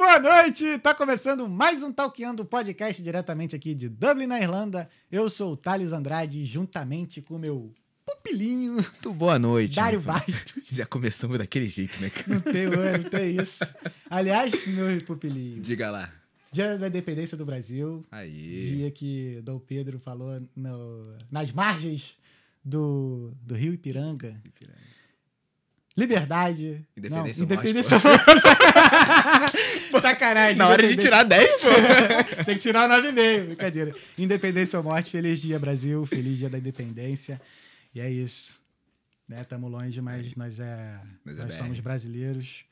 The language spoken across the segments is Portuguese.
boa noite! Tá começando mais um Talkeando podcast diretamente aqui de Dublin, na Irlanda. Eu sou o Thales Andrade, juntamente com o meu pupilinho. Muito boa noite. Dário. Bastos. Já começamos daquele jeito, né? cara? Não tem, não tem isso. Aliás, meu pupilinho, Diga lá. dia da independência do Brasil, Aí. dia que Dom Pedro falou no- nas margens do, do rio Ipiranga. Liberdade. Independência não, ou morte, independência ou Sacanagem. Na hora de tirar 10, pô. Tem que tirar 9,5. Brincadeira. Independência ou morte. Feliz dia, Brasil. Feliz dia da independência. E é isso. Né? Tamo longe, mas nós, é, Mas é nós BR. somos brasileiros.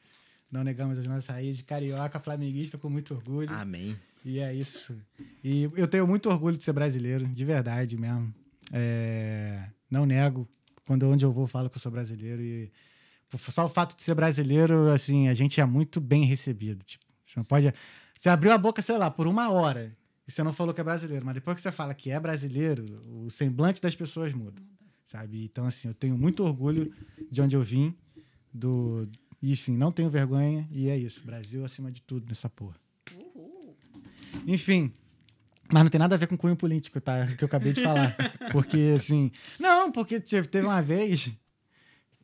Não negamos as nossas raízes. Carioca, flamenguista, com muito orgulho. Amém. E é isso. E eu tenho muito orgulho de ser brasileiro, de verdade mesmo. É, não nego. Quando onde eu vou, eu falo que eu sou brasileiro. E só o fato de ser brasileiro, assim, a gente é muito bem recebido. Tipo, você não pode. Você abriu a boca, sei lá, por uma hora. E você não falou que é brasileiro. Mas depois que você fala que é brasileiro, o semblante das pessoas muda. Sabe? Então, assim, eu tenho muito orgulho de onde eu vim. Do, e, sim, não tenho vergonha. E é isso. Brasil acima de tudo nessa porra. Enfim. Mas não tem nada a ver com cunho político, tá? Que eu acabei de falar. Porque, assim. Não, porque te- teve uma vez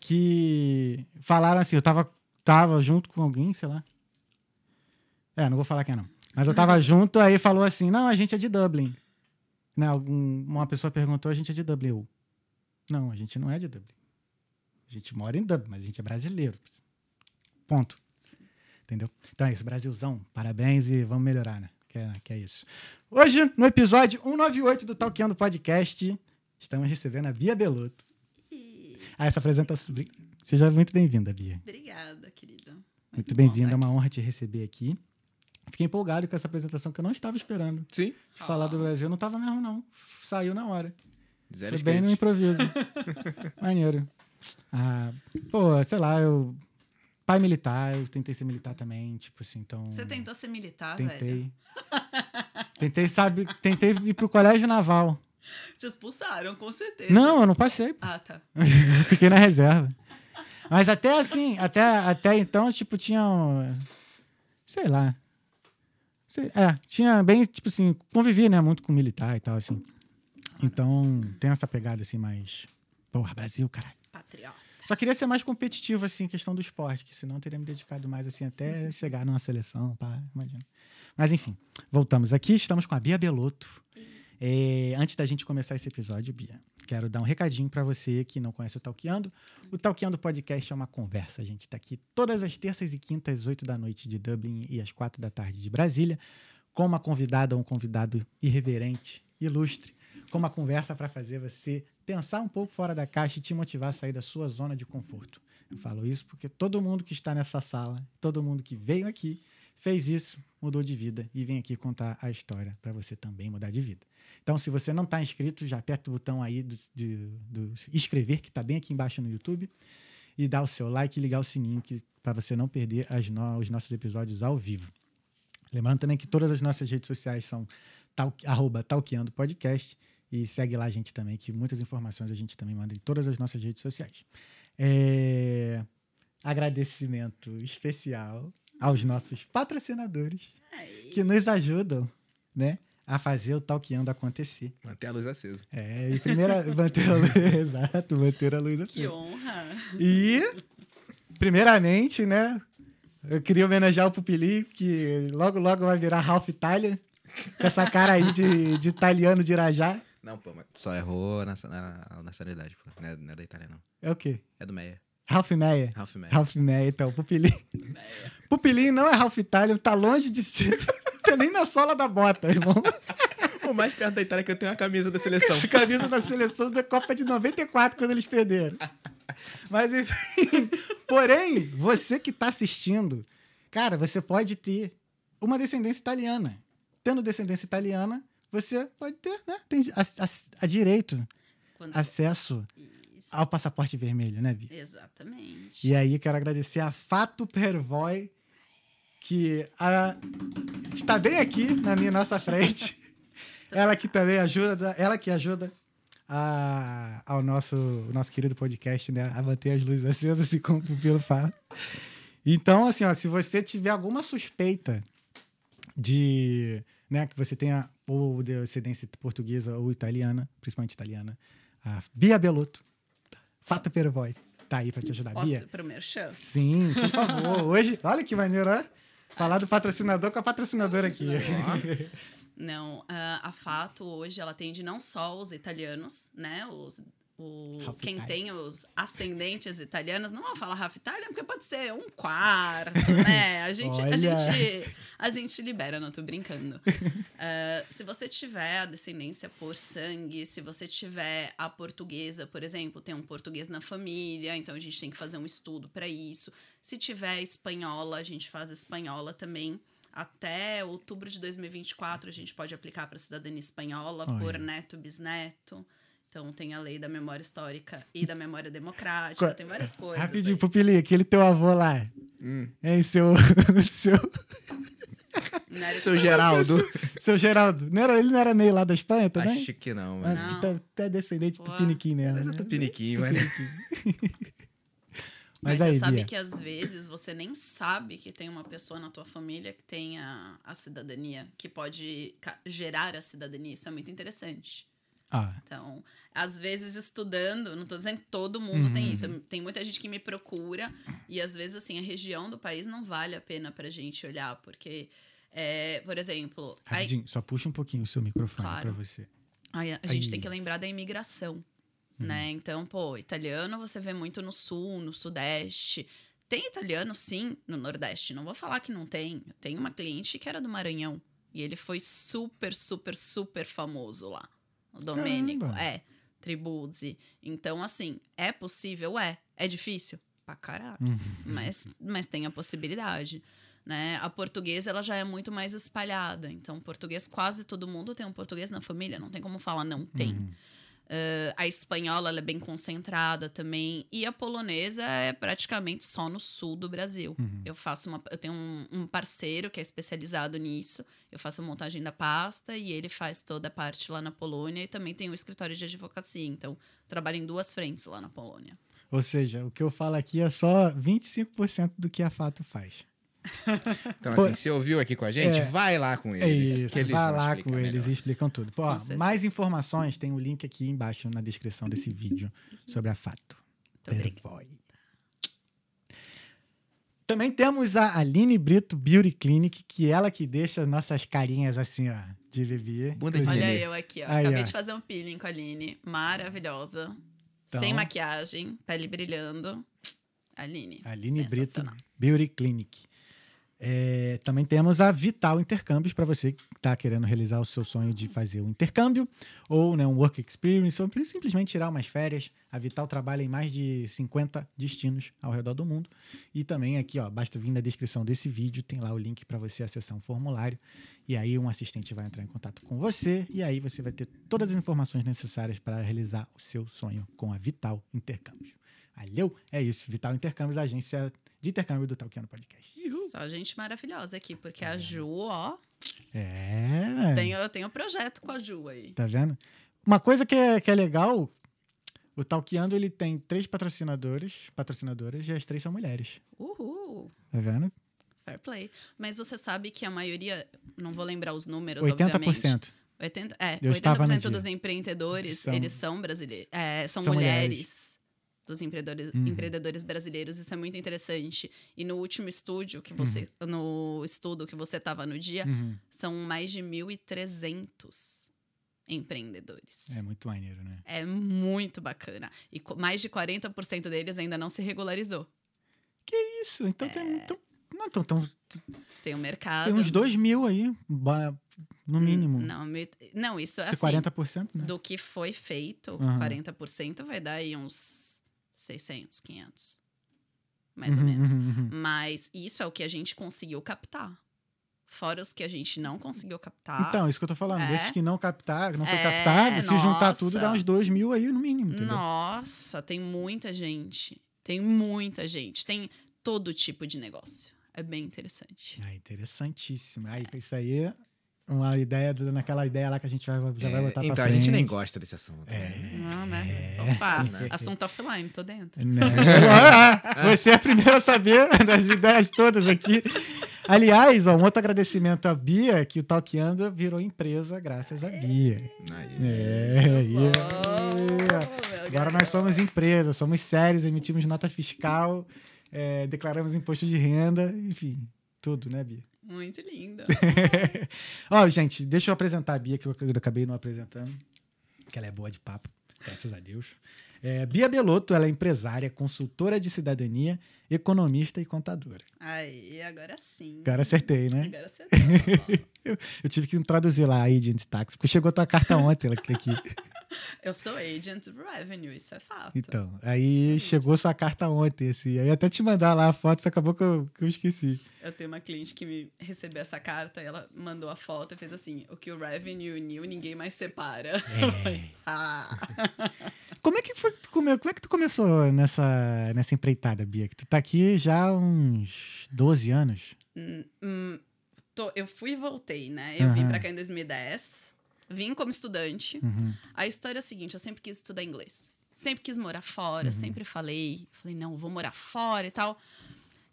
que falaram assim, eu tava, tava junto com alguém, sei lá. É, não vou falar quem é, não. Mas eu tava junto, aí falou assim: não, a gente é de Dublin. Né, algum- uma pessoa perguntou: a gente é de Dublin. Eu, não, a gente não é de Dublin. A gente mora em Dublin, mas a gente é brasileiro. Ponto. Entendeu? Então é isso, Brasilzão. Parabéns e vamos melhorar, né? Que é, que é isso. Hoje, no episódio 198 do Talkeando Podcast, estamos recebendo a Bia Belotto. Ah, essa apresentação. Seja muito bem-vinda, Bia. Obrigada, querida. Muito bom bem-vinda, é uma honra te receber aqui. Fiquei empolgado com essa apresentação que eu não estava esperando. Sim. De falar do Brasil, não estava mesmo, não. Saiu na hora. Zero Foi bem no improviso. Maneiro. Ah, pô, sei lá, eu. Pai militar, eu tentei ser militar também, tipo assim, então. Você tentou ser militar, velho? Tentei. Tentei, sabe, tentei ir pro colégio naval. Te expulsaram, com certeza. Não, eu não passei. Ah, tá. Fiquei na reserva. Mas até assim, até, até então, tipo, tinha. um- Sei lá. Sei- é, tinha bem, tipo assim, convivi, né, muito com militar e tal, assim. Então, tem essa pegada assim, mais. Porra, Brasil, caralho. Patriota. Só queria ser mais competitivo, assim, em questão do esporte, que senão eu teria me dedicado mais, assim, até chegar numa seleção, pá, imagina. Mas enfim, voltamos aqui, estamos com a Bia Belotto. É, antes da gente começar esse episódio, Bia, quero dar um recadinho para você que não conhece o Talkeando. O Talkeando Podcast é uma conversa. A gente está aqui todas as terças e quintas, às 8 da noite de Dublin e às 4 da tarde de Brasília, com uma convidada ou um convidado irreverente, ilustre, com uma conversa para fazer você pensar um pouco fora da caixa e te motivar a sair da sua zona de conforto. Eu falo isso porque todo mundo que está nessa sala, todo mundo que veio aqui, fez isso, mudou de vida e vem aqui contar a história para você também mudar de vida. Então, se você não está inscrito, já aperta o botão aí do, de- do inscrever, que está bem aqui embaixo no YouTube, e dá o seu like e ligar o sininho para você não perder no- os nossos episódios ao vivo. Lembrando também que todas as nossas redes sociais são tal, arroba Talkeando Podcast e segue lá a gente também, que muitas informações a gente também manda em todas as nossas redes sociais. É, Agradecimento especial aos nossos patrocinadores que nos ajudam, né, a fazer o Talkeando acontecer. Manter a luz acesa. É, e primeira, manter a luz, exato, manter a luz assim. Que honra. E, primeiramente, né, eu queria homenagear o Pupilinho, que logo, logo vai virar Ralph Italian, com essa cara aí de, de italiano de Irajá. Não, pô, mas só errou na, na nacionalidade, pô. Não é, não é da Itália, não. É o quê? É do Meia. Ralph Meyer. Ralph Meyer. Ralph Meyer, então, Pupilinho. Pupilinho não é Ralph Italian, tá longe de ser. Tá nem na sola da bota, irmão. O mais perto da Itália é que eu tenho uma camisa da seleção. Essa camisa da seleção da Copa de 94, quando eles perderam. Mas, enfim. Porém, você que tá assistindo, cara, você pode ter uma descendência italiana. Tendo descendência italiana, você pode ter, né? Tem a, a- a direito, Quando... acesso Ao passaporte vermelho, né, Bia? Exatamente. E aí, quero agradecer a Fato Pervoy, que a- está bem aqui na minha nossa frente. ela que também ajuda, ela que ajuda a- ao nosso, nosso querido podcast, né? A manter as luzes acesas, assim como o Pupilo fala. Então, assim, ó, se você tiver alguma suspeita de. Né, que você tenha ou de ascendência portuguesa ou italiana, principalmente italiana, a Bia Belotto, Fato Pervoy, tá aí pra te ajudar. Posso Bia? ir pro merchan? Sim, por favor. Hoje, olha que maneiro, ó. Falar do patrocinador com a patrocinadora aqui. Não, ah, a Fato hoje ela atende não só os italianos, né? Os, o, quem Itália. tem os ascendentes italianos, não vou falar Ralph Itália, porque pode ser um quarto, né? A gente, a gente, a gente libera, não tô brincando. Ah, se você tiver a descendência por sangue, se você tiver a portuguesa, por exemplo, tem um português na família, então a gente tem que fazer um estudo para isso. Se tiver espanhola, a gente faz espanhola também. Até outubro de 2024 a gente pode aplicar para cidadania espanhola Olha. por neto bisneto. Então tem a lei da memória histórica e da memória democrática, tem várias coisas. Rapidinho, aí. Pupili, aquele teu avô lá. Hein, seu. seu, Seu espanhol. Geraldo. seu Geraldo. Não era, ele não era meio lá da Espanha também? Acho que não, Ah, mano. Não. tá, tá descendente do Ué. Piniquim mesmo. Mas né? é tupiniquim, mano. Mas, Mas, aí, você sabe Bia. que às vezes você nem sabe que tem uma pessoa na tua família que tem a, a cidadania, que pode gerar a cidadania. Isso é muito interessante. Ah, Então, às vezes estudando, não tô dizendo que todo mundo tem isso. Uhum. Tem muita gente que me procura e às vezes assim, a região do país não vale a pena pra gente olhar, porque é, por exemplo, aí, rapidinho, só puxa um pouquinho o seu microfone Claro. pra você. aí a gente Aí. tem que lembrar da imigração, né? Então, pô, italiano você vê muito no sul, no sudeste. Tem italiano, sim, no Nordeste. Não vou falar que não tem. Eu tenho uma cliente que era do Maranhão. E ele foi super, super, super famoso lá. O Domênico. Caramba. É. Tribuzzi. Então, assim, é possível? É. É difícil? Pra caralho. Mas, mas tem a possibilidade. Né? A portuguesa ela já é muito mais espalhada. Então, português, quase todo mundo tem um português na família. Não tem como falar não tem. Uh, a espanhola é bem concentrada também. E a polonesa é praticamente só no sul do Brasil. Eu faço uma. Eu tenho um, um parceiro que é especializado nisso. Eu faço a montagem da pasta e ele faz toda a parte lá na Polônia e também tem um escritório de advocacia. Então, trabalho em duas frentes lá na Polônia. Ou seja, o que eu falo aqui é só 25% do que a Fato faz. Então, assim, se ouviu aqui com a gente, É. vai lá com É eles. isso, que eles vai lá com eles melhor. e explicam tudo. Pô, ó, mais informações tem o link aqui embaixo na descrição desse vídeo sobre a Fato. Pervoy. Também temos a Aline Brito Beauty Clinic, que é ela que deixa nossas carinhas assim, ó, de bebê. Bunda de Olha eu aqui, ó. Aí, Acabei ó. de fazer um peeling com a Aline. Maravilhosa. Então- Sem maquiagem, pele brilhando. Aline. Aline Brito. Beauty Clinic. É, também temos a Vital Intercâmbios para você que está querendo realizar o seu sonho de fazer um intercâmbio ou né, um work experience ou simplesmente tirar umas férias. A Vital trabalha em mais de 50 destinos ao redor do mundo. E também aqui, ó, basta vir na descrição desse vídeo, tem lá o link para você acessar um formulário. E aí um assistente vai entrar em contato com você e aí você vai ter todas as informações necessárias para realizar o seu sonho com a Vital Intercâmbios. Valeu? É isso. Vital Intercâmbios, a agência de intercâmbio do Talkiano Podcast. Só gente maravilhosa aqui, porque a Ju, ó. É. Tenho, eu tenho um projeto com a Ju aí. Tá vendo? Uma coisa que é, que é legal, o Talkiando ele tem três patrocinadores, patrocinadoras, e as três são mulheres. Uhul. Tá vendo? Fair play. Mas você sabe que a maioria, não vou lembrar os números, obviamente. 80%. 80, é, Eu estava no 80% dia. dos empreendedores, São- eles são brasileiros. É, são, São mulheres. mulheres. Uhum. Dos empreendedores, empreendedores brasileiros, isso é muito interessante. E no último estúdio que você, Uhum. no estudo que você estava no dia, são mais de 1.300 empreendedores. É muito maneiro, né? É muito bacana. E mais de 40% deles ainda não se regularizou. Que isso? Então É. tem. Então, não, então, então, Tem um mercado. tem uns dois mil aí, no mínimo. Não, não isso é assim. 40%, né? do que foi feito, Aham. 40% vai dar aí uns 600, 500. Uhum, Mais ou menos. Mas isso é o que a gente conseguiu captar. Fora os que a gente não conseguiu captar. Então, isso que eu tô falando. É. Desses que não captaram, não foi É, captado, se juntar tudo, dá nossa. uns dois mil aí no mínimo, entendeu? Nossa, tem muita gente. Tem muita gente. Tem todo tipo de negócio. É bem interessante. Ah, interessantíssimo. Aí, isso aí uma ideia, naquela ideia lá que a gente vai, já vai É, botar então, pra a frente. gente nem gosta desse assunto. né? Não, né? Opa, assunto offline, tô dentro. Né? Ah, Você é a primeira a saber das ideias todas aqui. Aliás, ó, um outro agradecimento à Bia, que o Talkeando virou empresa graças à Bia. Aí. É, aí. Bom, Agora nós somos empresa, somos sérios, emitimos nota fiscal, é, declaramos imposto de renda, enfim, tudo, né, Bia? Muito linda. Ó, gente, deixa eu apresentar a Bia, que eu acabei não apresentando, que ela é boa de papo, graças a Deus. É, Bia Belotto, ela é empresária, consultora de cidadania, economista e contadora. Aí, agora sim. Agora acertei, né? Agora tá. Eu, eu tive que traduzir lá a Agent Tax, porque chegou a tua carta ontem ela- aqui. Eu sou agent revenue, isso é fato. Então, aí chegou sua carta ontem, assim. Aí eu ia até te mandar lá a foto, só acabou que eu, que eu esqueci. Eu tenho uma cliente que me recebeu essa carta ela mandou a foto e fez assim: o que o revenue uniu, ninguém mais separa. É. ah. Como é que foi que tu come... Como é que tu começou nessa, nessa empreitada, Bia? Que tu tá aqui já há uns 12 anos. Hum, tô- eu fui e voltei, né? Eu vim Aham. pra cá em 2010. Vim como estudante. Uhum. A história é a seguinte: eu sempre quis estudar inglês. Sempre quis morar fora, sempre falei. Falei, não, vou morar fora e tal.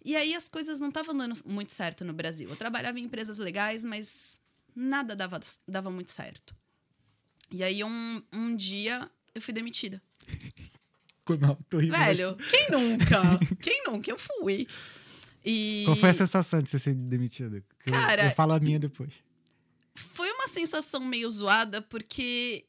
E aí as coisas não estavam dando muito certo no Brasil. Eu trabalhava em empresas legais, mas nada dava, dava muito certo. E aí um, um dia eu fui demitida. Não, tô rindo, Velho, quem nunca? quem nunca? Eu fui. E Qual foi a sensação de você ser demitida? Que eu- Cara, eu, falo a minha depois. foi uma sensação meio zoada, porque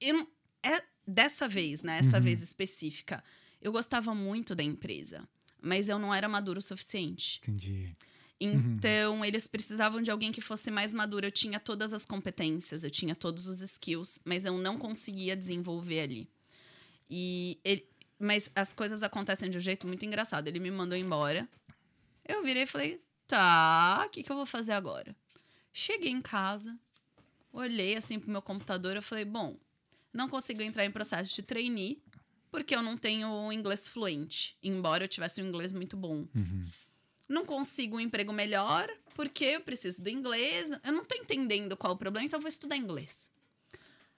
eu é dessa vez, né? Essa vez específica. Eu gostava muito da empresa, mas eu não era maduro o suficiente. Entendi. Então, eles precisavam de alguém que fosse mais maduro. Eu tinha todas as competências, eu tinha todos os skills, mas eu não conseguia desenvolver ali. E ele, mas as coisas acontecem de um jeito muito engraçado. Ele me mandou embora. Eu virei e falei: tá, o que, que eu vou fazer agora? Cheguei em casa, olhei assim pro meu computador. Eu falei: bom, não consigo entrar em processo de trainee porque eu não tenho inglês fluente, embora eu tivesse um inglês muito bom não consigo um emprego melhor porque eu preciso do inglês. Eu não tô entendendo qual o problema, então eu vou estudar inglês.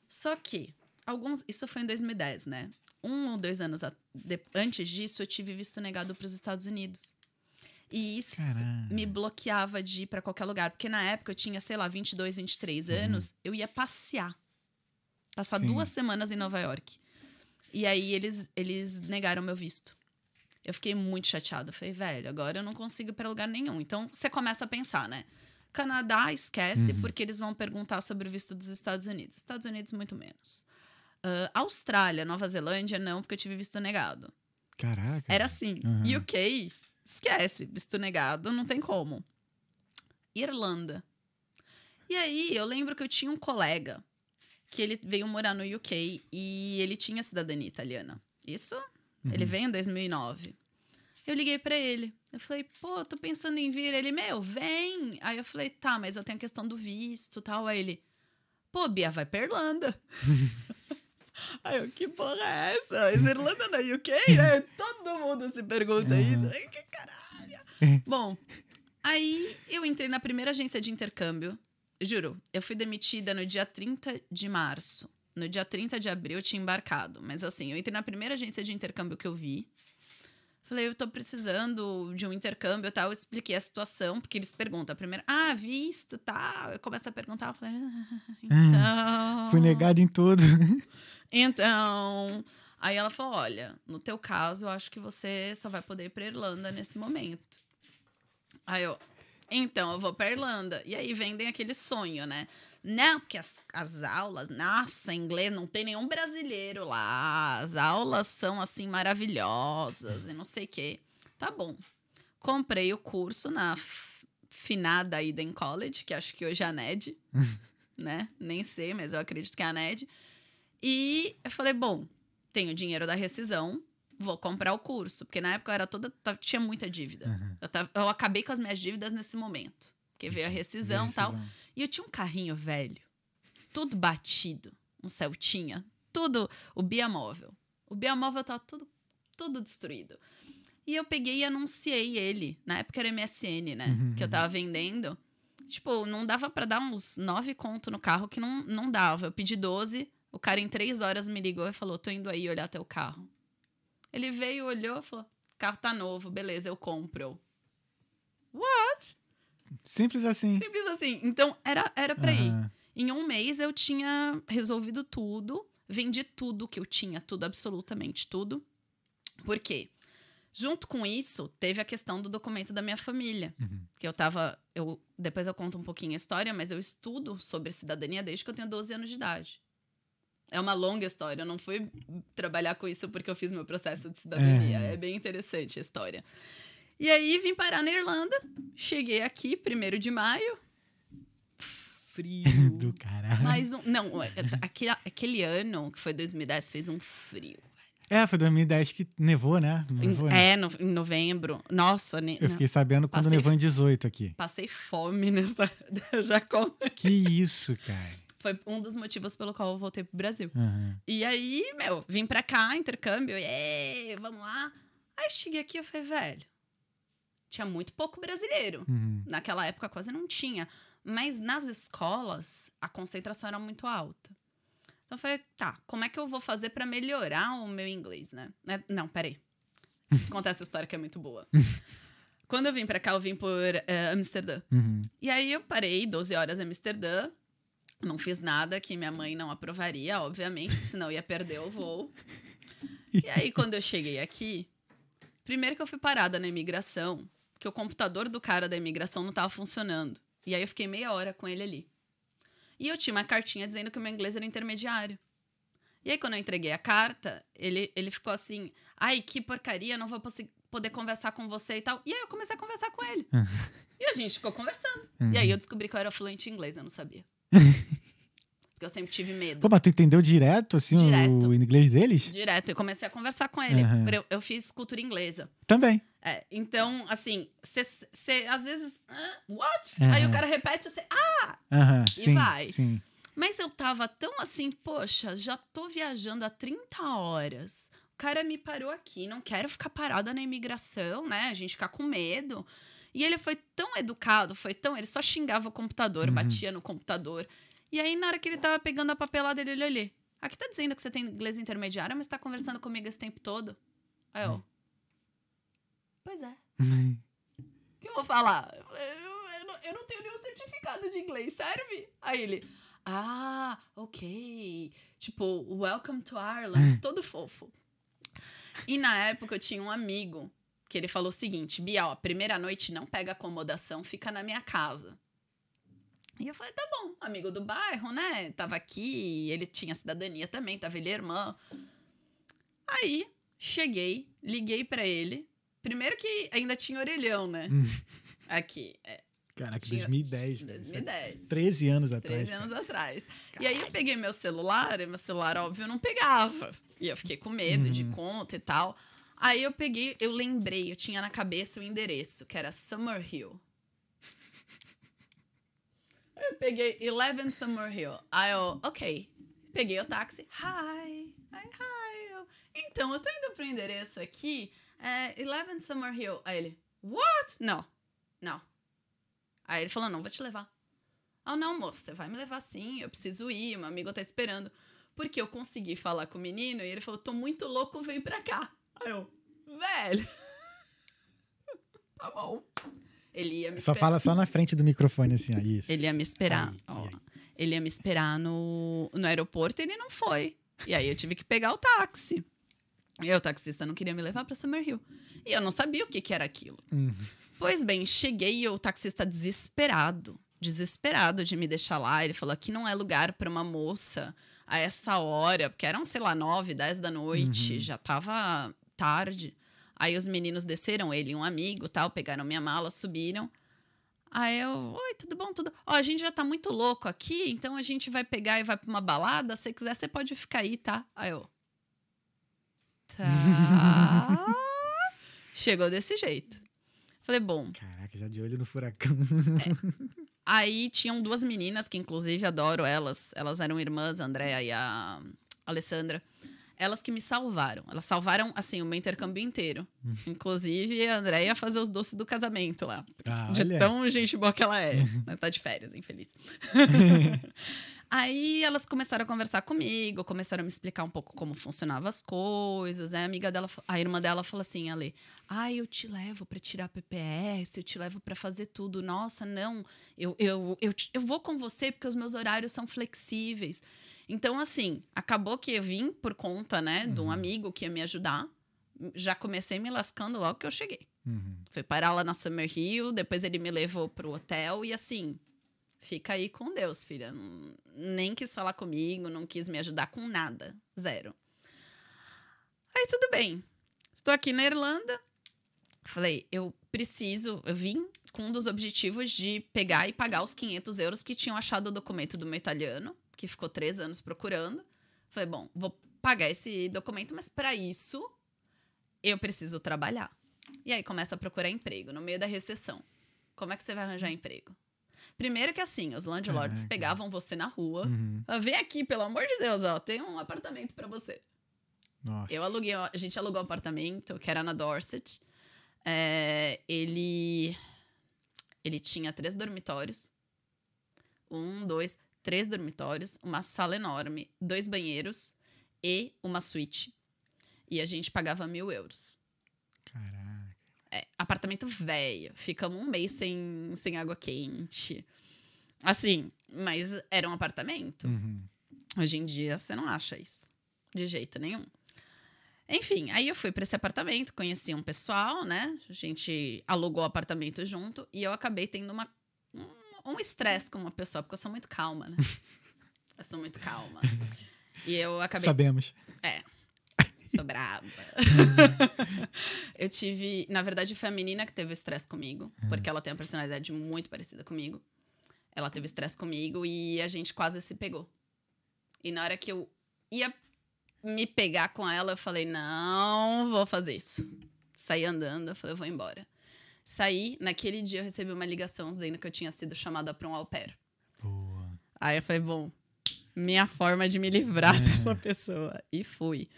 Só que, alguns. Isso foi em 2010, né? Um ou dois anos a- de- antes disso, eu tive visto negado para os Estados Unidos. E isso Caramba. me bloqueava de ir para qualquer lugar. Porque na época eu tinha, sei lá, 22, 23 anos, eu ia passear. Passar Sim. duas semanas em Nova York. E aí eles, eles negaram meu visto. Eu fiquei muito chateada. Falei, velho, agora eu não consigo ir pra lugar nenhum. Então você começa a pensar, né? Canadá, esquece, porque eles vão perguntar sobre o visto dos Estados Unidos. Estados Unidos, muito menos. Ah, Austrália, Nova Zelândia, não, porque eu tive visto negado. Caraca. Era assim. Uhum. UK, esquece, visto negado, não tem como. Irlanda. E aí, eu lembro que eu tinha um colega que ele veio morar no UK e ele tinha cidadania italiana. Isso, ele veio em 2009. Eu liguei pra ele. Eu falei, pô, tô pensando em vir. Ele, meu, vem. Aí eu falei, tá, mas eu tenho a questão do visto e tal. Aí ele, pô, Bia, vai pra Irlanda. Aí eu, que porra é essa? Is Irlanda na UK? Aí todo mundo se pergunta isso. Ai, que caralho. Bom, aí eu entrei na primeira agência de intercâmbio. Juro, eu fui demitida no dia 30 de março. No dia 30 de abril eu tinha embarcado. Mas assim, eu entrei na primeira agência de intercâmbio que eu vi. Falei, eu tô precisando de um intercâmbio e tal. Eu expliquei a situação, porque eles perguntam primeiro, ah, visto tal. Eu começo a perguntar, eu falei, ah, então. Fui negado em tudo. Então. Aí ela falou: olha, no teu caso, eu acho que você só vai poder ir pra Irlanda nesse momento. Aí eu, então, eu vou pra Irlanda. E aí vendem aquele sonho, né? Não, porque as, as aulas, nossa, inglês, não tem nenhum brasileiro lá. As aulas são, assim, maravilhosas e não sei o quê. Tá bom. Comprei o curso na finada Eden College, que acho que hoje é a NED, né? Nem sei, mas eu acredito que é a NED. E eu falei, bom, tenho dinheiro da rescisão, vou comprar o curso. Porque na época eu era toda. Tinha muita dívida. Eu, tava- eu acabei com as minhas dívidas nesse momento. Porque veio a rescisão e tal. E eu tinha um carrinho velho, tudo batido, um Celtinha, tudo. O Biamóvel. O Biamóvel tava tudo, tudo destruído. E eu peguei e anunciei ele. Na época era MSN, né? Que eu tava vendendo. tipo, não dava pra dar uns nove conto no carro que não, não dava. Eu pedi 12, o cara em três horas me ligou e falou: tô indo aí olhar teu carro. Ele veio, olhou falou: carro tá novo, beleza, eu compro. What? Simples assim. Simples assim. Então, era, era pra ir. Aham. Em um mês eu tinha resolvido tudo, vendi tudo que eu tinha, tudo, absolutamente tudo. Por quê? Junto com isso, teve a questão do documento da minha família. Que eu tava. Eu, depois eu conto um pouquinho a história, mas eu estudo sobre cidadania desde que eu tenho 12 anos de idade. É uma longa história, eu não fui trabalhar com isso porque eu fiz meu processo de cidadania. É. É bem interessante a história. E aí vim parar na Irlanda, cheguei aqui, primeiro de maio. Frio. Do caralho. Mais um. Não, é- aquele, aquele ano, que foi 2010, fez um frio. É, foi 2010 que nevou, né? Nevou, né? É, no, em novembro. Nossa, ne- Eu fiquei sabendo quando Passei- nevou em 18 aqui. passei fome nessa. Já conto. Que isso, cara. Foi um dos motivos pelo qual eu voltei pro Brasil. Aham. E aí, meu, vim pra cá, intercâmbio, e vamos lá. Aí cheguei aqui, eu falei, velho, tinha muito pouco brasileiro. Uhum. Naquela época quase não tinha. Mas nas escolas, a concentração era muito alta. Então eu falei, tá, como é que eu vou fazer pra melhorar o meu inglês, né? É, Não, peraí. Preciso contar essa história que é muito boa. Quando eu vim pra cá, eu vim por eh, Amsterdã. Uhum. E aí eu parei 12 horas em Amsterdã. Não fiz nada que minha mãe não aprovaria, obviamente, porque senão eu ia perder o voo. E aí, quando eu cheguei aqui, primeiro que eu fui parada na imigração, porque o computador do cara da imigração não estava funcionando. E aí eu fiquei meia hora com ele ali. E eu tinha uma cartinha dizendo que o meu inglês era intermediário. E aí, quando eu entreguei a carta, ele, ele ficou assim: ai, que porcaria, não vou poder conversar com você e tal. E aí eu comecei a conversar com ele. e a gente ficou conversando. E aí eu descobri que eu era fluente em inglês, eu não sabia. Porque eu sempre tive medo. Pô, mas tu entendeu direto, assim, Direto. o inglês deles? Direto, eu comecei a conversar com ele. Aham. Eu, eu fiz cultura inglesa. Também. É, então, assim, você às vezes. "Ah, what? Aí o cara repete, você. Ah! E sim, vai. sim. Mas eu tava tão assim, poxa, já tô viajando há 30 horas. O cara me parou aqui, não quero ficar parada na imigração, né? A gente ficar com medo. E ele foi tão educado, foi tão. Ele só xingava o computador, batia no computador. E aí, na hora que ele tava pegando a papelada, ele olhou ali. Aqui tá dizendo que você tem inglês intermediário, mas tá conversando comigo esse tempo todo. Aí eu. Pois é. O que eu vou falar? Eu, eu- não, eu não tenho nenhum certificado de inglês, serve? Aí ele, ah, ok. Tipo, welcome to Ireland, todo fofo. E na época eu tinha um amigo que ele falou o seguinte: Bia, ó, primeira noite não pega acomodação, fica na minha casa. E eu falei, tá bom, amigo do bairro, né? Tava aqui, ele tinha cidadania também, tava ele irmã. Aí, cheguei, liguei pra ele. Primeiro que ainda tinha orelhão, né? Aqui. é, Caraca, tinha- 2010. velho. 2010. 13 anos atrás. 13 anos atrás. E aí eu peguei meu celular, e meu celular, óbvio, não pegava. E eu fiquei com medo de conta e tal. Aí eu peguei, eu lembrei, eu tinha na cabeça o endereço, que era Summer Hill. Eu peguei 11 Summer Hill. Aí eu, ok. Peguei o táxi. Hi. Aí, hi. Eu, então, eu tô indo pro endereço aqui, é 11 Summer Hill. Aí ele, what? Não, não. Aí ele falou, não, vou te levar. Ah, não, moço, você vai me levar sim, eu preciso ir, meu amigo tá esperando. Porque eu consegui falar com o menino e ele falou, tô muito louco, vem pra cá. Aí eu, velho. tá bom. Ele ia me Só esperar. fala só na frente do microfone, assim, ó. Isso. Ele ia me esperar. Aí, ó. aí. Ele ia me esperar no, no aeroporto e ele não foi. E aí eu tive que pegar o táxi. E o taxista não queria me levar pra Summerhill. E eu não sabia o que, que era aquilo. Pois bem, cheguei e o taxista desesperado. Desesperado de me deixar lá. Ele falou: aqui não é lugar pra uma moça a essa hora, porque eram, sei lá, nove, dez da noite, já tava tarde. Aí os meninos desceram, ele e um amigo tal, pegaram minha mala, subiram. Aí eu, oi, tudo bom? Tudo. Ó, a gente já tá muito louco aqui, então a gente vai pegar e vai pra uma balada. Se quiser, você pode ficar aí, tá? Aí eu. Tá. Chegou desse jeito. Falei, bom, Caraca, já de olho no furacão. Aí tinham duas meninas que, inclusive, adoro elas. Elas eram irmãs, a Andrea e a Alessandra. elas que me salvaram. Elas salvaram, assim, o meu intercâmbio inteiro. Inclusive, a Andréia ia fazer os doces do casamento lá. Ah, de olha. tão gente boa que ela é. Ela tá de férias, infeliz. Aí elas começaram a conversar comigo, começaram a me explicar um pouco como funcionavam as coisas. Aí a amiga dela, a irmã dela falou assim, Ale, ah, eu te levo para tirar PPS, eu te levo para fazer tudo. Nossa, não, eu, eu, eu, eu vou com você porque os meus horários são flexíveis. Então, assim, acabou que eu vim por conta, né, de um amigo que ia me ajudar. Já comecei me lascando logo que eu cheguei. Fui parar lá na Summer Hill, depois ele me levou pro hotel e assim, fica aí com Deus, filha. Nem quis falar comigo, não quis me ajudar com nada. Zero. Aí tudo bem. Estou aqui na Irlanda. Falei, eu preciso. Eu vim com um dos objetivos de pegar e pagar os 500 euros que tinham achado o documento do meu italiano, que ficou três anos procurando. Falei, bom, vou pagar esse documento, mas para isso eu preciso trabalhar. E aí começa a procurar emprego no meio da recessão. Como é que você vai arranjar emprego? Primeiro que assim, os landlords Caraca. pegavam você na rua. Ah, Vem aqui, pelo amor de Deus, ó, tem um apartamento para você. Nossa. Eu aluguei, a gente alugou um apartamento que era na Dorset. É, ele, ele tinha três dormitórios. Um, dois, três dormitórios, uma sala enorme, dois banheiros e uma suíte. E a gente pagava mil euros. É, apartamento velho. Ficamos um mês sem, sem água quente. Assim, mas era um apartamento. Uhum. Hoje em dia você não acha isso. De jeito nenhum. Enfim, aí eu fui para esse apartamento, conheci um pessoal, né? A gente alugou o apartamento junto e eu acabei tendo uma, um- um estresse com uma pessoa, porque eu sou muito calma, né? eu sou muito calma. E eu acabei Sabemos. é. Sou brava. eu tive. Na verdade, foi a menina que teve estresse comigo, porque ela tem uma personalidade muito parecida comigo. Ela teve estresse comigo e a gente quase se pegou. E na hora que eu ia me pegar com ela, eu falei: não vou fazer isso. Saí andando, eu falei: eu vou embora. Saí, naquele dia eu recebi uma ligação dizendo que eu tinha sido chamada para um au pair. Boa. Aí eu falei, bom, minha forma de me livrar dessa pessoa. E fui.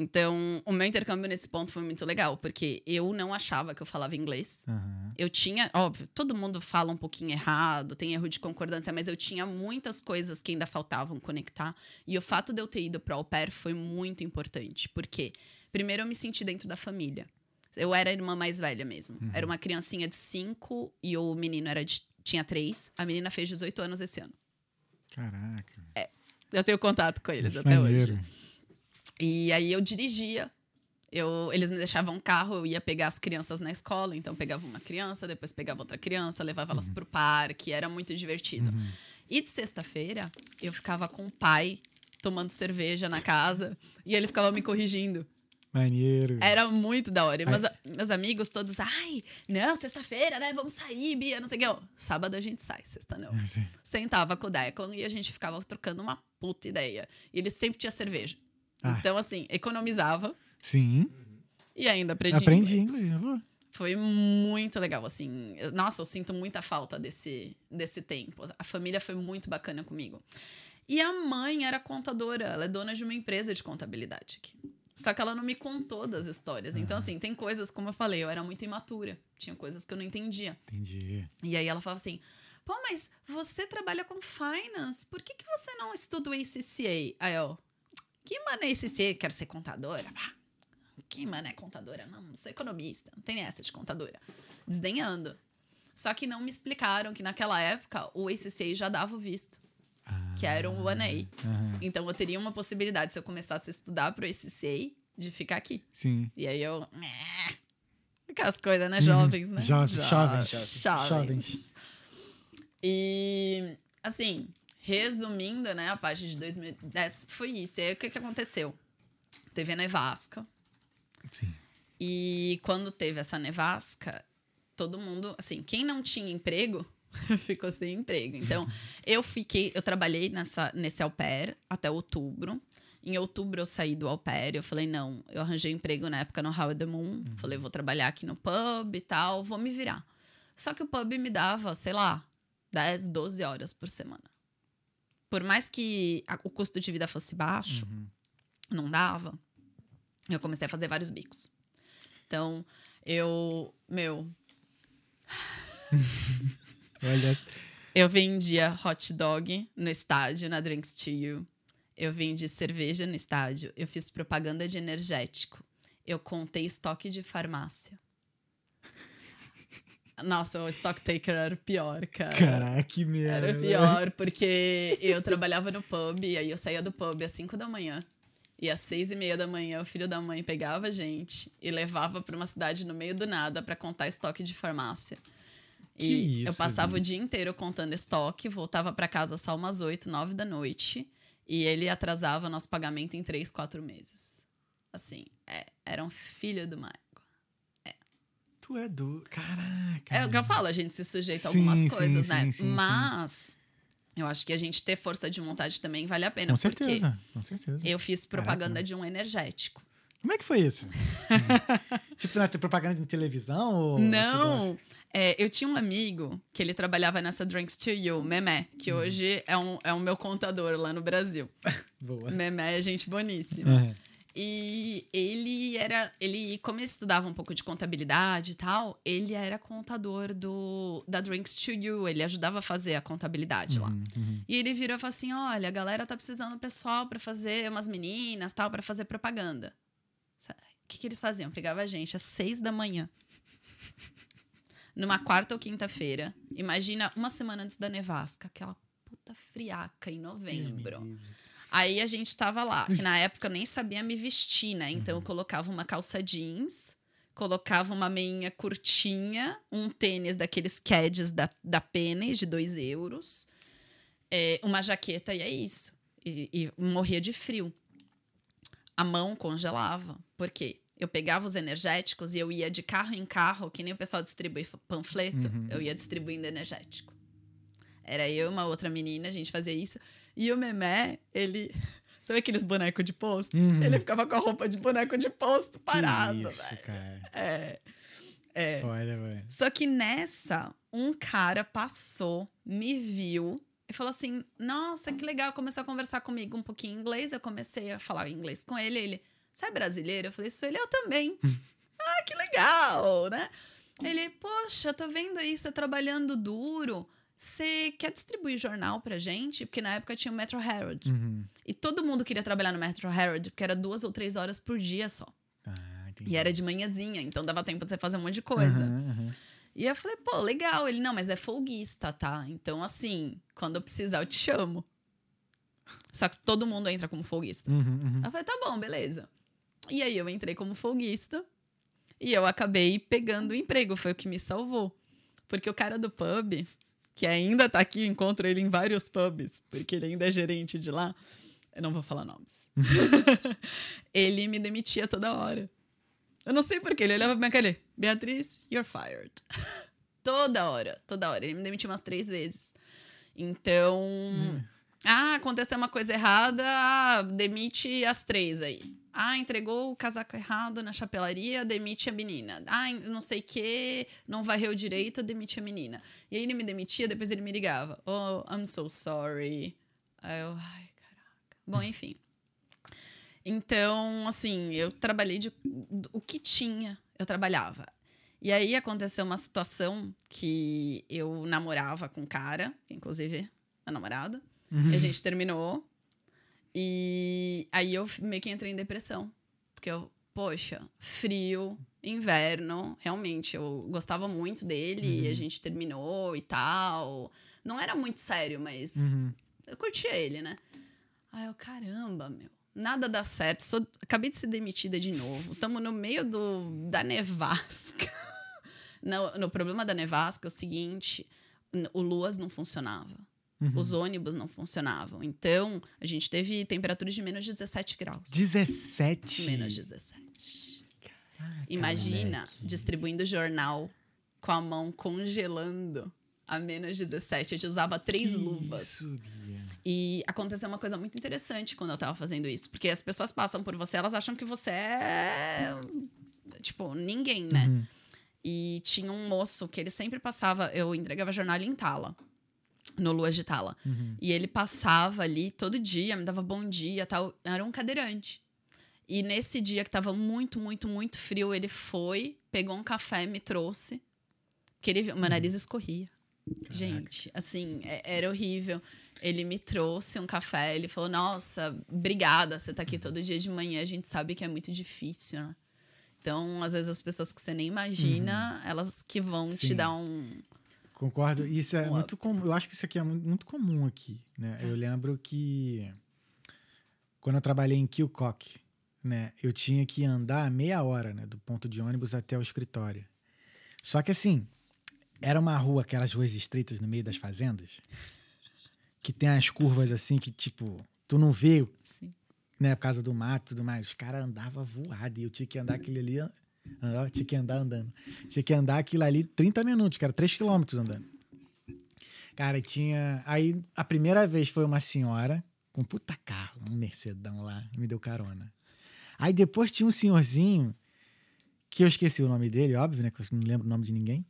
Então, o meu intercâmbio nesse ponto foi muito legal, porque eu não achava que eu falava inglês. Aham. Eu tinha, óbvio, todo mundo fala um pouquinho errado, tem erro de concordância, mas eu tinha muitas coisas que ainda faltavam conectar. E o fato de eu ter ido para au pair foi muito importante, porque primeiro eu me senti dentro da família. Eu era a irmã mais velha mesmo. Era uma criancinha de cinco e o menino era de, tinha três. A menina fez 18 anos esse ano. Caraca. Eu tenho contato com eles até Maneiro. hoje. E aí eu dirigia. Eu, eles me deixavam um carro, eu ia pegar as crianças na escola, então pegava uma criança, depois pegava outra criança, levava elas pro parque, era muito divertido. E de sexta-feira, eu ficava com o pai tomando cerveja na casa e ele ficava me corrigindo. Maneiro. Era muito da hora. E meus, meus amigos todos, ai, não, sexta-feira, né? Vamos sair, Bia, não sei o que. Sábado a gente sai, sexta não. Sentava com o Declan e a gente ficava trocando uma puta ideia. E ele sempre tinha cerveja. Ah. Então, assim, economizava Sim. e ainda aprendi, Aprendi inglês. inglês. Pô. Foi muito legal, assim. Nossa, eu sinto muita falta desse, desse tempo. A família foi muito bacana comigo. E a mãe era contadora, ela é dona de uma empresa de contabilidade aqui. Só que ela não me contou das histórias. Então, assim, tem coisas, como eu falei, eu era muito imatura. Tinha coisas que eu não entendia. Entendi. E aí ela falava assim: pô, mas você trabalha com finance, por que, que você não estuda o ACCA? Aí eu, que mano é ACCA? Quero ser contadora? Pá. Que mano é contadora? Não, não sou economista, não tem essa de contadora. Desdenhando. Só que não me explicaram que naquela época o ACCA já dava o visto. Que era um 1A. Então eu teria uma possibilidade, se eu começasse a estudar pro ACCA, de ficar aqui. Sim. E aí eu. Aquelas coisas, né? Jovens, né? Jo- jovens. Jovens. Jovens. E, assim, resumindo, né? A parte de 2010 foi isso. E aí o que, que aconteceu? Teve a nevasca. Sim. E quando teve essa nevasca, todo mundo, assim, quem não tinha emprego ficou sem emprego. Então, eu fiquei, eu trabalhei nessa, nesse au pair até outubro. Em outubro eu saí do au pair, eu falei, não, eu arranjei emprego na época no Howard the Moon. Falei, vou trabalhar aqui no pub e tal, vou me virar. Só que o pub me dava, sei lá, 10, 12 horas por semana. Por mais que a- o custo de vida fosse baixo, não dava. Eu comecei a fazer vários bicos. Então, eu, meu, Olha. eu vendia hot dog no estádio, na Drinks to You. Eu vendi cerveja no estádio. Eu fiz propaganda de energético. Eu contei estoque de farmácia. Nossa, o stock taker era o pior, cara. Caraca, que merda. Era o pior, porque eu trabalhava no pub, e aí eu saía do pub às 5 da manhã. E às seis e meia da manhã, o filho da mãe pegava a gente e levava para uma cidade no meio do nada para contar estoque de farmácia. E Que eu isso, passava Bi? o dia inteiro contando estoque, voltava para casa só umas 8, 9 da noite. E ele atrasava nosso pagamento em 3, 4 meses. Assim, é, era um filho do Michael. Tu é do. Caraca. É o que eu falo, a gente se sujeita a algumas coisas, sim, né? sim. Mas eu acho que a gente ter força de vontade também vale a pena. Com certeza, com certeza. eu fiz propaganda de um energético. Como é que foi isso? tipo, na propaganda de televisão? Ou Não! É, eu tinha um amigo que ele trabalhava nessa Drinks to You, Memé, que Uhum. hoje é um, é um meu contador lá no Brasil. Boa. Memé é gente boníssima. Uhum. E ele era. Ele, como ele estudava um pouco de contabilidade e tal, ele era contador do da Drinks to You. Ele ajudava a fazer a contabilidade lá. E ele virou e falou assim: olha, a galera tá precisando de pessoal pra fazer umas meninas tal, pra fazer propaganda. O que, que eles faziam? Pegava a gente às seis da manhã. Numa quarta ou quinta-feira. Imagina uma semana antes da nevasca, aquela puta friaca em novembro. Aí a gente tava lá, que na época eu nem sabia me vestir, né? Então eu colocava uma calça jeans, colocava uma meinha curtinha, um tênis daqueles Keds da, da Penny de 2 euros, é, uma jaqueta e é isso. E, e morria de frio. A mão congelava. Por quê? Eu pegava os energéticos e eu ia de carro em carro, que nem o pessoal distribui panfleto, eu ia distribuindo energético. Era eu e uma outra menina, a gente fazia isso. E o Memé, ele. Sabe aqueles bonecos de posto? Ele ficava com a roupa de boneco de posto parado, isso, velho. cara. É. É. Foda, velho. Só que nessa, um cara passou, me viu e falou assim: Nossa, que legal. Começou a conversar comigo um pouquinho em inglês. Eu comecei a falar inglês com ele. Ele, você é brasileiro? Eu falei: Sou ele, eu também. ah, que legal, né? Ele, poxa, tô vendo aí, você tá trabalhando duro. Você quer distribuir jornal pra gente? Porque na época tinha o Metro Herald. E todo mundo queria trabalhar no Metro Herald, porque era duas ou três horas por dia só. Ah. E era de manhãzinha, então dava tempo de você fazer um monte de coisa. Aham, aham. E eu falei, pô, legal. Ele, não, mas é folguista, tá? Então, assim, quando eu precisar, eu te chamo. Só que todo mundo entra como folguista. Uhum, uhum. Eu falei, tá bom, beleza. E aí eu entrei como folguista e eu acabei pegando o emprego. Foi o que me salvou. Porque o cara do pub, que ainda tá aqui, encontro ele em vários pubs, porque ele ainda é gerente de lá. Eu não vou falar nomes. ele me demitia toda hora. Eu não sei porquê. Ele olhava pra minha cara Beatriz, you're fired. toda hora, toda hora. Ele me demitiu umas três vezes. Então. Ah, aconteceu uma coisa errada, ah, demite as três aí. Ah, entregou o casaco errado na chapelaria, demite a menina. Ah, não sei o que, não varreu direito, demite a menina. E aí ele me demitia, depois ele me ligava. Oh, I'm so sorry. Aí eu, ai, caraca. Bom, enfim. Então, assim, eu trabalhei de. O que tinha, eu trabalhava. E aí aconteceu uma situação que eu namorava com um cara, inclusive é namorado. E a gente terminou. E aí eu meio que entrei em depressão. Porque eu, poxa, frio, inverno, realmente, eu gostava muito dele e a gente terminou e tal. Não era muito sério, mas eu curtia ele, né? Aí eu, caramba, meu. Nada dá certo. Sou, acabei de ser demitida de novo. Estamos no meio do, da nevasca. no, no problema da nevasca é o seguinte: o Luas não funcionava. Os ônibus não funcionavam. Então, a gente teve temperaturas de menos 17 graus. 17. Menos 17. Imagina moleque. distribuindo jornal com a mão congelando a menos 17. A gente usava três luvas. Isso. E aconteceu uma coisa muito interessante quando eu tava fazendo isso. Porque as pessoas passam por você, elas acham que você é. Tipo, ninguém, né? E tinha um moço que ele sempre passava. Eu entregava jornal em Tala. No Lua de Tala. E ele passava ali todo dia, me dava bom dia tal. Era um cadeirante. E nesse dia que tava muito, muito, muito frio, ele foi, pegou um café e me trouxe. Que ele, meu nariz escorria. Gente, assim, é- era horrível. Ele me trouxe um café, ele falou: Nossa, obrigada, você tá aqui todo dia de manhã. A gente sabe que é muito difícil, né? Então, às vezes, as pessoas que você nem imagina, elas que vão te Sim. dar um. Concordo. Isso é muito comum. Eu acho que isso aqui é mu- muito comum aqui, né? Eu lembro que quando eu trabalhei em Kilcock, né? Eu tinha que andar meia hora, né? Do ponto de ônibus até o escritório. Só que assim, era uma rua, aquelas ruas estreitas no meio das fazendas, que tem as curvas assim que, tipo, tu não vê, Assim. né? Por causa do mato e tudo mais. Os caras andavam voado e eu tinha que andar aquele ali. Ah, tinha que andar andando. Tinha que andar aquilo ali 30 minutos, era 3 quilômetros andando. Cara, tinha. Aí a primeira vez foi uma senhora com um puta carro, um Mercedão lá, me deu carona. Aí depois tinha um senhorzinho, que eu esqueci o nome dele, óbvio, né? Que eu não lembro o nome de ninguém.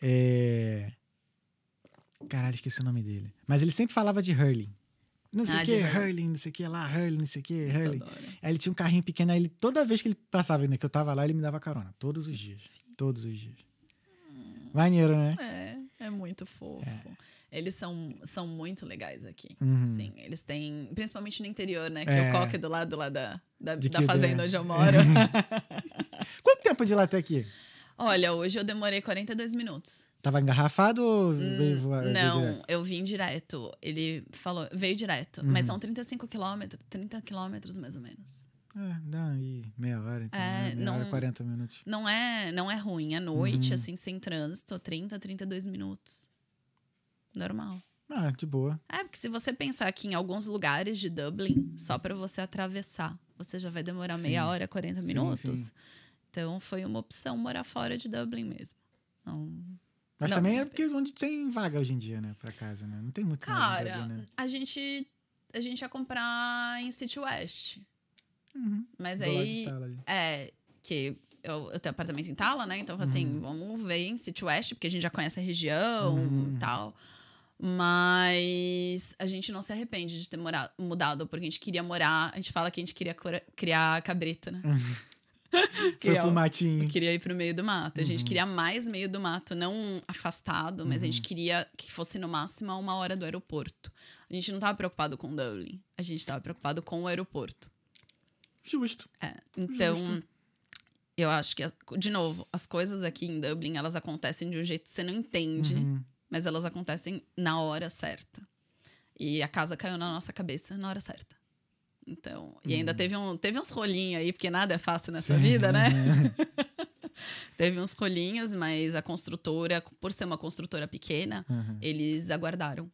É. Caralho, esqueci o nome dele. Mas ele sempre falava de Hurling. Não sei o Ah, que. Hurling, não sei o que lá, Hurling, não sei o que, Hurling. adoro. Aí ele tinha um carrinho pequeno, aí ele, toda vez que ele passava, né, que eu tava lá, ele me dava carona. Todos os dias. Todos os dias. Maneiro, né? É, é muito fofo. Eles são, são muito legais aqui. Uhum. Sim, eles têm. Principalmente no interior, né? Que É. o coque é do lado lá da, da, da fazenda é. onde eu moro. Quanto tempo de lá até aqui? Olha, hoje eu demorei 42 minutos. Tava engarrafado ou veio voar? veio Hum, Não, direto? eu vim direto. Ele falou, veio direto. Mas são 35 quilômetros, 30 quilômetros mais ou menos. É, dá aí meia hora, então. É, né? Meia não- hora, 40 minutos. Não é, não é ruim. À Uhum. noite, assim, sem trânsito, 30, 32 minutos. Normal. Ah, de boa. É, porque se você pensar que em alguns lugares de Dublin, só para você atravessar, você já vai demorar Sim. meia hora, 40 Sim, minutos. sim. Então foi uma opção morar fora de Dublin mesmo. Não, Mas Não, também é porque onde tem vaga hoje em dia, né? Pra casa, né? Não tem muito Cara, vaga, né? a gente a gente ia comprar em City West. Mas Do aí é que eu, eu tenho apartamento em Tala, né? Então assim, Uhum. vamos ver em City West, porque a gente já conhece a região Uhum. e tal. Mas a gente não se arrepende de ter morado, mudado, porque a gente queria morar. A gente fala que a gente queria cora- criar cabrita, né? Foi Queria- pro matinho. eu queria ir pro meio do mato. A Uhum. gente queria mais meio do mato, não afastado, mas a Uhum. gente queria que fosse no máximo a uma hora do aeroporto. A gente não tava preocupado com Dublin. A gente tava preocupado com o aeroporto. Justo. É, então, eu acho que, de novo, as coisas aqui em Dublin, elas acontecem de um jeito que você não entende, Uhum. mas elas acontecem na hora certa. E a casa caiu na nossa cabeça na hora certa. Então, e ainda teve, um, teve uns rolinhos aí, porque nada é fácil nessa Sim. vida, né? teve uns rolinhos, mas a construtora, por ser uma construtora pequena, Uhum. eles aguardaram.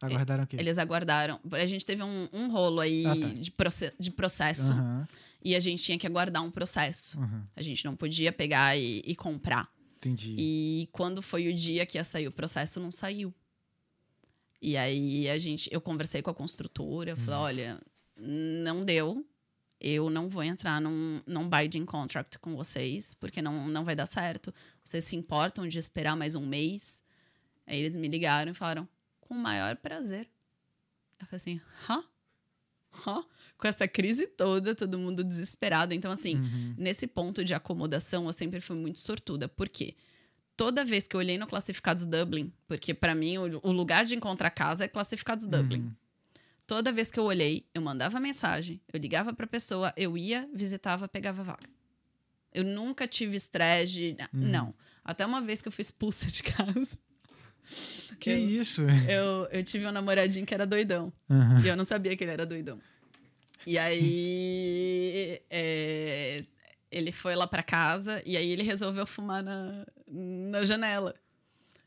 Aguardaram o quê? Eles aguardaram. A gente teve um, um rolo aí Ah, tá. de, proce de processo Aham, e a gente tinha que aguardar um processo. aham. A gente não podia pegar e, e comprar. Entendi. E quando foi o dia que ia sair o processo, não saiu. E aí a gente, eu conversei com a construtora, eu falei, olha, não deu. Eu não vou entrar num, num binding contract com vocês, porque não, não vai dar certo. Vocês se importam de esperar mais um mês? Aí eles me ligaram e falaram, com o maior prazer. Eu falei assim, hã? Hã? Com essa crise toda, todo mundo desesperado. Então, assim, nesse ponto de acomodação, eu sempre fui muito sortuda. Por quê? Toda vez que eu olhei no Classificados Dublin, porque pra mim o, o lugar de encontrar casa é Classificados Dublin. Toda vez que eu olhei, eu mandava mensagem, eu ligava pra pessoa, eu ia, visitava, pegava vaga. Eu nunca tive estresse, de- não. Até uma vez que eu fui expulsa de casa. Que eu- isso? Eu, eu tive um namoradinho que era doidão. Aham. E eu não sabia que ele era doidão. E aí. é, ele foi lá pra casa e aí ele resolveu fumar na, na janela.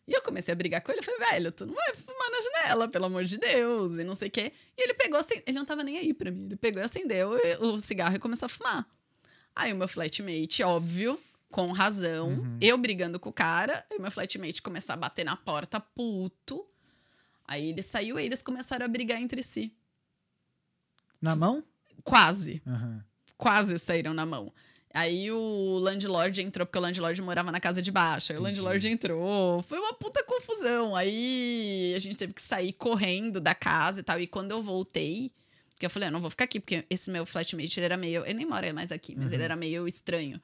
E eu comecei a brigar com ele. Eu falei, velho, tu não vai fumar na janela, pelo amor de Deus, e não sei o quê. E ele pegou, ele não tava nem aí pra mim. Ele pegou e acendeu o cigarro e começou a fumar. Aí o meu flatmate, óbvio, com razão, eu brigando com o cara, e o meu flatmate começou a bater na porta, puto. Aí ele saiu e eles começaram a brigar entre si. Na mão? Quase. Aham. Quase saíram na mão. Aí o landlord entrou, porque o landlord morava na casa de baixo. Aí o landlord entrou. Foi uma puta confusão. Aí a gente teve que sair correndo da casa e tal. E quando eu voltei, Que eu falei, eu não vou ficar aqui, porque esse meu flatmate, ele era meio. Ele nem mora mais aqui, mas ele era meio estranho.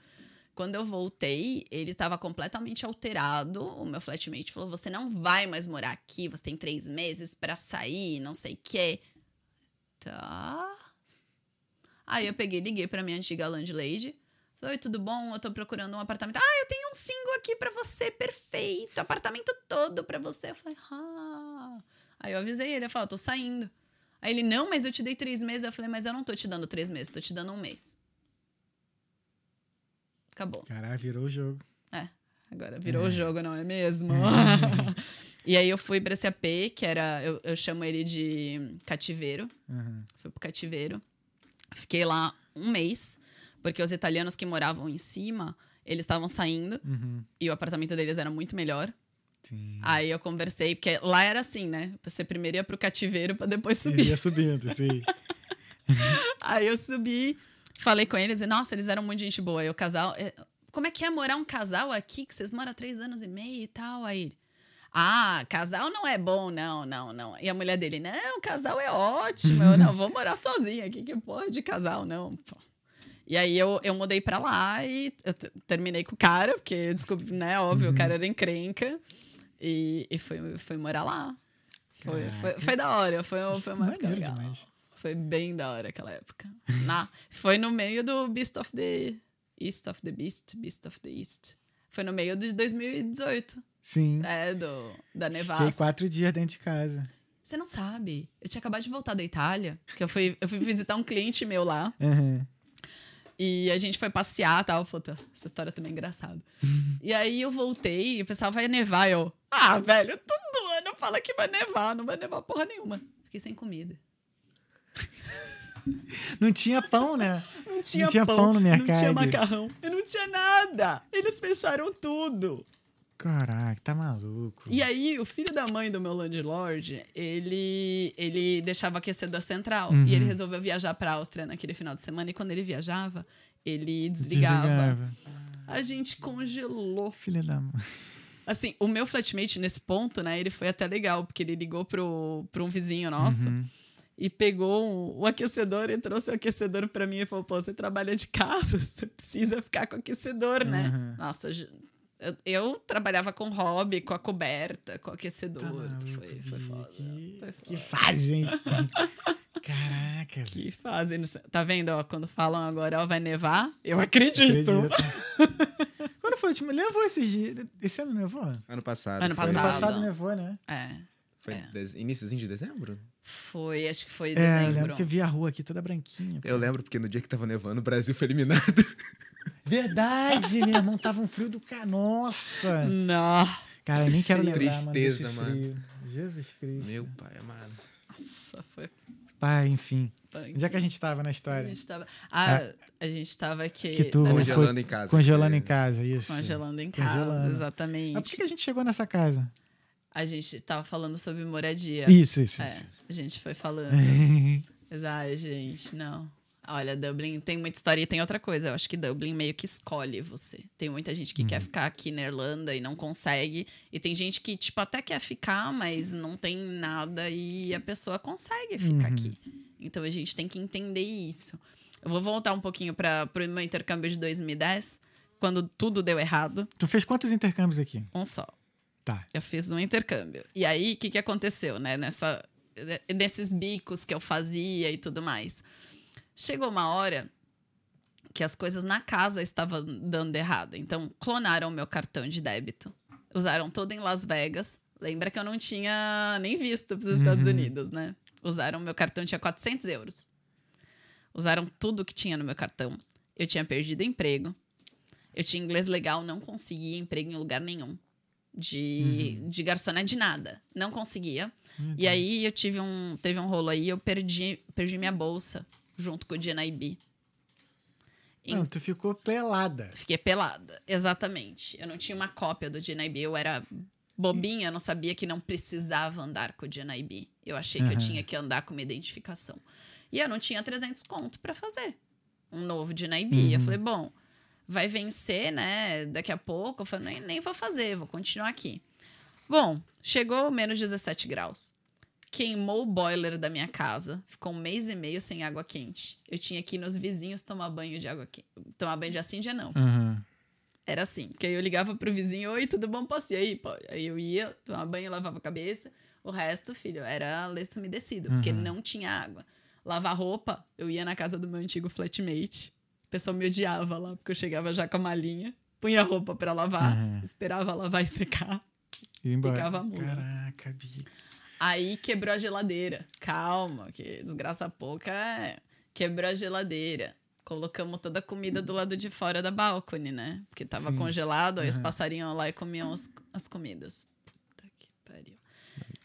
Quando eu voltei, ele tava completamente alterado. O meu flatmate falou: Você não vai mais morar aqui, você tem três meses para sair, não sei o quê. Tá. Aí eu peguei e liguei pra minha antiga landlady. Oi, tudo bom? Eu tô procurando um apartamento. Ah, eu tenho um single aqui pra você, perfeito. Apartamento todo pra você. Eu falei, ah. Aí eu avisei ele, eu falei, tô saindo. Aí ele, não, mas eu te dei três meses. Eu falei, mas eu não tô te dando três meses, tô te dando um mês. Acabou. Caralho, virou o jogo. É, agora virou o jogo, não é mesmo? e aí eu fui pra esse AP, que era, eu, eu chamo ele de cativeiro. Uhum. Fui pro cativeiro. Fiquei lá um mês, porque os italianos que moravam em cima, eles estavam saindo Uhum. e o apartamento deles era muito melhor. Sim. Aí eu conversei, porque lá era assim, né? Você primeiro ia pro cativeiro pra depois subir. ia subindo, sim. Aí eu subi, falei com eles e, nossa, eles eram muito gente boa. Aí o casal. é, Como é que é morar um casal aqui que vocês moram há três anos e meio e tal? Aí ele. Ah, casal não é bom, não, não, não. E a mulher dele, não, casal é ótimo. Eu não vou morar sozinha aqui, que pode, casal, não. Pô. E aí eu, eu mudei pra lá e eu terminei com o cara, porque eu descobri, né, óbvio, o cara era encrenca. E, e fui, fui morar lá. Foi, foi, foi da hora, foi, foi uma época legal. demais. Foi bem da hora aquela época. Na, foi no meio do Beast of the East of the Beast, Beast of the East. Foi no meio de 2018. Sim. É, do, da Fiquei nevasca. quatro dias dentro de casa. Você não sabe. Eu tinha acabado de voltar da Itália, que eu fui, eu fui visitar um cliente meu lá. Uhum. E a gente foi passear e tal. Puta, essa história também é engraçada. e aí eu voltei e o pessoal vai nevar. Eu, ah, velho, todo ano fala que vai nevar. Não vai nevar porra nenhuma. Fiquei sem comida. Não tinha pão, né? Não tinha, tinha pão, pão no Não mercado. tinha macarrão. E não tinha nada. Eles fecharam tudo. Caraca, tá maluco. E aí, o filho da mãe do meu landlord, ele, ele deixava aquecedor central. Uhum. E ele resolveu viajar pra Áustria naquele final de semana. E quando ele viajava, ele desligava. Desligava. A gente congelou. Filha da mãe. Assim, o meu flatmate, nesse ponto, né, ele foi até legal, porque ele ligou pro, pro um vizinho nosso Uhum. e pegou um, o aquecedor e trouxe o aquecedor pra mim e falou: pô, você trabalha de casa, você precisa ficar com aquecedor, né? Uhum. Nossa, eu, eu trabalhava com hobby, com a coberta, com o aquecedor. Tá foi, foi foda. Que, Foi que fase, hein? Caraca, velho. Que fazem. Tá vendo, ó, quando falam agora, ó, vai nevar? Eu acredito. Acredito. Quando foi? Tipo, levou esses dias. Esse ano nevou? Ano Ano passado. Ano foi- passado. passado nevou, né? É. Foi É. des- iníciozinho de dezembro? Foi, acho que foi É, eu lembro dezembro. que eu vi a rua aqui toda branquinha. pô. Eu lembro porque no dia que tava nevando, o Brasil foi eliminado. Verdade, meu irmão, tava um frio do cara. Nossa! Não. Cara, eu nem quero Que lembrar, tristeza, mano. mano. Jesus Cristo. Meu pai amado. Nossa, foi Pai, enfim. punk. Onde é que a gente tava na A história? gente tava. Ah, a gente tava aqui. Que tu Congelando foi- em casa, Congelando que em casa, isso. Congelando em casa, Congelando. exatamente. Mas por que que a gente chegou nessa casa? A gente tava falando sobre moradia. Isso, isso, É, isso. a gente foi falando. Mas, ai, gente, não. Olha, Dublin tem muita história e tem outra coisa. Eu acho que Dublin meio que escolhe você. Tem muita gente que Uhum. quer ficar aqui na Irlanda e não consegue. E tem gente que, tipo, até quer ficar, mas não tem nada e a pessoa consegue ficar Uhum. aqui. Então a gente tem que entender isso. Eu vou voltar um pouquinho para o meu intercâmbio de 2010, quando tudo deu errado. Tu fez quantos intercâmbios aqui? Um só. Tá. Eu fiz um intercâmbio. E aí, o que, que aconteceu, né? Nessa, nesses bicos que eu fazia e tudo mais. Chegou uma hora que as coisas na casa estavam dando errado. Então, clonaram meu cartão de débito. Usaram todo em Las Vegas. Lembra que eu não tinha nem visto para os Estados Unidos, né? Usaram meu cartão, tinha 400 euros. Usaram tudo que tinha no meu cartão. Eu tinha perdido emprego. Eu tinha inglês legal, não conseguia emprego em lugar nenhum. De, de garçonete, de nada. Não conseguia. E aí eu tive um, teve um rolo aí, eu perdi, perdi minha bolsa junto com o. Em- Não, tu ficou pelada. Fiquei pelada, exatamente. Eu não tinha uma cópia do DNIB, eu era bobinha, não sabia que não precisava andar com o DNIB. Eu achei que eu tinha que andar com uma identificação. E eu não tinha 300 conto para fazer um novo DNIB. Eu falei, bom, vai vencer, né, daqui a pouco. Eu falei, nem, nem vou fazer, vou continuar aqui. Bom, chegou menos 17 graus. Queimou o boiler da minha casa. Ficou um mês e meio sem água quente. Eu tinha que ir nos vizinhos tomar banho de água quente. Tomar banho de assim dia não. Aham. Era assim, que aí eu ligava pro vizinho, oi, tudo bom? Posso ir aí? Pô, Aí eu ia, tomava banho, lavava a cabeça. O resto, filho, era lenço umedecido, porque não tinha água. Lavar roupa, eu ia na casa do meu antigo flatmate. O pessoal me odiava lá, porque eu chegava já com a malinha, punha a roupa pra lavar, Uhum. esperava lavar e secar. E embora. Ficava mudo. Caraca, Bia. Aí quebrou a geladeira. Calma, que desgraça pouca. é. Quebrou a geladeira. Colocamos toda a comida do lado de fora da balcone, né? Porque tava Sim. congelado, aí os passarinhos lá e comiam as, as comidas. Puta que pariu.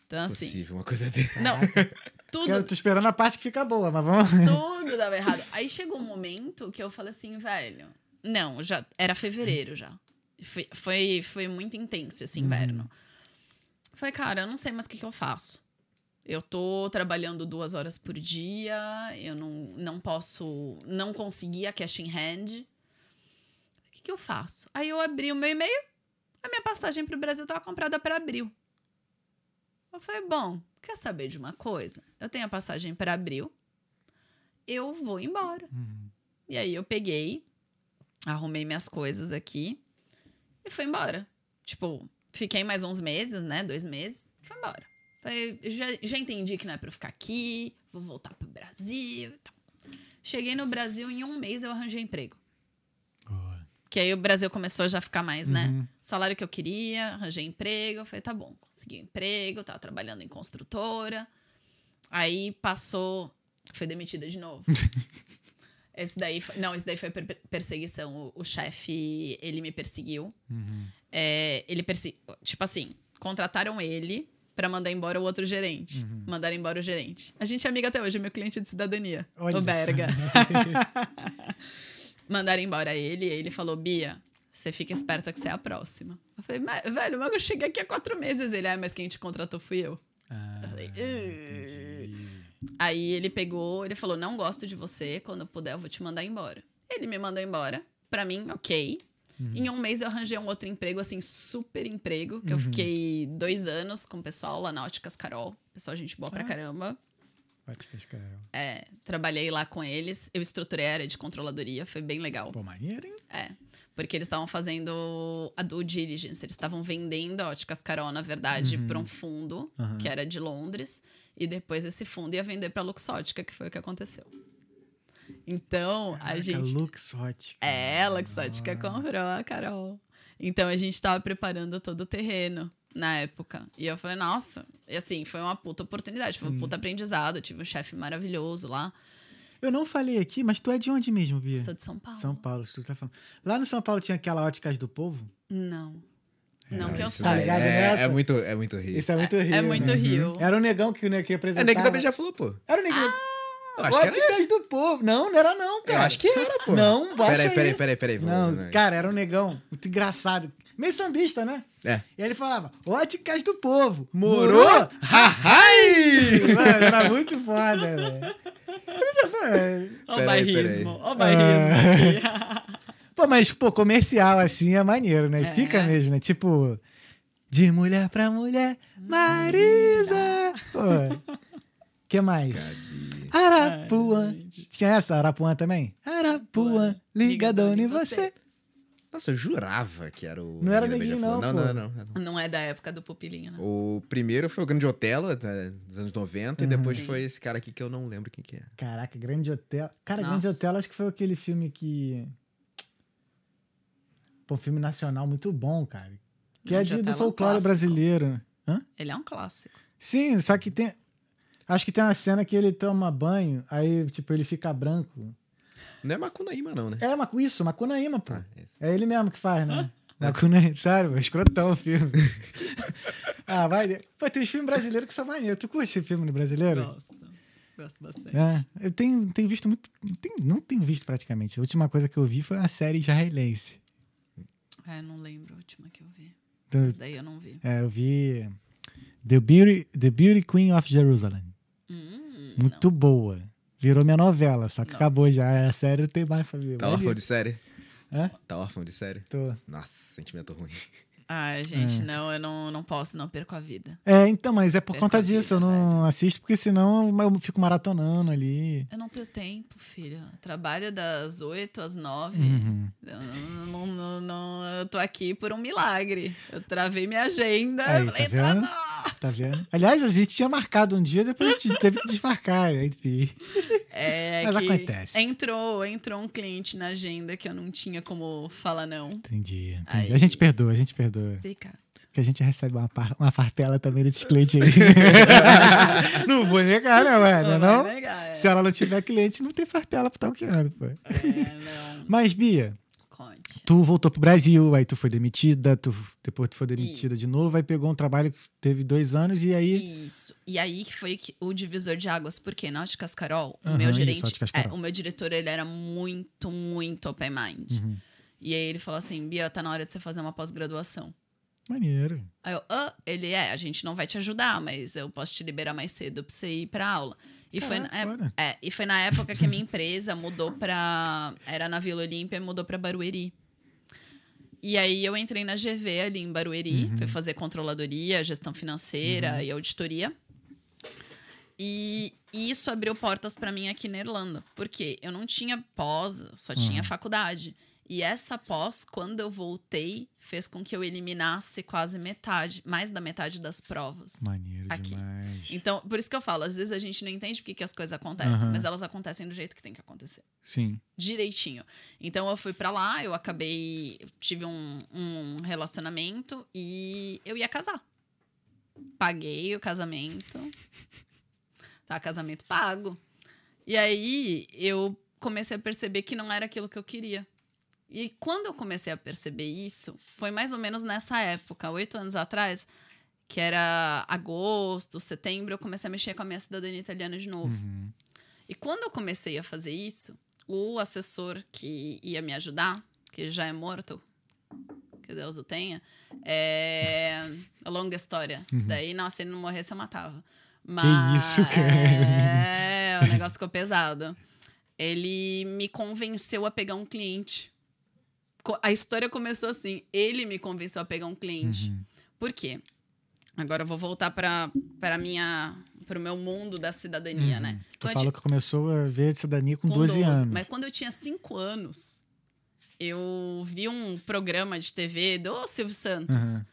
Então, assim. Possível uma coisa dessa. Não, Eu tudo, tô esperando a parte que fica boa, mas vamos. tudo dava errado. Aí chegou um momento que eu falei assim, velho. Não, já era fevereiro já. Foi, foi, foi muito intenso esse inverno. Falei, cara, eu não sei mais o que, que eu faço. Eu tô trabalhando duas horas por dia, eu não, não posso, não consegui a cash in hand. O que, que eu faço? Aí eu abri o meu e-mail, a minha passagem pro Brasil tava comprada para abril. Eu falei, bom, quer saber de uma coisa? Eu tenho a passagem para abril, eu vou embora. E aí eu peguei, arrumei minhas coisas aqui e fui embora. Tipo, fiquei mais uns meses, né? Dois meses, fui embora. Falei, já, já entendi que não é pra eu ficar aqui, vou voltar pro Brasil e tal. Cheguei no Brasil, em um mês eu arranjei emprego. Boa. Que aí o Brasil começou já a ficar mais, né? Salário que eu queria, arranjei emprego. Falei, tá bom, consegui um emprego, tava trabalhando em construtora. Aí passou, foi demitida de novo. esse daí, foi- não, esse daí foi per- per- perseguição. O, o chefe, ele me perseguiu. É, ele perse... Tipo assim, contrataram ele pra mandar embora o outro gerente. Mandaram embora o gerente. A gente é amiga até hoje, meu cliente de cidadania. Olha o. Berga. Mandaram embora ele e ele falou: Bia, você fica esperta que você é a próxima. Eu falei, "Mas, velho, mas eu cheguei aqui há quatro meses. Ele, ah, mas quem te contratou fui eu. Ah, Eu falei. Aí ele pegou, ele falou: Não gosto de você, quando eu puder, eu vou te mandar embora. Ele me mandou embora. Pra mim, ok. Em um mês eu arranjei um outro emprego, assim, super emprego, que eu fiquei dois anos com o pessoal lá na Óticas Carol. Pessoal, gente boa pra caramba. óticas, cara. É, trabalhei lá com eles. Eu estruturei a área de controladoria, foi bem legal. Pô, maneiro, hein? É, porque eles estavam fazendo a due diligence, eles estavam vendendo a Óticas Carol, na verdade, para um fundo, que era de Londres, e depois esse fundo ia vender para Luxótica, que foi o que aconteceu. Então, a Caraca, gente. Lux Ótica. É, a Luxótica comprou a Carol. Então a gente tava preparando todo o terreno na época. E eu falei, nossa, e assim, foi uma puta oportunidade, foi um puta aprendizado. Eu tive um chefe maravilhoso lá. Eu não falei aqui, mas tu é de onde mesmo, Bia? Sou de São Paulo. São Paulo, se tu tá falando. Lá no São Paulo tinha aquela óticas do povo? Não. Não que eu Tá saiba. ligado é, nessa? é muito, é muito rio. Isso é muito rio. É muito né? rio. Era o negão que, né, que É, apresentava. nem que também já falou, pô. Era o negão. Eu acho que era. Óticas do povo. Não, não era não, Eu cara. acho que era, pô. Não, baixa Peraí, aí. peraí, peraí, peraí. Não, cara, era um negão muito engraçado. Meio sambista, né? É. E ele falava, óticas do povo. Morou? Ai! Mano, era muito foda, velho. Ó o bairrismo, ó o bairrismo aqui. Pô, mas, pô, comercial assim é maneiro, né? É. Fica mesmo, né? Tipo, de mulher pra mulher, Marisa! Pô, que mais? Arapuã. Tinha essa, Arapuã também? Arapuã, ligadona em você. Nossa, eu jurava que era o. Não era Neguinho Beija-Flor. não, não, pô. não, não, não. Não é da época do pupilinho, né? O primeiro foi o Grande Otelo, né, dos anos 90, e depois Sim. foi esse cara aqui que eu não lembro quem que é. Caraca, Grande Hotel. Cara, Grande. Hotel acho que foi aquele filme que. Pô, um filme nacional muito bom, cara. Que Grande é de, do é um folclore clássico. brasileiro. Hã? Ele é um clássico. Sim, só que tem. Acho que tem uma cena que ele toma banho, aí, tipo, ele fica branco. Não é Macunaíma, não, né? É, Macu- isso, Macunaíma, pô. Ah, esse. É ele mesmo que faz, né? Macunaíma, sério, é escrotão o filme. ah, vai. Pô, tem uns filmes brasileiros que são maneiros. Tu curte filme brasileiro? Gosto. Gosto bastante. É, eu tenho, tenho visto muito. tem- não tenho visto praticamente. A última coisa que eu vi foi uma série israelense. É, não lembro a última que eu vi. Então, Mas daí eu não vi. é, eu vi The Beauty, The Beauty Queen of Jerusalem. Hum, Muito boa. Virou minha novela, só que Não. acabou já. A série não tem mais pra ver. Tá órfão de série? Hã? Tá órfão de série? Tô. Nossa, sentimento ruim. Ai, gente, não, eu não, não posso, não perco a vida. É, então, mas é por Perco conta disso. Eu vida, não assisto, porque senão eu fico maratonando ali. Eu não tenho tempo, filha. Trabalho das 8 às 9. Uhum. Eu, não, não, não- eu tô aqui por um milagre. Eu travei minha agenda. Aí, eu falei, tá vendo? Tá vendo? Aliás, a gente tinha marcado um dia, depois a gente teve que desmarcar. né? Enfim. É Mas que acontece. Entrou, entrou um cliente na agenda que eu não tinha como falar não. Entendi, entendi. Aí. A gente perdoa, a gente perdoa. Pecado. Que a gente recebe uma, par- uma farpela também desses clientes aí. não vou negar, não, é? Não, é Não negar, é. Se ela não tiver cliente, não tem farpela pro talqueando, pô. É, não. Mas, Bia, Conte. tu voltou pro Brasil, aí tu foi demitida, tu, depois tu foi demitida de novo, aí pegou um trabalho que teve dois anos e aí. Isso. E aí que foi o divisor de águas, porque na Óticas Carol, o Aham, meu isso, gerente, Óticas é, o meu diretor, ele era muito, muito open mind. Uhum. E aí ele falou assim: Bia, tá na hora de você fazer uma pós-graduação. Maneiro. Aí eu, ah, ele é, a gente não vai te ajudar, mas eu posso te liberar mais cedo pra você ir pra aula. E, foi, na- é, é, e foi na época que a minha empresa mudou pra. Era na Vila Olímpia e mudou pra Barueri. E aí eu entrei na GV ali em Barueri, Uhum. fui fazer controladoria, gestão financeira e auditoria. E isso abriu portas pra mim aqui na Irlanda, porque eu não tinha pós, só Uhum. tinha faculdade. E essa pós, quando eu voltei, fez com que eu eliminasse quase metade, mais da metade das provas. Maneiro Aqui. demais. Então, por isso que eu falo, às vezes a gente não entende porque que as coisas acontecem, Aham. mas elas acontecem do jeito que tem que acontecer Sim. direitinho. Então eu fui pra lá, eu acabei. Tive um, um relacionamento e eu ia casar. Paguei o casamento. Tá, casamento pago. E aí eu comecei a perceber que não era aquilo que eu queria. E quando eu comecei a perceber isso, foi mais ou menos nessa época, oito anos atrás, que era agosto, setembro, eu comecei a mexer com a minha cidadania italiana de novo. E quando eu comecei a fazer isso, o assessor que ia me ajudar, que já é morto, que Deus o tenha, é. é longa história. Isso daí, nossa, se ele não morresse, eu matava. Mas, isso, cara? É, o negócio ficou pesado. Ele me convenceu a pegar um cliente. A história começou assim. Ele me convenceu a pegar um cliente. Por quê? Agora eu vou voltar para para minha para o meu mundo da cidadania, né? Tu Quando eu falou que começou a ver cidadania com, com 12, anos. Mas quando eu tinha 5 anos, eu vi um programa de TV do Silvio Santos. Aham.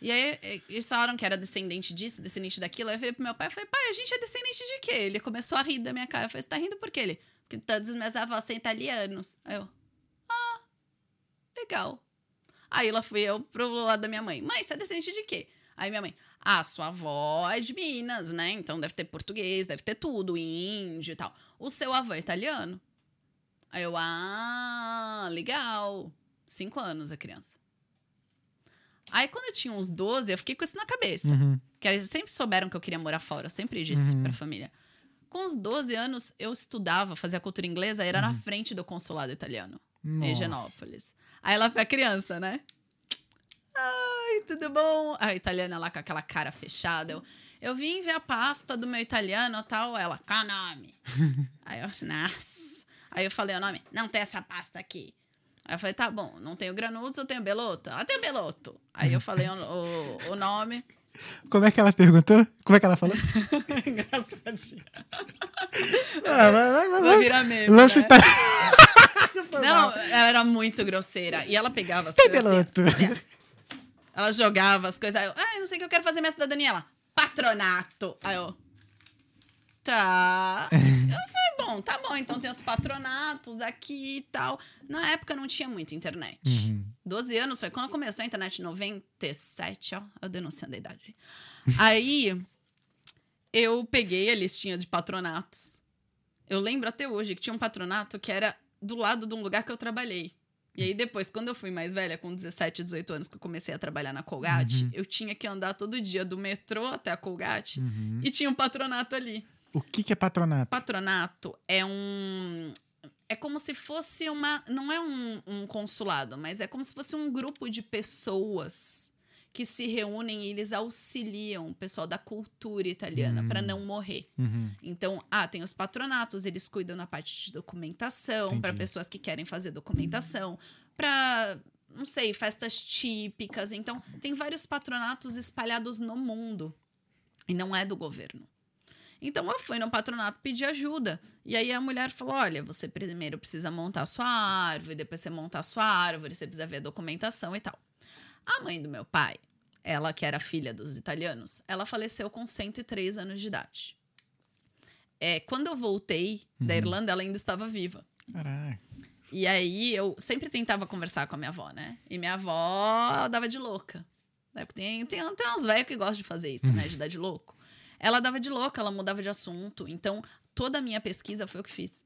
E aí eles falaram que era descendente disso, descendente daquilo. Aí eu falei pro meu pai, eu falei, pai, a gente é descendente de quê? Ele começou a rir da minha cara. Eu falei, você tá rindo por quê? Ele, porque todos os meus avós são italianos. Aí eu, legal. Aí lá fui eu pro lado da minha mãe. Mãe, você é descendente de quê? Aí minha mãe, ah, sua avó é de Minas, né? Então deve ter português, deve ter tudo, índio e tal. O seu avô é italiano. Aí eu, ah, legal. Cinco anos a criança. Aí quando eu tinha uns 12, eu fiquei com isso na cabeça. Uhum. Porque eles sempre souberam que eu queria morar fora. Eu sempre disse pra família. Com uns 12 anos, eu estudava, fazia cultura inglesa, era na frente do consulado italiano, em Nossa. Aí ela foi a criança, né? Ai, tudo bom? A italiana lá com aquela cara fechada. Eu, eu vim ver a pasta do meu italiano tal. Ela, qual o nome? Aí eu, nossa. Aí eu falei o nome, não tem essa pasta aqui. Aí eu falei, tá bom, não tenho granudos, eu tenho beloto. Ah, tenho beloto. Aí eu falei o, o, o nome. Como é que ela perguntou? Como é que ela falou? Engraçadinho. ah, vai, virar meme, Lance né? tá... Não, ela era muito grosseira. E ela pegava as coisas assim, Ela jogava as coisas. Aí eu, ah, eu não sei o que eu quero fazer minha cidadania. Ela, patronato. Aí eu, tá. eu falei, bom, tá bom. Então tem os patronatos aqui e tal. Na época não tinha muita internet. 12 anos foi quando começou a internet, 97, ó. Eu denunciando a idade. Aí eu peguei a listinha de patronatos. Eu lembro até hoje que tinha um patronato que era do lado de um lugar que eu trabalhei. E aí depois, quando eu fui mais velha, com 17, 18 anos, que eu comecei a trabalhar na Colgate, eu tinha que andar todo dia do metrô até a Colgate e tinha um patronato ali. O que, que é patronato? Patronato é um. É como se fosse uma. Não é um, um consulado, mas é como se fosse um grupo de pessoas que se reúnem e eles auxiliam o pessoal da cultura italiana para não morrer. Uhum. Então, ah, tem os patronatos, eles cuidam na parte de documentação, para pessoas que querem fazer documentação, para não sei, festas típicas. Então, tem vários patronatos espalhados no mundo. E não é do governo. Então eu fui no patronato pedir ajuda. E aí a mulher falou: olha, você primeiro precisa montar a sua árvore, depois você montar a sua árvore, você precisa ver a documentação e tal. A mãe do meu pai, ela que era filha dos italianos, ela faleceu com 103 anos de idade. É, quando eu voltei da Irlanda, ela ainda estava viva. Caraca. E aí eu sempre tentava conversar com a minha avó, né? E minha avó dava de louca. Porque tem, tem, tem uns velhos que gostam de fazer isso, né? De dar de louco. Ela dava de louca, ela mudava de assunto. Então, toda a minha pesquisa foi o que fiz.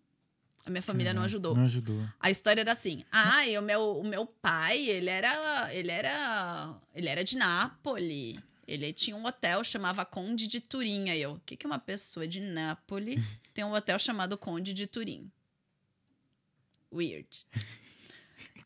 A minha família não ajudou. Não ajudou. A história era assim: ah, o meu, o meu pai, ele era, ele era. Ele era de Nápoles. Ele tinha um hotel chamava Conde de Turim. Aí eu, o que, que uma pessoa de Nápoles tem um hotel chamado Conde de Turim? Weird.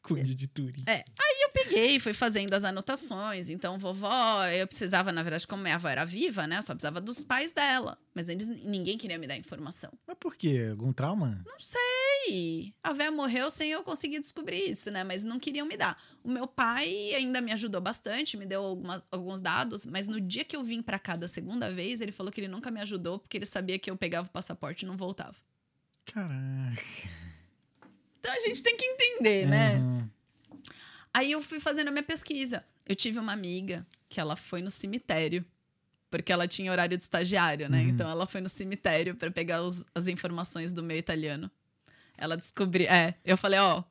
Conde de Turim. É, aí eu peguei, fui fazendo as anotações. Então, vovó, eu precisava, na verdade, como minha avó era viva, né? Eu só precisava dos pais dela. Mas eles, ninguém queria me dar informação. Mas por quê? Algum trauma? Não sei. A véia morreu sem eu conseguir descobrir isso, né? Mas não queriam me dar. O meu pai ainda me ajudou bastante, me deu algumas, alguns dados, mas no dia que eu vim pra cá da segunda vez, ele falou que ele nunca me ajudou porque ele sabia que eu pegava o passaporte e não voltava. Caraca. Então a gente tem que entender, né? Uhum. Aí eu fui fazendo a minha pesquisa. Eu tive uma amiga que ela foi no cemitério, porque ela tinha horário de estagiário, né? Então ela foi no cemitério para pegar os- as informações do meu italiano. Ela descobriu. É, eu falei, ó.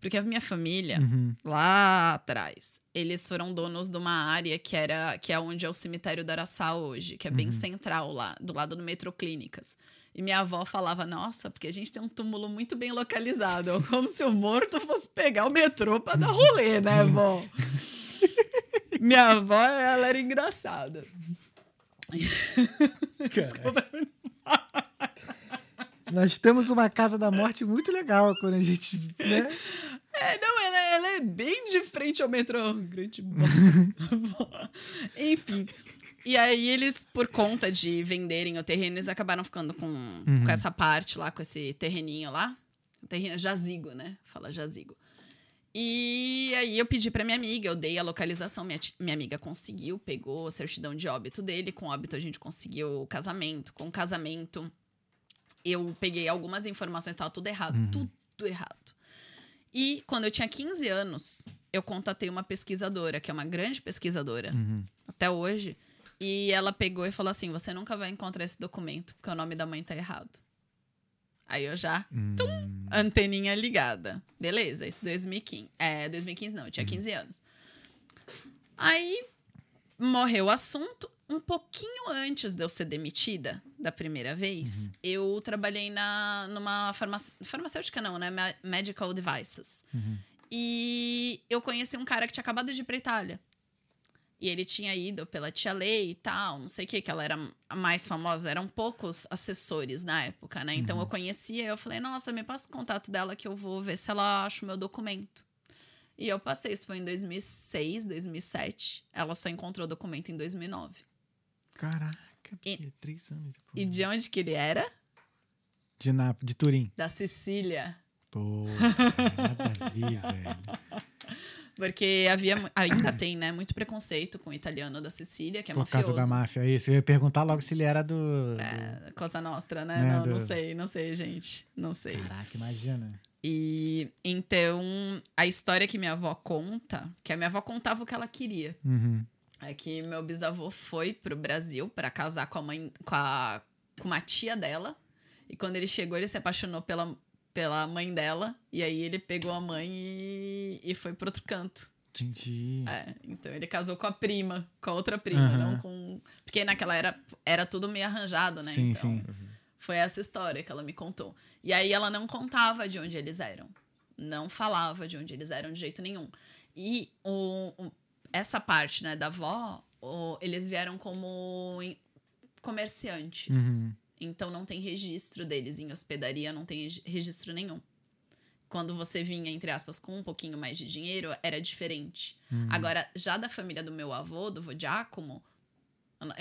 Porque a minha família, lá atrás, eles foram donos de uma área que era que é onde é o cemitério do Araçá hoje, que é bem central lá, do lado do Metroclínicas. E minha avó falava, nossa, porque a gente tem um túmulo muito bem localizado. É Como se o morto fosse pegar o metrô pra dar rolê, né, vó? minha avó, ela era engraçada. Desculpa. Nós temos uma casa da morte muito legal quando a gente. Né? É, não, ela, ela é bem de frente ao metrô. Grande bosta. Enfim. E aí eles, por conta de venderem o terreno, eles acabaram ficando com, com essa parte lá, com esse terreninho lá. O terreno jazigo, né? Fala jazigo. E aí eu pedi pra minha amiga, eu dei a localização, minha, minha amiga conseguiu, pegou a certidão de óbito dele, com óbito a gente conseguiu o casamento, com o casamento eu peguei algumas informações, tava tudo errado, tudo errado. E quando eu tinha 15 anos, eu contatei uma pesquisadora, que é uma grande pesquisadora, até hoje, e ela pegou e falou assim: Você nunca vai encontrar esse documento, porque o nome da mãe tá errado. Aí eu já, tum, anteninha ligada. Beleza, isso 2015. É, 2015 não, eu tinha 15 anos. Aí morreu o assunto. Um pouquinho antes de eu ser demitida da primeira vez, eu trabalhei na, numa farmac... farmacêutica, não, né? Medical Devices. E eu conheci um cara que tinha acabado de ir pra Itália. E ele tinha ido pela Tia Lei e tal, não sei o que, que ela era a mais famosa. Eram poucos assessores na época, né? Então eu conhecia, eu falei, nossa, me passa o contato dela que eu vou ver se ela acha o meu documento. E eu passei, isso foi em 2006, 2007. Ela só encontrou o documento em 2009. Caraca, E- Bia, três anos depois. E de onde que ele era? De, Náp de Turim. Da Sicília. Pô, nada a ver, velho. Porque havia, ainda tem, né, muito preconceito com o italiano da Sicília, que é Por mafioso. causa da máfia, isso. Eu ia perguntar logo se ele era do. do- É, Costa Nostra, né? Né, não, não do- sei, não sei, gente. Não sei. Caraca, imagina. E então, a história que minha avó conta, que a minha avó contava o que ela queria. Uhum. É que meu bisavô foi pro Brasil para casar com a mãe, com, a, com uma tia dela. E quando ele chegou, ele se apaixonou pela, pela mãe dela. E aí ele pegou a mãe e, e foi pro outro canto. Entendi. É, então ele casou com a prima, com a outra prima, Aham. não com. Porque naquela era, era tudo meio arranjado, né? Sim, então, sim. Foi essa história que ela me contou. E aí ela não contava de onde eles eram. Não falava de onde eles eram de jeito nenhum. E o, o- essa parte, né, da avó, o- eles vieram como comerciantes. Uhum. Então não tem registro deles em hospedaria, não tem regi- registro nenhum. Quando você vinha, entre aspas, com um pouquinho mais de dinheiro, era diferente. Agora, já da família do meu avô, do vô Giacomo,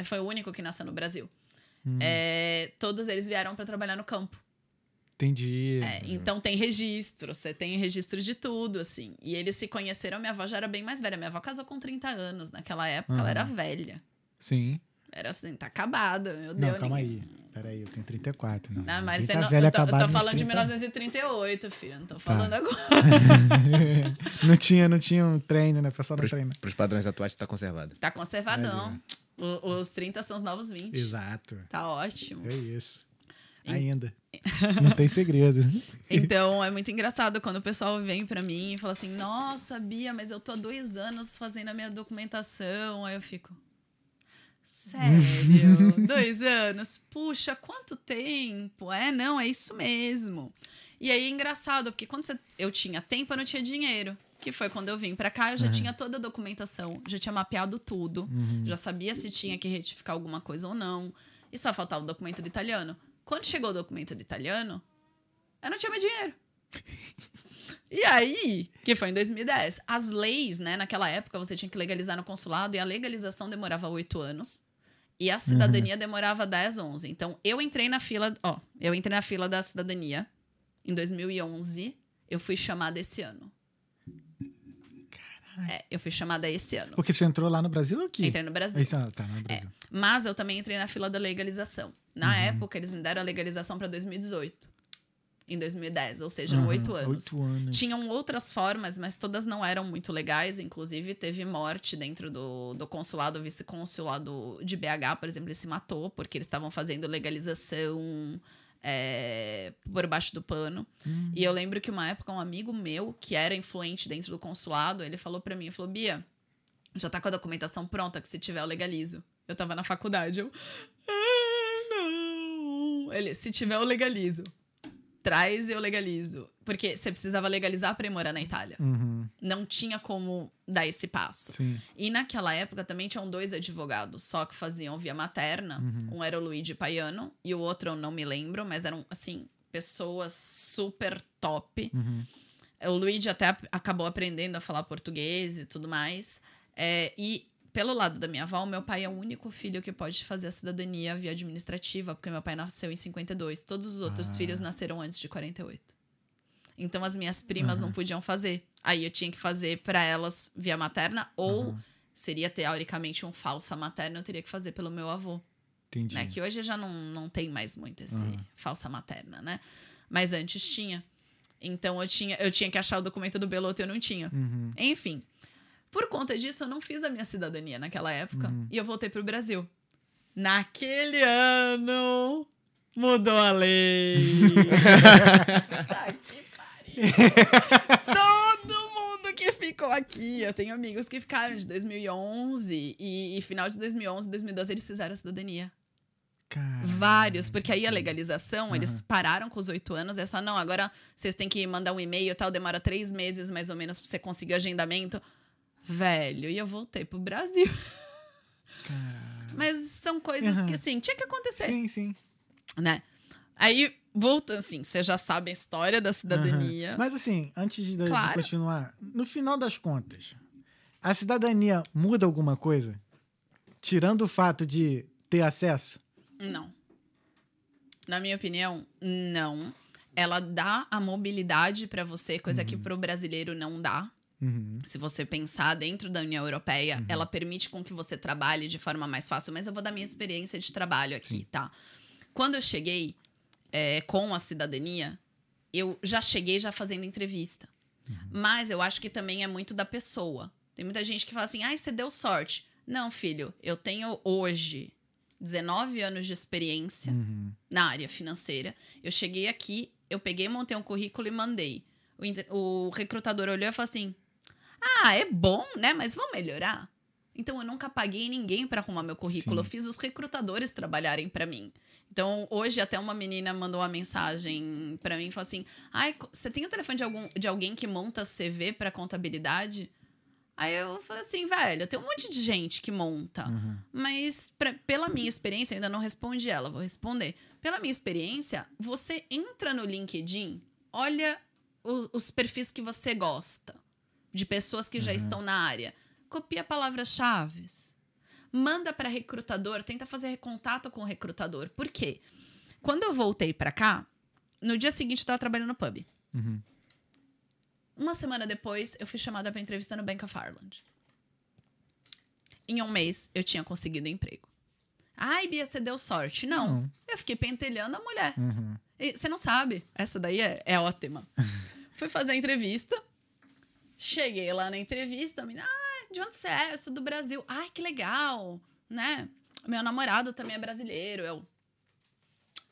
foi o único que nasceu no Brasil. É, todos eles vieram para trabalhar no campo. Entendi. É, então tem registro, você tem registro de tudo, assim. E eles se conheceram, minha avó já era bem mais velha. Minha avó casou com 30 anos. Naquela época, ela era velha. Sim. Era assim, tá acabada, meu Não, Deus. calma ninguém- aí. Peraí, eu tenho 34. Não, Não, mas você tá não, velho eu tô, eu acabado tô falando de 30. 1938, filho. Não tô Tá. falando agora. não, tinha, não tinha um treino, né? O pessoal não treina. pros padrões atuais tá conservado. Tá conservadão. O- os 30 são os novos 20. Exato. Tá ótimo. É isso. Ainda. Não tem segredo. Então é muito engraçado quando o pessoal vem pra mim e fala assim: Nossa, Bia, mas eu tô há dois anos fazendo a minha documentação. Aí eu fico. Sério? dois anos? Puxa, quanto tempo? É, não, é isso mesmo. E aí é engraçado, porque quando você- eu tinha tempo, eu não tinha dinheiro. Que foi quando eu vim pra cá, eu já tinha toda a documentação, já tinha mapeado tudo, já sabia se tinha que retificar alguma coisa ou não. E só faltava o documento do italiano. Quando chegou o documento do italiano, eu não tinha mais dinheiro. E aí, que foi em 2010, as leis, né? Naquela época você tinha que legalizar no consulado e a legalização demorava oito anos. E a cidadania demorava 10, 11. Então, eu entrei na fila, ó, eu entrei na fila da cidadania em 2011. Eu fui chamada esse ano. É, eu fui chamada esse ano. Porque você entrou lá no Brasil ou aqui? Entrei no Brasil. Ah, tá, no É, Brasil. mas eu também entrei na fila da legalização. Na época, eles me deram a legalização para 2018. Em 2010, ou seja, oito anos. oito anos. Tinham outras formas, mas todas não eram muito legais. Inclusive, teve morte dentro do, do consulado, vice-consulado de BH, por exemplo, ele se matou porque eles estavam fazendo legalização é, por baixo do pano. E eu lembro que uma época um amigo meu, que era influente dentro do consulado, ele falou para mim, falou, Bia, já tá com a documentação pronta, que se tiver eu legalizo. Eu tava na faculdade, eu... Ah, não! Ele, se tiver eu legalizo. Traz e eu legalizo. Porque você precisava legalizar pra ir morar na Itália. Uhum, Não tinha como dar esse passo. sim. E naquela época também tinham dois advogados, só que faziam via materna. Um era o Luigi Paiano e o outro eu não me lembro, mas eram, assim, pessoas super top. O Luigi até acabou aprendendo a falar português e tudo mais. É, e pelo lado da minha avó, meu pai é o único filho que pode fazer a cidadania via administrativa, porque meu pai nasceu em 52. Todos os outros filhos nasceram antes de 48. Então as minhas primas não podiam fazer. Aí eu tinha que fazer para elas via materna ou seria teoricamente um falsa materna, eu teria que fazer pelo meu avô, Entendi. né? Que hoje já não, não tem mais muito esse falsa materna, né? Mas antes tinha. Então eu tinha, eu tinha que achar o documento do Beloto e eu não tinha. Enfim. Por conta disso, eu não fiz a minha cidadania naquela época e eu voltei pro Brasil. Naquele ano mudou a lei. Tá que pariu. Todo mundo que ficou aqui, eu tenho amigos que ficaram de 2011 e, e final de 2011, 2012 eles fizeram a cidadania. Cara, Vários, porque aí a legalização, eles pararam com os oito anos, é só, não, agora vocês têm que mandar um e-mail e tal, demora três meses mais ou menos pra você conseguir o agendamento. Velho, e eu voltei pro Brasil. Mas são coisas Aham. que, assim, tinha que acontecer, sim, sim. né? Aí, voltando, assim, vocês já sabem a história da cidadania. Aham. Mas assim, antes de, de Claro. continuar, no final das contas, a cidadania muda alguma coisa? Tirando o fato de ter acesso? Não. Na minha opinião, não. Ela dá a mobilidade pra você, coisa que pro brasileiro não dá. Uhum. Se você pensar dentro da União Europeia, ela permite com que você trabalhe de forma mais fácil. Mas eu vou dar minha experiência de trabalho aqui, tá? Quando eu cheguei é, com a cidadania, eu já cheguei já fazendo entrevista. Mas eu acho que também é muito da pessoa. Tem muita gente que fala assim, ai, você deu sorte. Não, filho, eu tenho hoje 19 anos de experiência na área financeira. Eu cheguei aqui, eu peguei, montei um currículo e mandei. O, o recrutador olhou e falou assim: Ah, é bom, né? Mas vamos melhorar. Então eu nunca paguei ninguém para arrumar meu currículo. Eu fiz os recrutadores trabalharem para mim. Então hoje até uma menina mandou uma mensagem para mim e falou assim: "Ai, você tem o telefone de algum de alguém que monta CV para contabilidade?" Aí eu falei assim, velho, tem um monte de gente que monta. Mas pra- pela minha experiência, eu ainda não respondi ela, vou responder. Pela minha experiência, você entra no LinkedIn, olha o- os perfis que você gosta, de pessoas que já estão na área. Copia palavras-chave. Manda para recrutador, tenta fazer contato com o recrutador. Por quê? Quando eu voltei para cá, no dia seguinte, eu tava trabalhando no pub. Uma semana depois, eu fui chamada pra entrevista no Bank of Ireland. Em um mês, eu tinha conseguido emprego. Ai, Bia, você deu sorte. Não. Eu fiquei pentelhando a mulher. E você não sabe. Essa daí é, é ótima. Fui fazer a entrevista. Cheguei lá na entrevista. A menina, ah, de onde você é? Eu sou do Brasil. Ai, que legal. Né? Meu namorado também é brasileiro. Eu.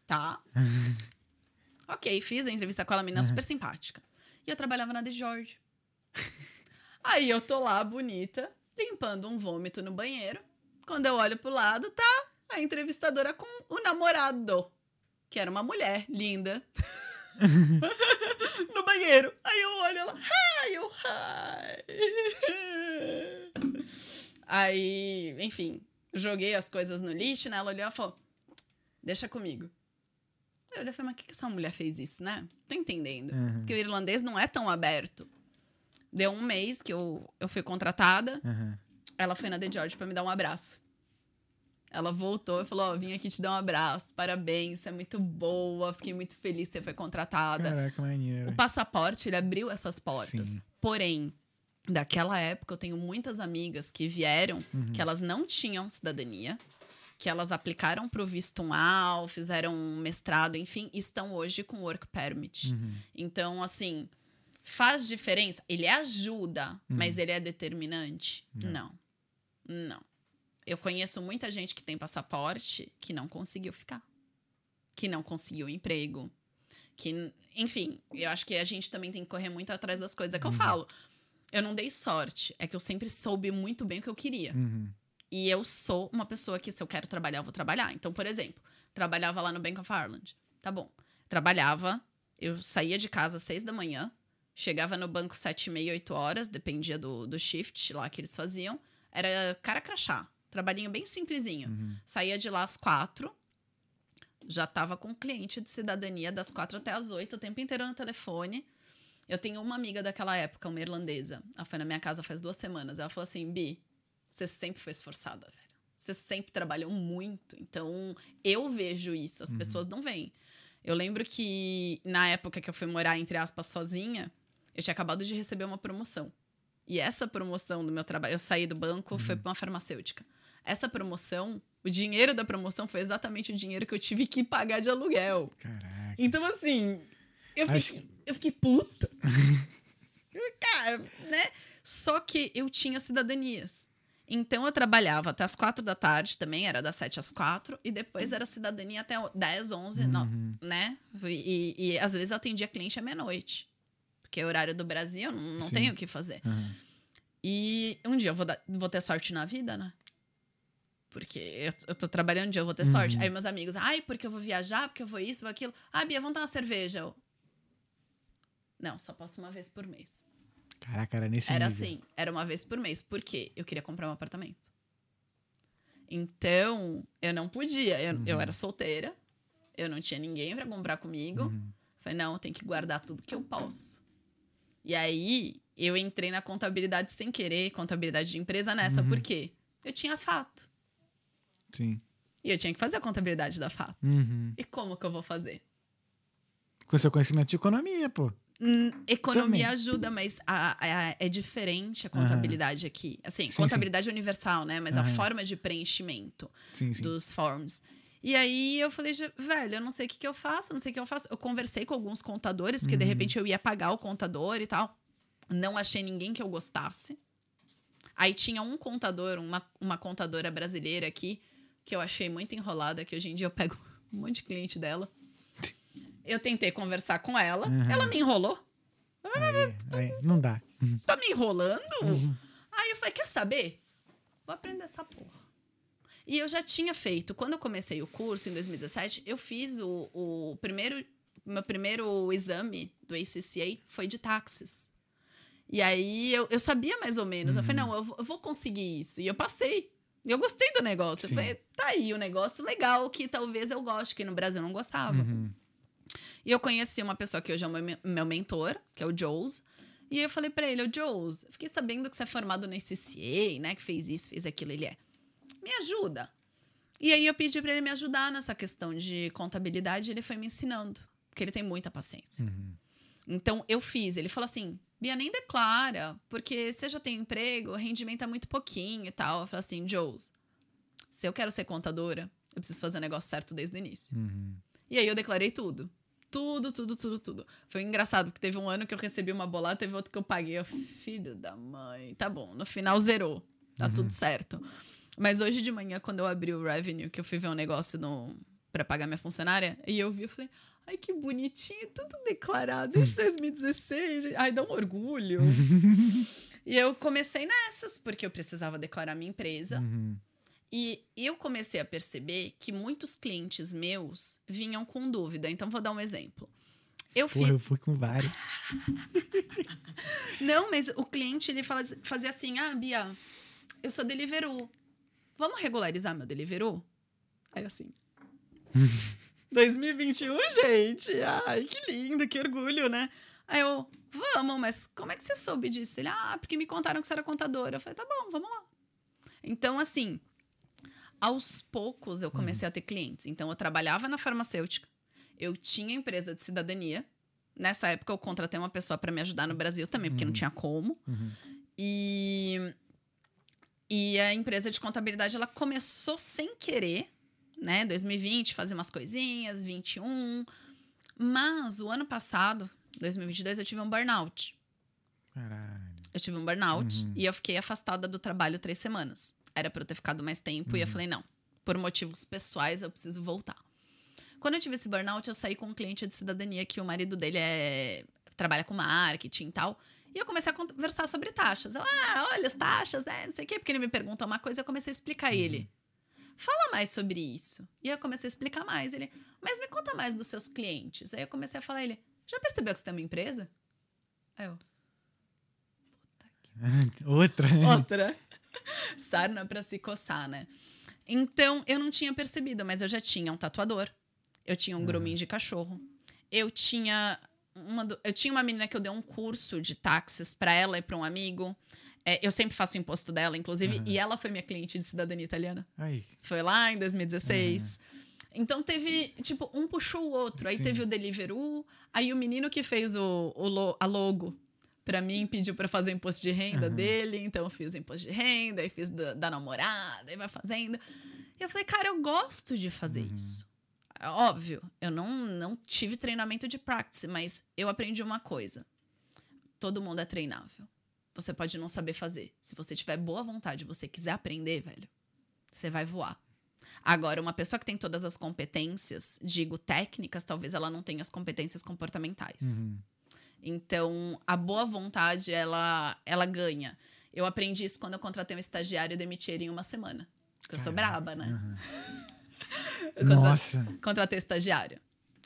Tá. ok, fiz a entrevista com ela, menina super simpática. E eu trabalhava na The George. Aí eu tô lá, bonita, limpando um vômito no banheiro. Quando eu olho pro lado, tá a entrevistadora com o namorado, que era uma mulher linda. no banheiro. Aí eu olho ela, hi, eu, hi. Aí, enfim, joguei as coisas no lixo, né? Ela olhou e falou, deixa comigo. Eu olhei e falei, mas que, que essa mulher fez isso, né? Tô entendendo. Porque o irlandês não é tão aberto. Deu um mês que eu, eu fui contratada. Ela foi na The George pra me dar um abraço. Ela voltou e falou: Ó, vim aqui te dar um abraço, parabéns, você é muito boa, fiquei muito feliz que você foi contratada. Caraca, maneiro. O passaporte, ele abriu essas portas. Sim. Porém, daquela época, eu tenho muitas amigas que vieram, que elas não tinham cidadania, que elas aplicaram para o visto 1A, fizeram um mestrado, enfim, e estão hoje com work permit. Então, assim, faz diferença? Ele ajuda, mas ele é determinante? Não. Não. Eu conheço muita gente que tem passaporte que não conseguiu ficar. Que não conseguiu emprego. Que, enfim, eu acho que a gente também tem que correr muito atrás das coisas. É que eu falo. Eu não dei sorte. É que eu sempre soube muito bem o que eu queria. E eu sou uma pessoa que, se eu quero trabalhar, eu vou trabalhar. Então, por exemplo, trabalhava lá no Bank of Ireland. Tá bom. Trabalhava, eu saía de casa às seis da manhã, chegava no banco sete e meia, oito horas, dependia do, do shift lá que eles faziam. Era cara crachá. Trabalhinho bem simplesinho. Saía de lá às quatro, já tava com cliente de cidadania das quatro até as oito, o tempo inteiro no telefone. Eu tenho uma amiga daquela época, uma irlandesa. Ela foi na minha casa faz duas semanas. Ela falou assim: Bi, você sempre foi esforçada, velho. Você sempre trabalhou muito. Então, eu vejo isso, as pessoas não veem. Eu lembro que na época que eu fui morar, entre aspas, sozinha, eu tinha acabado de receber uma promoção. E essa promoção do meu trabalho, eu saí do banco, foi para uma farmacêutica. Essa promoção, o dinheiro da promoção foi exatamente o dinheiro que eu tive que pagar de aluguel. Caraca. Então, assim, eu Acho fiquei, eu fiquei puta. Cara, né? Só que eu tinha cidadanias. Então eu trabalhava até as quatro da tarde também, era das sete às quatro, e depois era cidadania até 10, 11, no- né? E, e às vezes eu atendia cliente à meia-noite. Porque é horário do Brasil, eu não, não tenho o que fazer. E um dia eu vou, dar- vou ter sorte na vida, né? Porque eu, eu tô trabalhando um dia, eu vou ter sorte. Aí meus amigos, ai, porque eu vou viajar, porque eu vou isso, vou aquilo. Ah, Bia, vamos dar uma cerveja. Eu, não, só posso uma vez por mês. Caraca, era nesse Era nível. assim, era uma vez por mês. Por quê? Eu queria comprar um apartamento. Então, eu não podia. Eu, eu era solteira, eu não tinha ninguém pra comprar comigo. Falei, não, eu tenho que guardar tudo que eu posso. E aí, eu entrei na contabilidade sem querer, contabilidade de empresa nessa. Por quê? Eu tinha fato. Sim. E eu tinha que fazer a contabilidade da fato. Uhum. E como que eu vou fazer? Com seu conhecimento de economia, pô. Hum, economia Também. ajuda, mas a- a- é diferente a contabilidade aqui. Assim, Sim, contabilidade universal, né? Mas a forma de preenchimento Sim, sim. dos forms. E aí eu falei, "Já- velho, eu não sei o que, que eu faço, não sei o que eu faço. Eu conversei com alguns contadores, porque Uhum. de repente eu ia pagar o contador e tal. Não achei ninguém que eu gostasse. Aí tinha um contador, uma, uma contadora brasileira aqui, que eu achei muito enrolada, que hoje em dia eu pego um monte de cliente dela. Eu tentei conversar com ela, Uhum. ela me enrolou. Aí, aí, não dá. Tá me enrolando? Aí eu falei, quer saber? Vou aprender essa porra. E eu já tinha feito, quando eu comecei o curso em 2017, eu fiz o, o primeiro, meu primeiro exame do ACCA foi de táxis. E aí eu, eu sabia mais ou menos. Eu falei, não, eu vou, eu vou conseguir isso. E eu passei. E eu gostei do negócio. Eu falei, tá aí o negócio legal que talvez eu goste, que no Brasil eu não gostava. E eu conheci uma pessoa que hoje é o meu, me- meu mentor, que é o Joes. E eu falei pra ele, ô Joes, eu fiquei sabendo que você é formado no CCA, né? Que fez isso, fez aquilo. Ele é, me ajuda. E aí eu pedi pra ele me ajudar nessa questão de contabilidade e ele foi me ensinando. Porque ele tem muita paciência. Então, eu fiz. Ele falou assim: Bia, nem declara, porque você já tem emprego, o rendimento é muito pouquinho e tal. Eu falei assim: Joes, se eu quero ser contadora, eu preciso fazer o negócio certo desde o início. E aí eu declarei tudo. Tudo, tudo, tudo, tudo. Foi engraçado, porque teve um ano que eu recebi uma bolada, teve outro que eu paguei. Eu, filho da mãe. Tá bom, no final zerou. Tá tudo certo. Mas hoje de manhã, quando eu abri o revenue, que eu fui ver um negócio no, pra pagar minha funcionária, e eu vi, eu falei, ai, que bonitinho, tudo declarado desde 2016. Ai, dá um orgulho. e eu comecei nessas, porque eu precisava declarar minha empresa. E eu comecei a perceber que muitos clientes meus vinham com dúvida. Então, vou dar um exemplo. Eu. Porra, eu fui com vários. Não, mas o cliente ele fala- fazia assim: ah, Bia, eu sou Deliveroo. Vamos regularizar meu Deliveroo? Aí assim. 2021, gente. Ai, que lindo, que orgulho, né? Aí eu, vamos, mas como é que você soube disso? Ele, ah, porque me contaram que você era contadora. Eu falei, tá bom, vamos lá. Então, assim, aos poucos eu comecei a ter clientes. Então, eu trabalhava na farmacêutica, eu tinha empresa de cidadania. Nessa época, eu contratei uma pessoa para me ajudar no Brasil também, porque não tinha como. E, e a empresa de contabilidade, ela começou sem querer, né? 2020, fazer umas coisinhas, 21. Mas o ano passado, 2022, eu tive um burnout. Caralho. Eu tive um burnout e eu fiquei afastada do trabalho três semanas. Era pra eu ter ficado mais tempo e eu falei, não, por motivos pessoais eu preciso voltar. Quando eu tive esse burnout, eu saí com um cliente de cidadania que o marido dele é trabalha com marketing e tal. E eu comecei a conversar sobre taxas. Eu, ah, olha as taxas, né? Não sei o quê, porque ele me pergunta uma coisa, eu comecei a explicar a ele. Fala mais sobre isso. E eu comecei a explicar mais. Ele, mas me conta mais dos seus clientes. Aí eu comecei a falar, ele, já percebeu que você tem uma empresa? Aí eu, Outra. outra. Sarna pra se coçar, né? Então, eu não tinha percebido, mas eu já tinha um tatuador. Eu tinha um grooming de cachorro. Eu tinha uma, do- eu tinha uma menina que eu dei um curso de táxis pra ela e pra um amigo. É, eu sempre faço o imposto dela, inclusive, e ela foi minha cliente de cidadania italiana. Aí. Foi lá em 2016. Então teve, tipo, um puxou o outro. Aí Sim. teve o Deliveroo, aí o menino que fez o, o lo- a logo pra mim pediu pra fazer o imposto de renda dele, então eu fiz o imposto de renda, aí fiz da, da namorada, aí vai fazendo. E eu falei, cara, eu gosto de fazer isso. É Óbvio, eu não, não tive treinamento de practice, mas eu aprendi uma coisa. Todo mundo é treinável. Você pode não saber fazer. Se você tiver boa vontade e você quiser aprender, velho, você vai voar. Agora, uma pessoa que tem todas as competências, digo técnicas, talvez ela não tenha as competências comportamentais. Então, a boa vontade, ela, ela ganha. Eu aprendi isso quando eu contratei um estagiário e demiti ele em uma semana. Porque eu sou braba, né? Contra- Nossa. Contratei estagiário.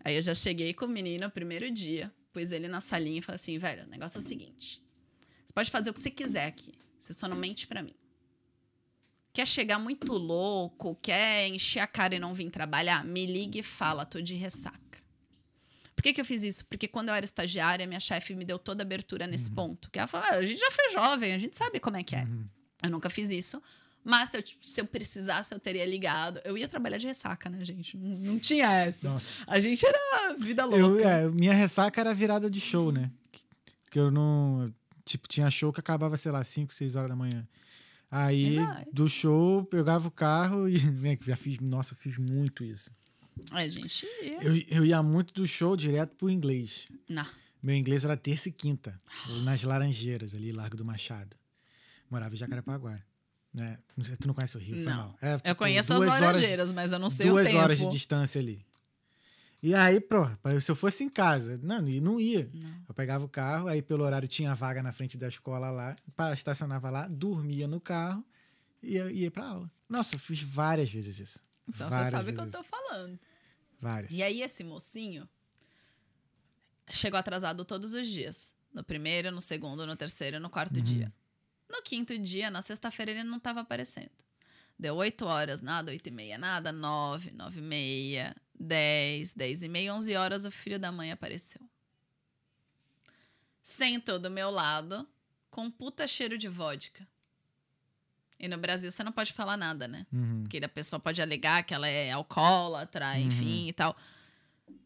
Aí eu já cheguei com o menino no primeiro dia, pus ele na salinha e falei assim, velho, o negócio é o seguinte. Pode fazer o que você quiser aqui. Você só não mente pra mim. Quer chegar muito louco, quer encher a cara e não vir trabalhar? Me ligue e fala, tô de ressaca. Por que, que eu fiz isso? Porque quando eu era estagiária, minha chefe me deu toda a abertura nesse ponto. Que ela falou: "Ah, a gente já foi jovem, a gente sabe como é que é. Eu nunca fiz isso. Mas se eu, se eu precisasse, eu teria ligado. Eu ia trabalhar de ressaca, né, gente? Não, não tinha essa. Nossa. A gente era vida louca. Eu, é, minha ressaca era virada de show, né? Que eu não. Tipo, tinha show que acabava, sei lá, 5, 6 horas da manhã. Aí, do show, pegava o carro e. né, já fiz. Nossa, fiz muito isso. A gente ia. Eu, eu ia muito do show direto pro inglês. Não. Meu inglês era terça e quinta, nas Laranjeiras, ali, Largo do Machado. Morava em Jacarepaguá. Né? Tu não conhece o Rio, foi Não. mal. É, eu tipo, conheço as duas horas- laranjeiras, mas eu não sei duas o tempo. horas de distância ali. E aí, pra- se eu fosse em casa, não, e não ia. Eu pegava o carro, aí pelo horário tinha vaga na frente da escola lá, estacionava lá, dormia no carro e ia, ia pra aula. Nossa, eu fiz várias vezes isso. Então você várias sabe o que eu tô falando. Várias. E aí, esse mocinho chegou atrasado todos os dias. No primeiro, no segundo, no terceiro, no quarto dia. No quinto dia, na sexta-feira, ele não tava aparecendo. Deu oito horas, nada, oito e meia, nada, nove, nove e meia, dez, dez e meia, onze horas, o filho da mãe apareceu. Sentou do meu lado, com um puta cheiro de vodka. E no Brasil você não pode falar nada, né? Porque a pessoa pode alegar que ela é alcoólatra, enfim e tal.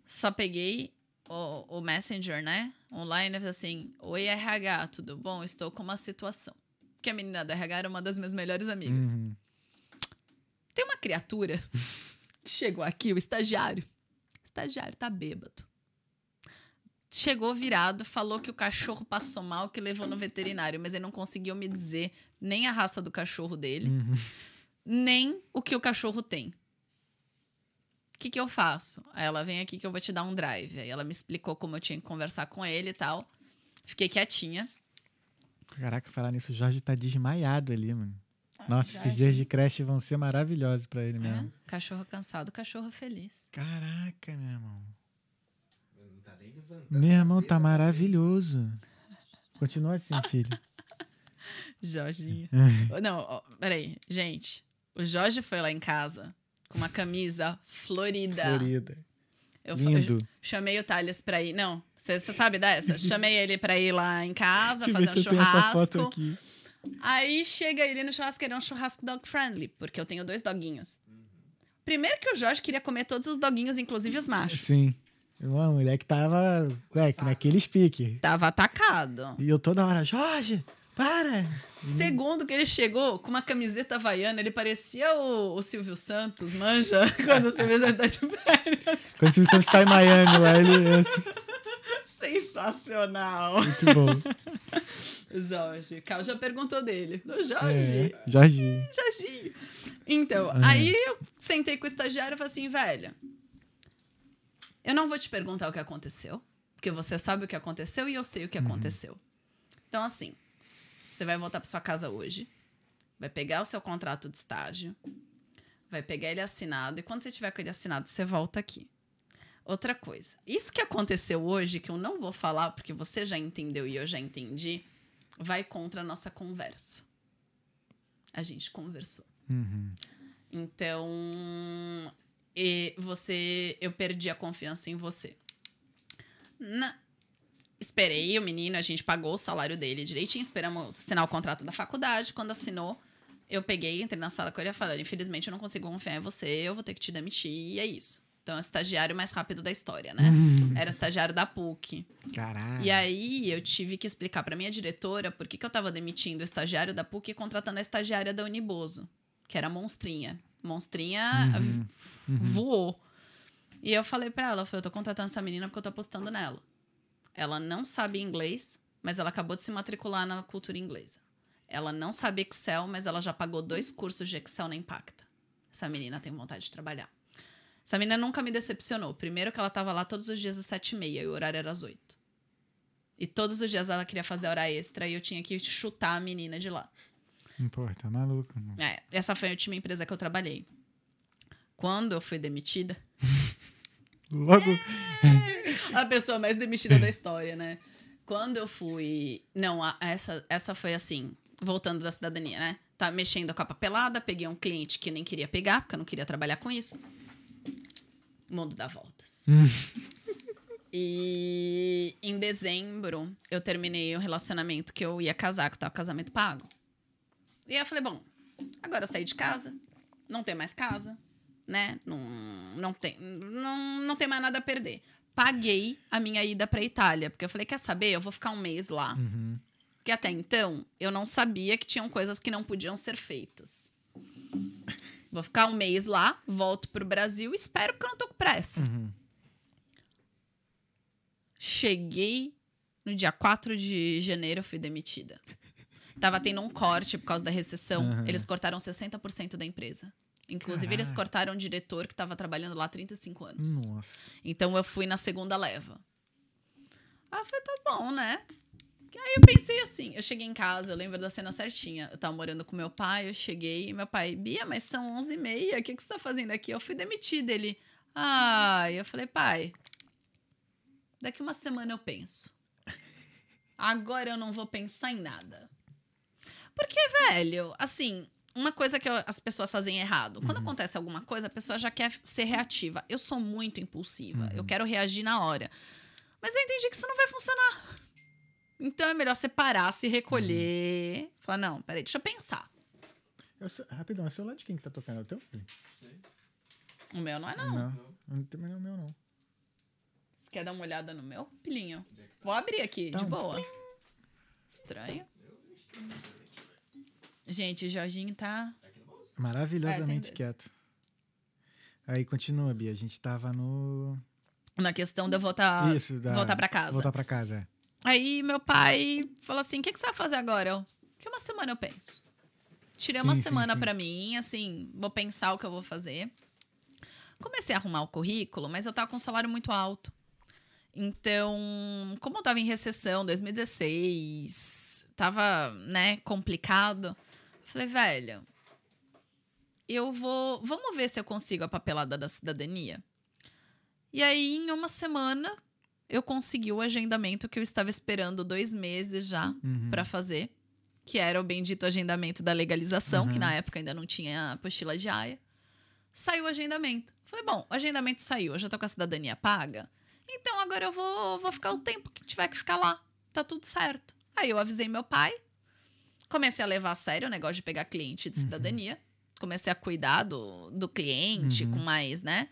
Só peguei, o, o Messenger, né? Online, assim: Oi, RH, tudo bom? Estou com uma situação. Porque a menina do RH era uma das minhas melhores amigas. Uhum. Tem uma criatura chegou aqui, o estagiário. O estagiário tá bêbado. Chegou virado, falou que o cachorro passou mal, que levou no veterinário, mas ele não conseguiu me dizer nem a raça do cachorro dele, nem o que o cachorro tem. O que, que eu faço? Aí ela vem aqui que eu vou te dar um drive. Aí ela me explicou como eu tinha que conversar com ele e tal. Fiquei quietinha. Caraca, falar nisso, o Jorge tá desmaiado ali, mano. Nossa, esses dias de creche vão ser maravilhosos pra ele É, mesmo. cachorro cansado, cachorro feliz. Caraca, meu irmão. Não tá nem levantando. Meu irmão tá maravilhoso. Continua assim, filho. Jorginho. Não, ó, peraí. Gente, o Jorge foi lá em casa com uma camisa florida. Florida. Eu, Lindo. eu chamei o Thales pra ir. Não, você sabe dessa? Chamei ele pra ir lá em casa, Deixa fazer um churrasco. Aí chega ele no churrasco, ele é um churrasco dog friendly, porque eu tenho dois doguinhos. Primeiro que o Jorge queria comer todos os doguinhos, inclusive os machos. Sim. Uma mulher que tava, ué, naquele pique. Tava atacado. E eu toda hora, Jorge, para! Segundo que ele chegou com uma camiseta havaiana, ele parecia o, o Silvio Santos, manja? Quando o Silvio Santos tá de férias. Quando o Santos tá em Miami lá, ele é assim, Sensacional. muito bom. Jorge. Cal já perguntou dele. Do Jorge. É, Jorginho. Jorginho. Então, aí eu sentei com o estagiário e falei assim, velha, eu não vou te perguntar o que aconteceu, porque você sabe o que aconteceu e eu sei o que aconteceu. Então, assim, você vai voltar para sua casa hoje, vai pegar o seu contrato de estágio, vai pegar ele assinado, e quando você tiver com ele assinado, você volta aqui. Outra coisa, isso que aconteceu hoje, que eu não vou falar porque você já entendeu e eu já entendi, vai contra a nossa conversa. A gente conversou. Então, e você, eu perdi a confiança em você. Na- esperei o menino, a gente pagou o salário dele direitinho, esperamos assinar o contrato da faculdade. Quando assinou, eu peguei, entrei na sala com ele e falei: infelizmente eu não consigo confiar em você, eu vou ter que te demitir, e é isso. Então, é o estagiário mais rápido da história, né? Era o estagiário da PUC. Caralho. E aí eu tive que explicar pra minha diretora por que, que eu tava demitindo o estagiário da PUC e contratando a estagiária da Uniboso, que era a monstrinha. Monstrinha v- voou. E eu falei pra ela, eu falei, eu tô contratando essa menina porque eu tô apostando nela. Ela não sabe inglês, mas ela acabou de se matricular na cultura inglesa. Ela não sabe Excel, mas ela já pagou dois cursos de Excel na Impacta. Essa menina tem vontade de trabalhar. Essa menina nunca me decepcionou. Primeiro que ela tava lá todos os dias às sete e meia e o horário era às oito. E todos os dias ela queria fazer hora extra e eu tinha que chutar a menina de lá. Pô, tá maluco. É, essa foi a última empresa que eu trabalhei. Quando eu fui demitida, Logo. a pessoa mais demitida da história, né? Quando eu fui. Não, a- essa, essa foi assim, voltando da cidadania, né? Tá mexendo com a papelada, peguei um cliente que nem queria pegar, porque eu não queria trabalhar com isso. O mundo dá voltas. e em dezembro, eu terminei o relacionamento que eu ia casar, que tava casamento pago. E aí eu falei, bom, agora eu saí de casa, não tem mais casa, né? Não, não, tem, não, não tem mais nada a perder. Paguei a minha ida pra Itália, porque eu falei, quer saber? Eu vou ficar um mês lá. Porque até então, eu não sabia que tinham coisas que não podiam ser feitas. Vou ficar um mês lá, volto pro Brasil, espero porque eu não tô com pressa. Cheguei no dia 4 de janeiro, eu fui demitida. Tava tendo um corte por causa da recessão. Eles cortaram 60% da empresa. Inclusive, eles Caraca. cortaram o diretor que estava trabalhando lá há 35 anos. Nossa. Então eu fui na segunda leva. Eu falei, tá bom, né? Aí eu pensei assim, eu cheguei em casa, eu lembro da cena certinha. Eu tava morando com meu pai, eu cheguei, e meu pai, Bia, mas são 11h30, o que, que você tá fazendo aqui? Eu fui demitida. Ele, ah, eu falei, pai, daqui uma semana eu penso. Agora eu não vou pensar em nada. Porque, velho, assim, uma coisa que eu- as pessoas fazem errado. Quando acontece alguma coisa, a pessoa já quer ser reativa. Eu sou muito impulsiva. Eu quero reagir na hora. Mas eu entendi que isso não vai funcionar. Então é melhor separar, se recolher. Falar, não, peraí, deixa eu pensar. É ce- Rapidão, é o celular de quem que tá tocando? É o teu? O meu não é não. Não. Não tem mais o meu, não. Quer dar uma olhada no meu, Pilinho? Vou abrir aqui, de Então, boa. Estranho. Gente, o Jorginho tá. Maravilhosamente É, quieto. Aí continua, Bia. A gente tava no. Na questão de eu voltar, Isso, da... voltar pra casa. Voltar pra casa, é. Aí meu pai falou assim: o que, que você vai fazer agora? Eu, que uma semana eu penso. Tirei uma Sim, semana pra mim, assim, vou pensar o que eu vou fazer. Comecei a arrumar o currículo, mas eu tava com um salário muito alto. Então, como eu tava em recessão 2016, tava, né, complicado. Falei, velho, eu vou. Vamos ver se eu consigo a papelada da cidadania. E aí, em uma semana, eu consegui o agendamento que eu estava esperando dois meses já pra fazer, que era o bendito agendamento da legalização, que na época ainda não tinha apostila de AIA. Saiu o agendamento. Falei, bom, o agendamento saiu, eu já tô com a cidadania paga. Então agora eu vou, vou ficar o tempo que tiver que ficar lá. Tá tudo certo. Aí eu avisei meu pai, comecei a levar a sério o negócio de pegar cliente de cidadania. Comecei a cuidar do, do cliente com mais, né?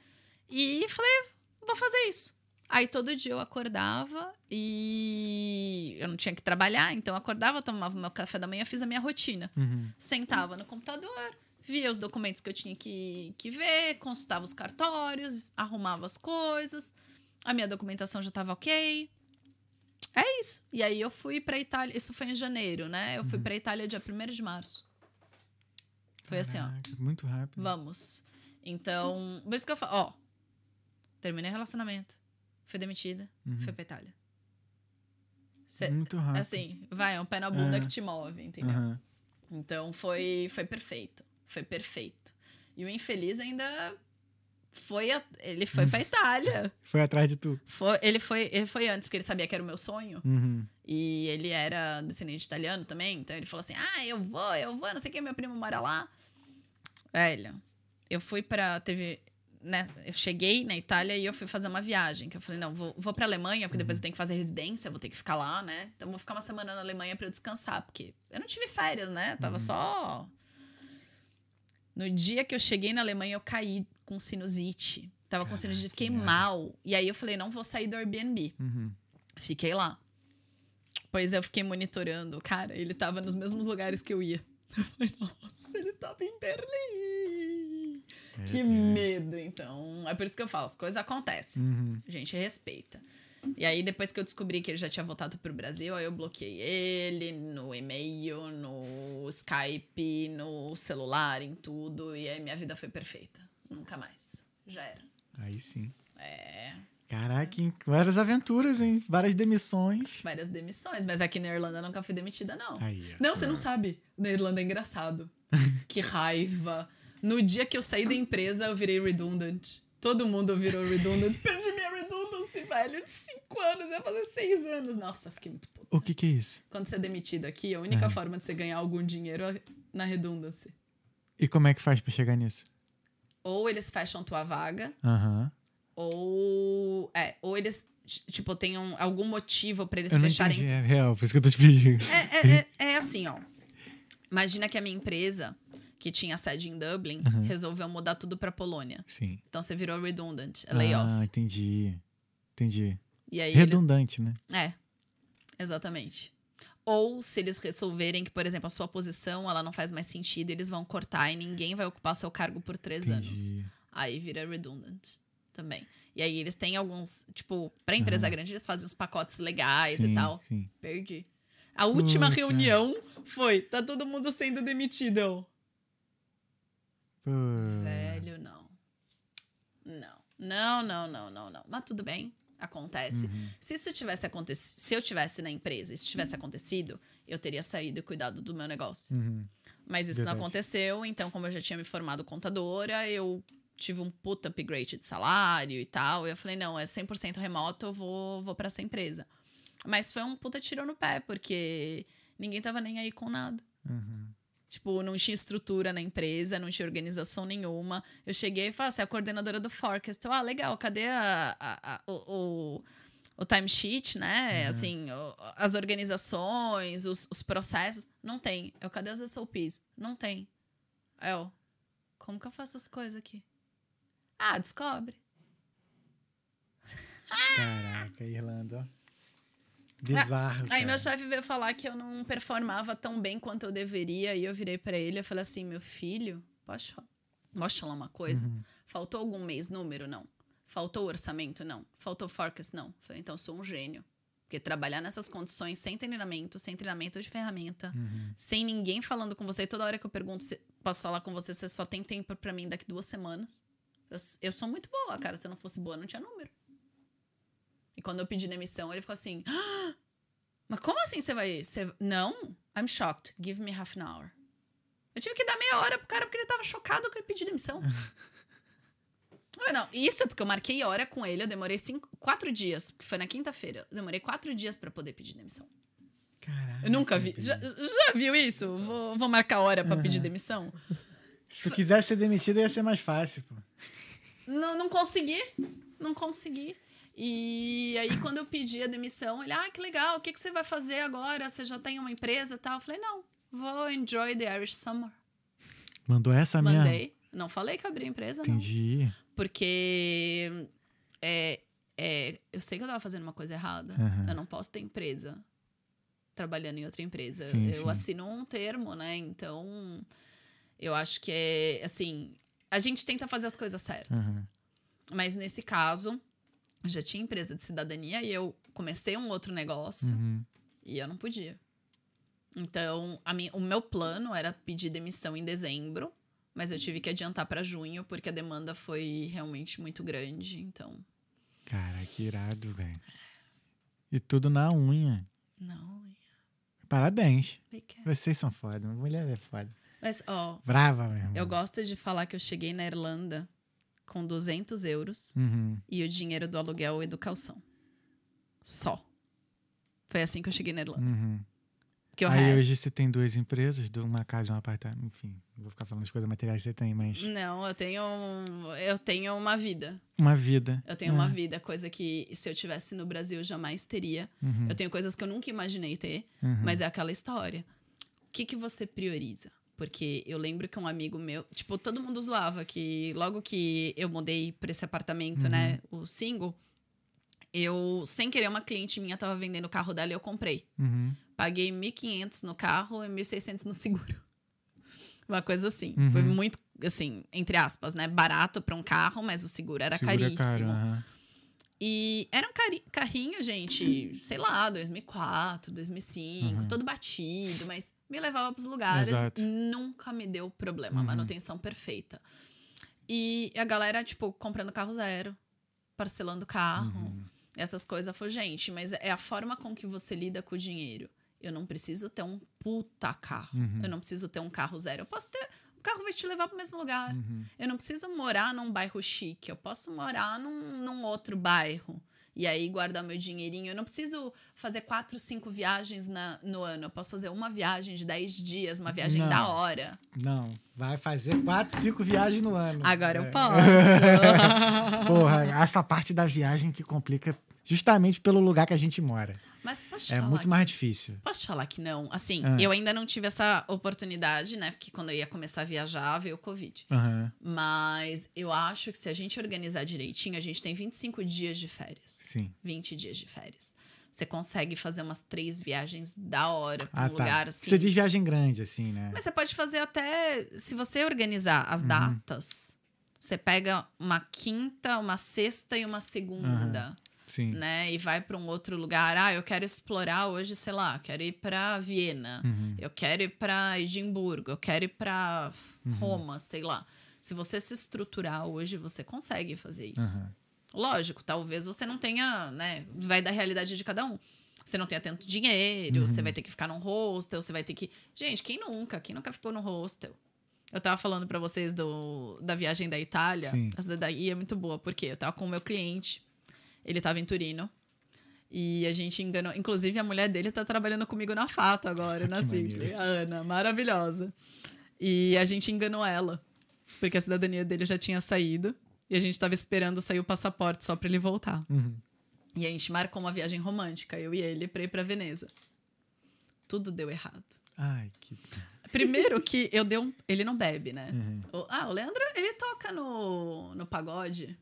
E falei, vou fazer isso. Aí todo dia eu acordava e eu não tinha que trabalhar, então eu acordava, tomava meu café da manhã, fiz a minha rotina. Sentava no computador, via os documentos que eu tinha que, que ver, consultava os cartórios, arrumava as coisas, a minha documentação já estava ok. É isso. E aí eu fui pra Itália, isso foi em janeiro, né? Eu fui pra Itália dia 1 de março. Foi assim, ó. Caraca, Muito rápido. Vamos. Então, por isso que eu falo, ó. Terminei o relacionamento. Fui demitida. Fui pra Itália. Cê- Muito rápido. assim, vai, é um pé na bunda É. que te move, entendeu? Aham. Então foi, foi perfeito. Foi perfeito. E o infeliz ainda foi. a- ele foi pra Itália. Foi atrás de tu. Foi, ele, foi, ele foi antes, porque ele sabia que era o meu sonho. Uhum. E ele era descendente italiano também. Então ele falou assim: Ah, eu vou, eu vou, não sei o que, meu primo mora lá. Velho, eu fui pra. Teve. Né, eu cheguei na Itália e eu fui fazer uma viagem. Que eu falei, não, vou, vou pra Alemanha, porque depois eu tenho que fazer residência, vou ter que ficar lá, né? Então vou ficar uma semana na Alemanha pra eu descansar, porque eu não tive férias, né? Eu tava só. No dia que eu cheguei na Alemanha, eu caí com sinusite. Tava com sinusite, fiquei mal. E aí eu falei, não vou sair do Airbnb. Fiquei lá. Pois eu fiquei monitorando. Cara, ele tava nos mesmos lugares que eu ia. Eu falei, nossa, ele tava em Berlim. Que medo, então. É por isso que eu falo, as coisas acontecem. A gente respeita. E aí, depois que eu descobri que ele já tinha voltado pro Brasil, aí eu bloqueei ele no e-mail, no Skype, no celular, em tudo. E aí minha vida foi perfeita. Nunca mais. Já era. Aí sim. É. Caraca, hein? várias aventuras, hein? Várias demissões. várias demissões, mas aqui na Irlanda eu nunca fui demitida, não. Aí, não, você não sabe. Na Irlanda é engraçado. que raiva. No dia que eu saí da empresa, eu virei redundant. Todo mundo virou redundant. Perdi minha redundancy, velho. De cinco anos, ia fazer seis anos. Nossa, fiquei muito puta. O que que é isso? Quando você é demitido aqui, a única forma de você ganhar algum dinheiro é na redundancy. E como é que faz pra chegar nisso? Ou eles fecham tua vaga, Aham. ou. É, ou eles, tipo, tem um- algum motivo pra eles Eu não fecharem entendi, é real, por isso que eu tô te pedindo. É, é, é, é assim, ó. Imagina que a minha empresa, que tinha sede em Dublin, resolveu mudar tudo pra Polônia. Sim. Então você virou redundant, é layoff. Ah, entendi. Entendi. Redundante, né? eles, É, exatamente. Ou se eles resolverem que, por exemplo, a sua posição ela não faz mais sentido, eles vão cortar e ninguém vai ocupar seu cargo por três anos. Entendi. Aí vira redundant também. E aí eles têm alguns, tipo, pra empresa grande, eles fazem os pacotes legais Sim, e tal. sim. Perdi. A última reunião foi: tá todo mundo sendo demitido. Velho, não. Não. Não, não, não, não, não. Mas tudo bem. Acontece. Uhum. Se isso tivesse acontecido, se eu tivesse na empresa, isso tivesse acontecido, eu teria saído e cuidado do meu negócio. Mas isso não Uhum. Verdade. aconteceu, então, como eu já tinha me formado contadora, eu tive um puta upgrade de salário e tal. E eu falei, não, é 100% remoto, eu vou, vou pra essa empresa. Mas foi um puta tiro no pé, porque ninguém tava nem aí com nada. Tipo, não tinha estrutura na empresa, não tinha organização nenhuma. Eu cheguei e falei, ah, você é a coordenadora do Forecast. Eu, ah, legal, cadê a, a- a- o, o, o timesheet, né? Assim, o- as organizações, os, os processos. Não tem. Eu, cadê as SOPs? Não tem. Eu, como que eu faço as coisas aqui? Ah, descobre. Caraca. Caraca, Irlanda, Bizarro. Aí meu chefe veio falar que eu não performava tão bem quanto eu deveria. E eu virei pra ele e falei assim: meu filho, posso, posso falar uma coisa? Uhum. Faltou algum mês número? Não. Faltou orçamento? Não. Faltou forecast? Não. Falei, então eu sou um gênio. Porque trabalhar nessas condições, sem treinamento, sem treinamento de ferramenta, Uhum. sem ninguém falando com você, toda hora que eu pergunto se posso falar com você, você só tem tempo pra mim daqui duas semanas. Eu, eu sou muito boa, cara. Se eu não fosse boa, não tinha número. E quando eu pedi demissão, ele ficou assim: "Ah, Mas como assim você vai. Você... Não, I'm shocked. Give me half an hour. Eu tive que dar meia hora pro cara porque ele tava chocado que eu pedi demissão. Não, isso é porque eu marquei hora com ele, eu demorei cinco, quatro dias, que foi na quinta-feira. Eu demorei quatro dias pra poder pedir demissão. Caraca. Eu nunca vi. Já, já viu isso? Vou, vou marcar hora pra pedir demissão? Se tu quisesse ser demitido, ia ser mais fácil, pô. Não, não consegui. Não consegui. E aí, quando eu pedi a demissão, ele, ah, que legal, o que, que você vai fazer agora? Você já tem uma empresa e tal? Eu falei, não, vou enjoy the Irish Summer. Mandou essa mesmo? Mandei. Não falei que eu abri a empresa, não. Entendi. Porque é, é, eu sei que eu tava fazendo uma coisa errada. Aham. Eu não posso ter empresa trabalhando em outra empresa. Sim, eu sim. assino um termo, né? Então, eu acho que é assim, a gente tenta fazer as coisas certas. Aham. Mas nesse caso, já tinha empresa de cidadania e eu comecei um outro negócio Uhum. e eu não podia. Então, a minha, o meu plano era pedir demissão em dezembro, mas eu tive que adiantar para junho porque a demanda foi realmente muito grande. Então, Cara, que irado, velho. E tudo na unha. não. Parabéns. fica- Vocês são foda. Mulher é foda. Mas, ó, Brava mesmo. eu gosto de falar que eu cheguei na Irlanda com 200 euros Uhum. e o dinheiro do aluguel e do calção. Só. Foi assim que eu cheguei na Irlanda. Uhum. Aí resto... hoje você tem duas empresas, uma casa e um apartamento. Enfim, vou ficar falando as coisas materiais que você tem, mas Não, eu tenho, eu tenho uma vida. uma vida. Eu tenho É. uma vida, coisa que se eu tivesse no Brasil eu jamais teria. Uhum. Eu tenho coisas que eu nunca imaginei ter, mas é aquela história. O que, que você prioriza? Porque eu lembro que um amigo meu, tipo, todo mundo zoava que logo que eu mudei pra esse apartamento, né, o single, eu, sem querer, uma cliente minha tava vendendo o carro dela e eu comprei. Uhum. Paguei 1.500 no carro e 1.600 no seguro. Uma coisa assim. Uhum. Foi muito, assim, entre aspas, né? Barato pra um carro, mas o seguro era é caríssimo. E era um carrinho, gente, sei lá, 2004, 2005, todo batido, mas me levava pros lugares, Exato. nunca me deu problema, manutenção perfeita. E a galera, tipo, comprando carro zero, parcelando carro, essas coisas. Eu falei, gente, mas é a forma com que você lida com o dinheiro. Eu não preciso ter um puta carro. Eu não preciso ter um carro zero. Eu posso ter. O carro vai te levar pro mesmo lugar. Eu não preciso morar num bairro chique. Eu posso morar num, num outro bairro. E aí guardar meu dinheirinho. Eu não preciso fazer quatro, cinco viagens na, no ano. Eu posso fazer uma viagem de dez dias, uma viagem Não. da hora. Não, vai fazer quatro, cinco viagens no ano. Agora É. eu posso. Porra, essa parte da viagem que complica justamente pelo lugar que a gente mora. Mas posso te É falar muito que- mais difícil. Posso te falar que não? Assim, Ah. eu ainda não tive essa oportunidade, né? Porque quando eu ia começar a viajar, veio o Covid. Aham, Mas eu acho que se a gente organizar direitinho, a gente tem 25 dias de férias. sim. 20 dias de férias. Você consegue fazer umas três viagens da hora pra Ah, um tá. lugar assim. Você diz viagem grande, assim, né? Mas você pode fazer até. Se você organizar as datas, você pega uma quinta, uma sexta e uma segunda. Sim. Né? E vai para um outro lugar. Ah, eu quero explorar hoje, sei lá, quero ir para Viena, Uhum. eu quero ir para Edimburgo, eu quero ir para Uhum. Roma, sei lá. Se você se estruturar hoje, você consegue fazer isso. Aham. Lógico, talvez você não tenha, né? Vai da realidade de cada um. Você não tenha tanto dinheiro, Uhum. você vai ter que ficar num hostel, você vai ter que. Gente, quem nunca? Quem nunca ficou no hostel? Eu tava falando pra vocês do, da viagem da Itália. Sim. Essa daí é muito boa, porque eu tava com o meu cliente, ele tava em Turino. E a gente enganou. Inclusive, a mulher dele tá trabalhando comigo na Fato agora, na Que Sidley. maneiro. A Ana, maravilhosa. E a gente enganou ela. Porque a cidadania dele já tinha saído. E a gente tava esperando sair o passaporte só pra ele voltar. Uhum. E a gente marcou uma viagem romântica, eu e ele, pra ir pra Veneza. Tudo deu errado. Ai, que. Primeiro que eu dei um. Ele não bebe, né? Uhum. O- ah, o Leandro, ele toca no, no pagode.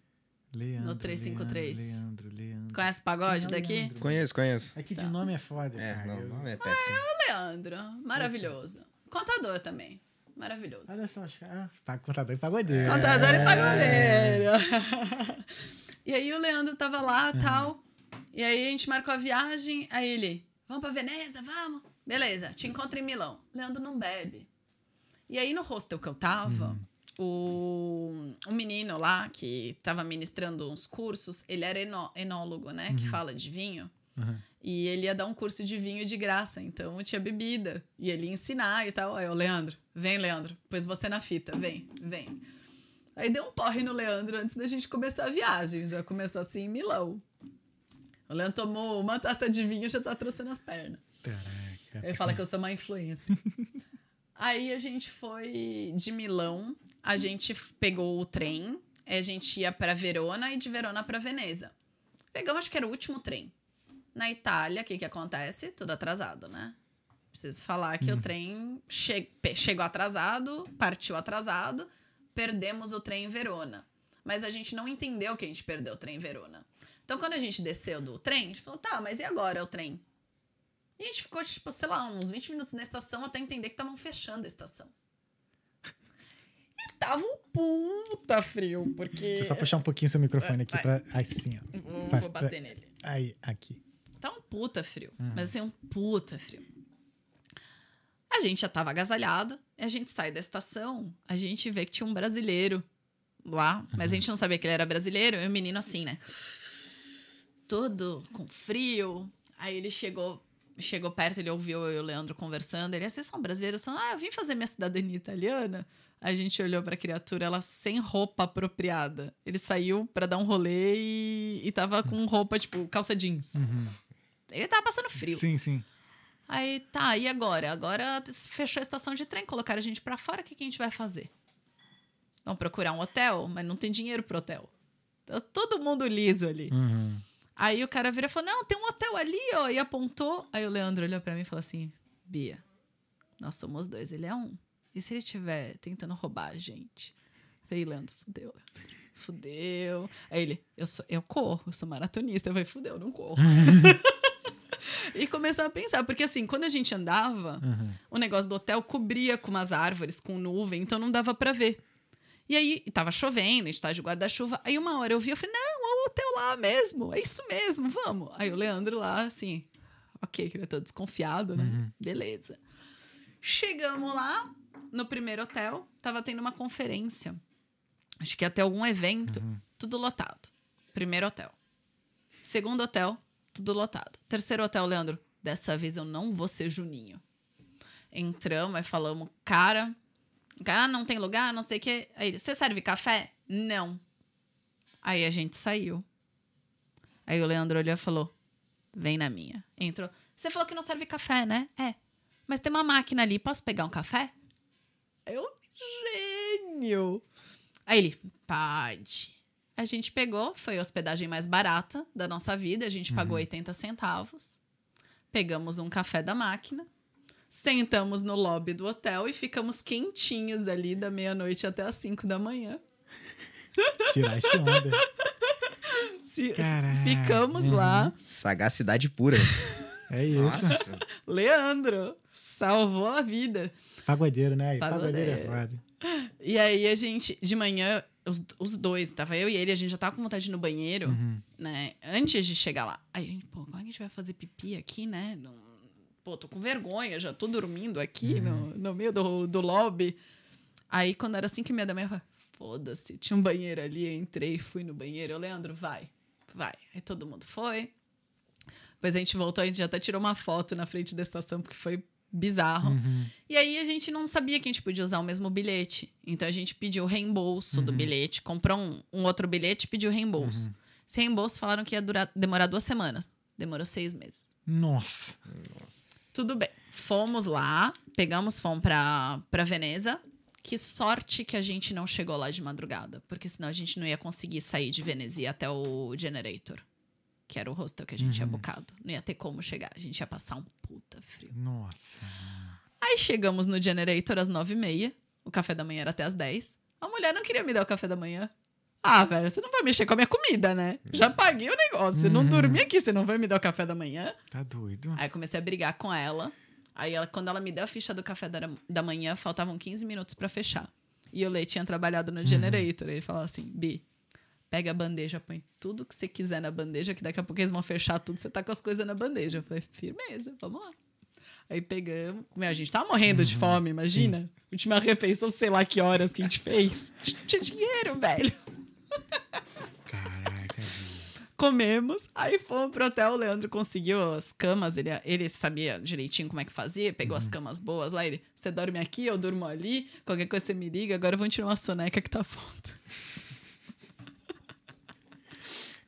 Leandro. No 353. Leandro, Leandro, Leandro. Conhece o pagode Não, daqui? Leandro. Conheço, conheço. É que de nome é foda, É, cara. não, Eu- não é péssimo. Leandro, maravilhoso. Contador também, maravilhoso. Olha só. Ah, contador e pagodeiro. Contador É. e pagodeiro. e aí o Leandro tava lá Uhum. tal. E aí a gente marcou a viagem. Aí ele, vamos pra Veneza, vamos. Beleza, te encontro em Milão. Leandro não bebe. E aí no hostel que eu tava, Uhum. O, o menino lá que tava ministrando uns cursos, ele era enó- enólogo, né? Uhum. Que fala de vinho. E ele ia dar um curso de vinho de graça, então tinha bebida. E ele ia ensinar e tal. Aí eu, Leandro, vem, Leandro, pôs você na fita, vem, vem. Aí deu um porre no Leandro antes da gente começar a viagem. Já começou assim em Milão. O Leandro tomou uma taça de vinho e já tá trouxendo as pernas. Caraca. Ele fala que eu sou uma influência. Aí a gente foi de Milão, a gente pegou o trem, a gente ia para Verona e de Verona para Veneza. Pegamos, acho que era o último trem. Na Itália, o que que acontece? Tudo atrasado, né? Preciso falar que o trem che- chegou atrasado, partiu atrasado, perdemos o trem em Verona. Mas a gente não entendeu que a gente perdeu o trem em Verona. Então, quando a gente desceu do trem, a gente falou, tá, mas e agora o trem? E a gente ficou, tipo, sei lá, uns 20 minutos na estação até entender que estavam fechando a estação. E tava um puta frio, porque. Deixa eu só puxar um pouquinho seu microfone aqui Vai. pra. Assim, ó. Vou, Pra- vou bater nele. Aí, aqui. Tá um puta frio. Mas assim, um puta frio. A gente já tava agasalhado, e a gente sai da estação, a gente vê que tinha um brasileiro lá, mas a gente não sabia que ele era brasileiro, e o menino assim, né? Todo com frio. Aí ele chegou, chegou perto, ele ouviu eu e o Leandro conversando. Ele, "Ah, vocês são brasileiros? São, ah, eu vim fazer minha cidadania italiana. A gente olhou pra criatura, ela sem roupa apropriada. Ele saiu pra dar um rolê e, e tava com roupa, tipo, calça jeans. Ele tava passando frio. Sim, sim. Aí, tá, e agora? Agora fechou a estação de trem, colocaram a gente pra fora, o que, que a gente vai fazer? Vamos procurar um hotel, mas não tem dinheiro pro hotel. Tá todo mundo liso ali. Aí o cara vira e falou: Não, tem um hotel ali, ó. E apontou. Aí o Leandro olhou pra mim e falou assim: Bia, nós somos dois, ele é um. E se ele estiver tentando roubar a gente? Falei, Leandro, fudeu, Leandro. Fudeu. Aí ele, eu, sou, eu corro, eu sou maratonista. Eu falei, fudeu, não corro. E começou a pensar, porque assim, quando a gente andava, o negócio do hotel cobria com umas árvores, com nuvem, então não dava pra ver. E aí, tava chovendo, a gente tava de guarda-chuva. Aí uma hora eu vi, eu falei, não, é o hotel lá mesmo, é isso mesmo, vamos. Aí o Leandro lá, assim, ok, que ele tô desconfiado, né? Beleza. Chegamos lá, no primeiro hotel, tava tendo uma conferência. Acho que ia ter algum evento, tudo lotado. Primeiro hotel. Segundo hotel, tudo lotado. Terceiro hotel, Leandro, dessa vez eu não vou ser Juninho. Entramos e falamos, cara, cara, não tem lugar, não sei o quê. Aí ele, você serve café? Não. Aí a gente saiu. Aí o Leandro olhou e falou, vem na minha. Entrou. Você falou que não serve café, né? É. Mas tem uma máquina ali, posso pegar um café? Eu, gênio. Aí ele, pode. A gente pegou, foi a hospedagem mais barata da nossa vida, a gente pagou 80 centavos. Pegamos um café da máquina, sentamos no lobby do hotel e ficamos quentinhos ali da meia-noite até as 5 da manhã. Tirar esse onda. Se- Caraca. Ficamos lá. Sagacidade pura. É isso. Nossa. Leandro salvou a vida. Pagodeiro, né? Pagodeiro. Pagodeiro é foda. E aí a gente, de manhã, os, os dois, tava eu e ele, a gente já tava com vontade de ir no banheiro, né? Antes de chegar lá. Aí a gente, pô, como é que a gente vai fazer pipi aqui, né? Não- pô, tô com vergonha, já tô dormindo aqui no, no meio do, do lobby. Aí quando era cinco e meia da manhã, eu falei, foda-se, tinha um banheiro ali, eu entrei, fui no banheiro. Eu, Leandro, vai, vai. Aí todo mundo foi. Depois a gente voltou, a gente já até tirou uma foto na frente da estação, porque foi bizarro. E aí a gente não sabia que a gente podia usar o mesmo bilhete. Então a gente pediu o reembolso do bilhete, comprou um, um outro bilhete e pediu reembolso. Esse reembolso falaram que ia durar, demorar duas semanas. Demorou seis meses. Nossa. Tudo bem. Fomos lá, pegamos, fomos pra, pra Veneza. Que sorte que a gente não chegou lá de madrugada, porque senão a gente não ia conseguir sair de Veneza ir até o Generator, que era o hostel que a gente tinha bocado. Não ia ter como chegar, a gente ia passar um puta frio. Nossa. Aí chegamos no Generator às nove e meia, o café da manhã era até às 10. A mulher não queria me dar o café da manhã. Ah, velho, você não vai mexer com a minha comida, né? Já paguei o negócio. Eu não dormi aqui, você não vai me dar o café da manhã? Tá doido. Aí comecei a brigar com ela. Aí ela, quando ela me deu a ficha do café da, da manhã, faltavam 15 minutos pra fechar. E o Lê tinha trabalhado no Generator. Ele falou assim: Bi, pega a bandeja, põe tudo que você quiser na bandeja, que daqui a pouco eles vão fechar tudo, você tá com as coisas na bandeja. Eu falei, firmeza, vamos lá. Aí pegamos. A gente tava morrendo de fome, imagina. Última refeição, sei lá que horas que a gente fez. Tinha dinheiro, velho. Caraca. Comemos, aí fomos pro hotel. O Leandro conseguiu as camas, ele, ele sabia direitinho como é que fazia, pegou as camas boas lá. Ele, você dorme aqui, eu durmo ali, qualquer coisa você me liga. Agora vamos tirar uma soneca que tá foda.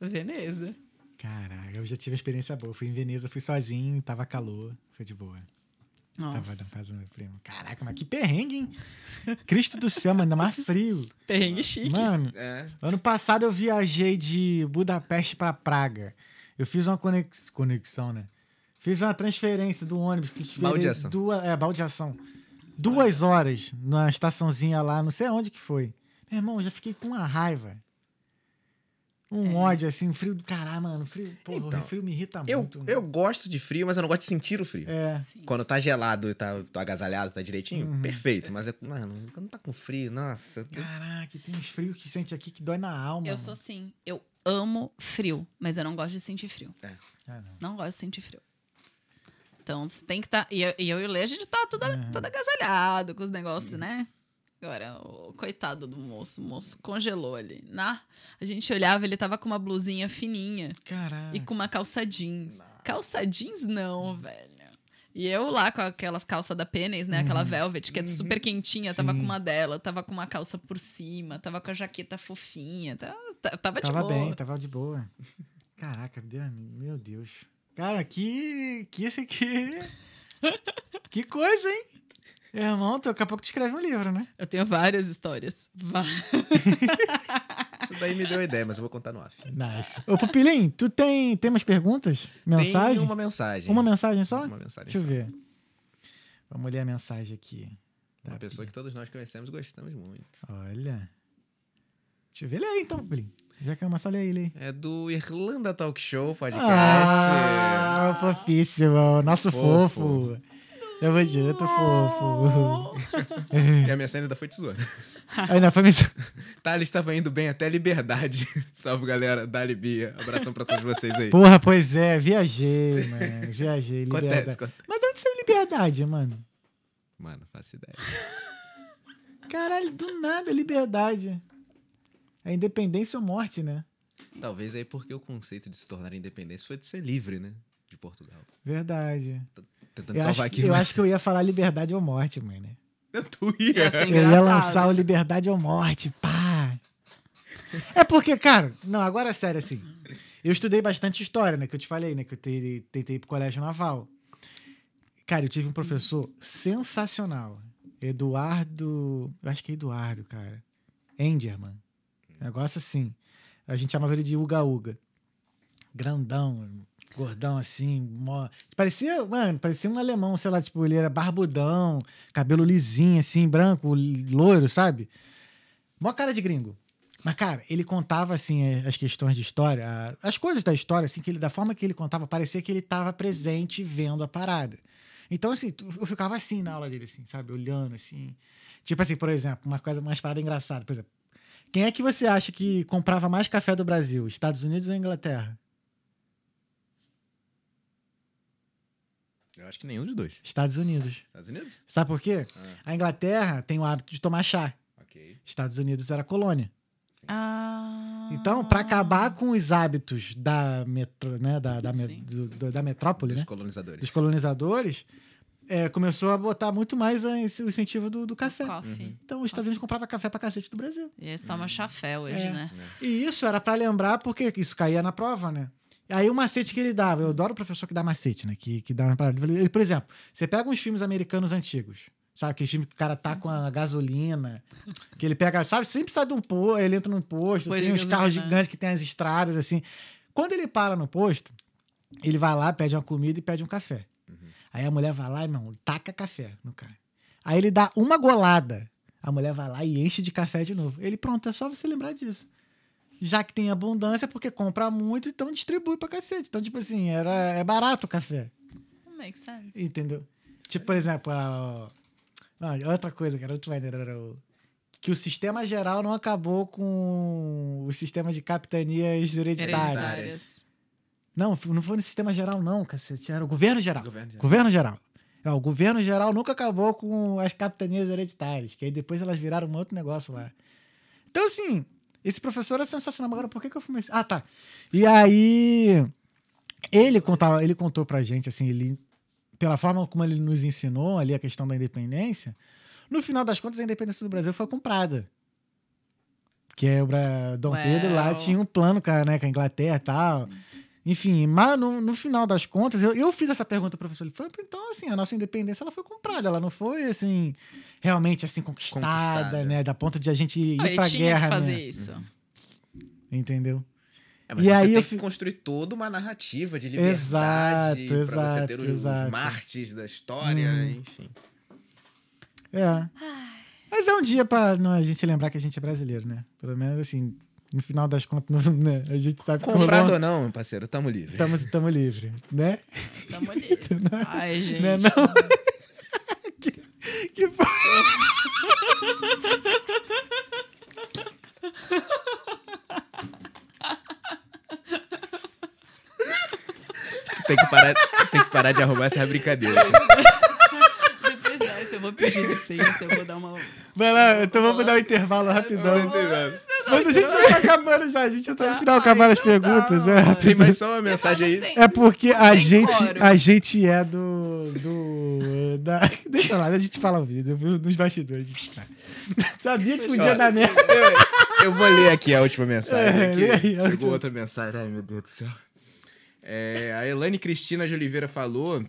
Veneza. Caraca, eu já tive uma experiência boa. Fui em Veneza, fui sozinho, tava calor, foi de boa. Tava Nossa, na casa do meu primo. Caraca, mas que perrengue, hein? Cristo do céu, mano, ainda mais frio. perrengue chique. Mano, É. ano passado eu viajei de Budapeste pra Praga. Eu fiz uma conex... conexão, né? Fiz uma transferência do ônibus. Baldeação. Duas... É, baldeação. Duas horas na estaçãozinha lá, não sei aonde que foi. Meu irmão, eu já fiquei com uma raiva. Um ódio, assim, um frio do caralho, mano. Frio, porra, Então, o frio me irrita Eu, muito. eu gosto de frio, mas eu não gosto de sentir o frio. É. Sim. Quando tá gelado e tá, tô agasalhado, tá direitinho, Uhum. perfeito. Mas, é, mano, quando tá com frio, nossa. eu- Caraca, tem uns frios que sente aqui que dói na alma. Eu sou assim, eu amo frio, mas eu não gosto de sentir frio. É. Ah, não. Não gosto de sentir frio. Então, você tem que estar. e, eu- e eu e o Lê, a gente tá tudo, Uhum. tudo agasalhado com os negócios, né? Agora, o coitado do moço, o moço congelou ali. Na, a gente olhava, ele tava com uma blusinha fininha Caraca. e com uma calça jeans. Calça jeans, não, velho. E eu lá com aquelas calças da Pennies, né? Aquela velvet, que é super quentinha, tava Uhum. Sim. com uma dela, tava com uma calça por cima, tava com a jaqueta fofinha, tava, tava de Tava boa. bem, tava de boa. Caraca, meu Deus. Cara, que. Que esse aqui. Que coisa, hein? Irmão, tu daqui a pouco tu escreve um livro, né? Eu tenho várias histórias. Vá- Isso daí me deu a ideia, mas eu vou contar no off. Nice. Ô, Pupilim, tu tem, tem umas perguntas? Mensagem? Tem uma mensagem. Uma mensagem só? Uma mensagem Deixa eu só. ver. Vamos ler a mensagem aqui. Uma pessoa que todos nós conhecemos e gostamos muito. Olha. Deixa eu ver. Lê aí então, Pupilim. Já que é uma só lê aí, lê aí. É do Irlanda Talk Show Podcast. Ah, fofíssimo. Nosso fofo. Fofo. Tamo junto, fofo. E a minha cena ainda foi tesoura. Ainda foi mensagem. Thales estava indo bem até liberdade. Salve, galera. Dali Bia. Abração pra todos vocês aí. Porra, pois é, viajei, mano. Viajei, Acontece, liberdade. acontece. Mas de onde saiu liberdade, mano? Mano, faço ideia. Caralho, do nada, liberdade. É independência ou morte, né? Talvez aí porque o conceito de se tornar independente foi de ser livre, né? De Portugal. Verdade. Tentando Eu acho, salvar aqui. eu né? acho que eu ia falar liberdade ou morte, mano. Tu ia. Ia ser Eu ia lançar o liberdade ou morte, pá. É porque, cara, não, agora é sério assim. Eu estudei bastante história, né? Que eu te falei, né? Que eu tentei, tentei ir pro colégio naval. Cara, eu tive um professor sensacional. Eduardo. Eu acho que é Eduardo, cara. Enderman. Negócio assim. A gente chamava ele de Uga Uga. Grandão, gordão assim. Mó... Parecia, mano, parecia um alemão, sei lá, tipo, ele era barbudão, cabelo lisinho, assim, branco, loiro, sabe? Mó cara de gringo. Mas, cara, ele contava, assim, eh, as questões de história, as coisas da história, assim, que ele, da forma que ele contava, parecia que ele estava presente vendo a parada. Então, assim, eu ficava assim na aula dele, assim, sabe? Olhando, assim. Tipo assim, por exemplo, uma coisa, umas paradas engraçadas. Por exemplo, quem é que você acha que comprava mais café do Brasil? Estados Unidos ou Inglaterra? Eu acho que nenhum dos dois. Estados Unidos. Estados Unidos? Sabe por quê? Ah. A Inglaterra tem o hábito de tomar chá. Ok. Estados Unidos era colônia. Ah. Então, para acabar com os hábitos da, metro, né, da, da, me- do- do- da metrópole, Dos né, colonizadores. dos colonizadores, é, começou a botar muito mais a- esse- o incentivo do, do café. Coffee. Então, os Estados Unidos comprava café pra cacete do Brasil. E esse toma chafé hoje, É. né? E isso era pra lembrar, porque isso caía na prova, né? Aí o macete que ele dava, eu adoro o professor que dá macete, né? Que, que dá uma parada. Ele, por exemplo, você pega uns filmes americanos antigos, sabe? Aquele filme que o cara tá com a gasolina, que ele pega, sabe? Sempre sai de um posto, ele entra num posto, Posto tem de uns carros gasolina. gigantes que tem as estradas, assim. Quando ele para no posto, ele vai lá, pede uma comida e pede um café. Aí a mulher vai lá, irmão, taca café no cara. Aí ele dá uma golada. A mulher vai lá e enche de café de novo. Ele, pronto, é só você lembrar disso. Já que tem abundância, porque compra muito, então distribui pra cacete. Então, tipo assim, era, é barato o café. Makes sense. Entendeu? Tipo, por exemplo, a, não, outra coisa que era muito era o, que o sistema geral não acabou com o sistema de capitanias hereditárias. Hereditárias. Não, não foi no sistema geral, não, cacete. Era o governo geral. Governo geral. Governo geral. É, o governo geral nunca acabou com as capitanias hereditárias, que aí depois elas viraram um outro negócio lá. Então, assim, esse professor é sensacional. Agora, por que, que eu fumei? esse- Ah, tá. E aí, ele contava, ele contou pra gente, assim, ele, pela forma como ele nos ensinou ali a questão da independência, no final das contas, a independência do Brasil foi comprada. Porque o Bra- Dom Uau. Pedro lá tinha um plano com a, né, com a Inglaterra e tal. Enfim, mas no, no final das contas, eu, eu fiz essa pergunta pro professor. Ele falou, então, assim, a nossa independência ela foi comprada, ela não foi, assim, realmente, assim, conquistada, Conquistada. né? Da ponto de a gente ir pra tinha guerra, que fazer né? isso. Entendeu? É, mas E você aí tem eu que fi- construir toda uma narrativa de liberdade Exato, pra você ter exato, os, exato. mártires da história, Hum. enfim. É. Mas é um dia pra não, a gente lembrar que a gente é brasileiro, né? Pelo menos, assim, no final das contas, não- né? a gente sabe Comprado ou não, meu parceiro, tamo livre. estamos, estamos livres, né? Tamo ali. Ai, gente. Não é não? que, que Tem que parar, tem que parar de arrumar essa brincadeira. Depois dessa, eu vou pedir licença, eu vou dar uma. Vai lá, então vamos dar um intervalo rapidão. Nada. Mas a gente já tá acabando já, a gente já tá no final, acabaram as então tá, perguntas. é, rapidão. Tem mais só uma mensagem aí. É porque a gente, a gente é do. do da, deixa lá, a gente fala o vídeo, nos bastidores. Sabia que podia Ó, dar merda. Eu, vou ler aqui a última mensagem. É, aqui. lê aí a Chegou última. outra mensagem. Ai, meu Deus do céu. É, a Elane Cristina de Oliveira falou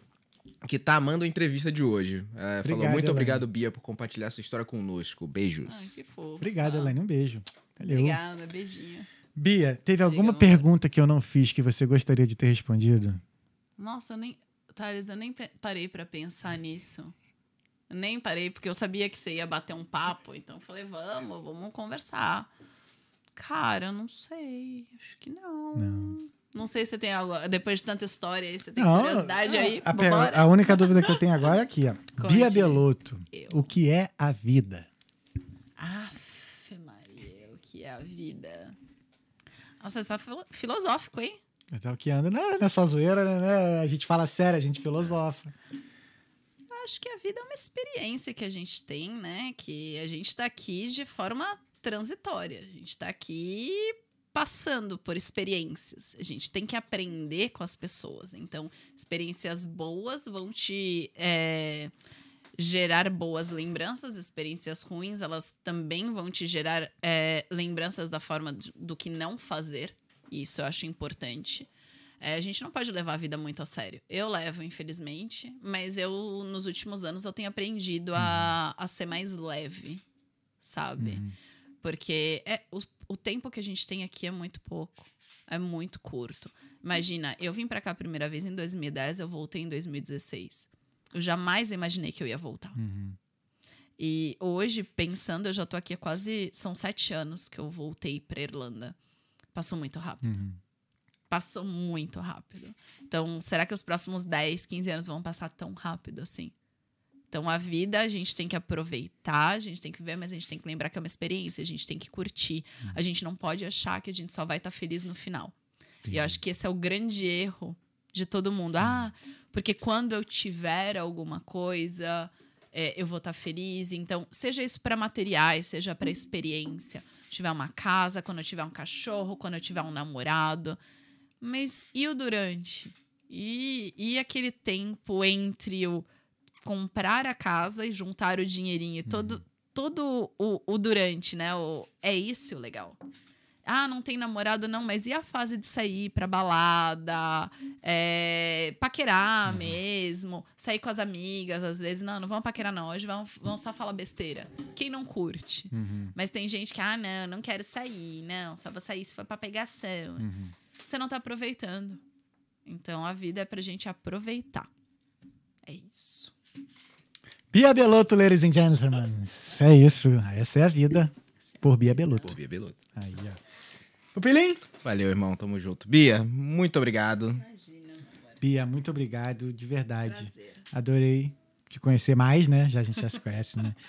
que tá amando a entrevista de hoje. É, falou, Obrigado, muito Elane. obrigado, Bia, por compartilhar sua história conosco. Beijos. Ai, que fofo. Obrigado, Elaine. Um beijo. Valeu. Obrigada, beijinho. Bia, teve alguma pergunta que eu não fiz que você gostaria de ter respondido? Nossa, eu nem. Thales, eu nem parei pra pensar nisso. Eu nem parei, porque eu sabia que você ia bater um papo, então eu falei, vamos, vamos conversar. Cara, eu não sei. Acho que não. Não. Não sei se você tem algo. Depois de tanta história aí, você tem Não, curiosidade aí? A, Vambora? a única dúvida que eu tenho agora é aqui, ó. Conte. Bia Belotto, Eu. o que é a vida? O que é a vida? Nossa, você tá filo- filosófico, hein? Até o que anda, não, não é só zoeira, né? A gente fala sério, a gente filosofa. Acho que a vida é uma experiência que a gente tem, né? Que a gente tá aqui de forma transitória. A gente tá aqui passando por experiências. A gente tem que aprender com as pessoas. Então, experiências boas vão te é, gerar boas lembranças, experiências ruins, elas também vão te gerar é, lembranças da forma do que não fazer. Isso eu acho importante. É, a gente não pode levar a vida muito a sério. Eu levo, infelizmente, mas eu, nos últimos anos, eu tenho aprendido a, a ser mais leve, sabe? Porque é, o, o tempo que a gente tem aqui é muito pouco. É muito curto. Imagina, eu vim pra cá a primeira vez em 2010, eu voltei em 2016. Eu jamais imaginei que eu ia voltar. E hoje, pensando, eu já tô aqui há quase. São sete anos que eu voltei pra Irlanda. Passou muito rápido. Passou muito rápido. Então, será que os próximos 10, 15 anos vão passar tão rápido assim? Então, a vida a gente tem que aproveitar, a gente tem que ver, mas a gente tem que lembrar que é uma experiência, a gente tem que curtir. A gente não pode achar que a gente só vai estar feliz no final. E eu acho que esse é o grande erro de todo mundo. Ah, porque quando eu tiver alguma coisa, é, eu vou estar feliz. Então, seja isso para materiais, seja para experiência. Tiver uma casa, quando eu tiver um cachorro, quando eu tiver um namorado. Mas e o durante? E, e aquele tempo entre o comprar a casa e juntar o dinheirinho, e todo, todo o, o durante, né? O, é isso o legal. Ah, não tem namorado, não, mas e a fase de sair pra balada, é, paquerar mesmo, sair com as amigas, às vezes, não, não vamos paquerar, não, hoje vamos, vamos só falar besteira. Quem não curte? Mas tem gente que, ah, não, não quero sair, não, só vou sair se for pra pegação. Você não tá aproveitando. Então a vida é pra gente aproveitar. É isso. Bia Belotto, ladies and gentlemen. É isso. Essa é a vida por Bia Belotto. Por Bia Belotto. Aí, ó. Pupilim? Valeu, irmão. Tamo junto. Bia, muito obrigado. Imagina. Bia, muito obrigado, de verdade. Prazer. Adorei te conhecer mais, né? Já a gente já se conhece, né?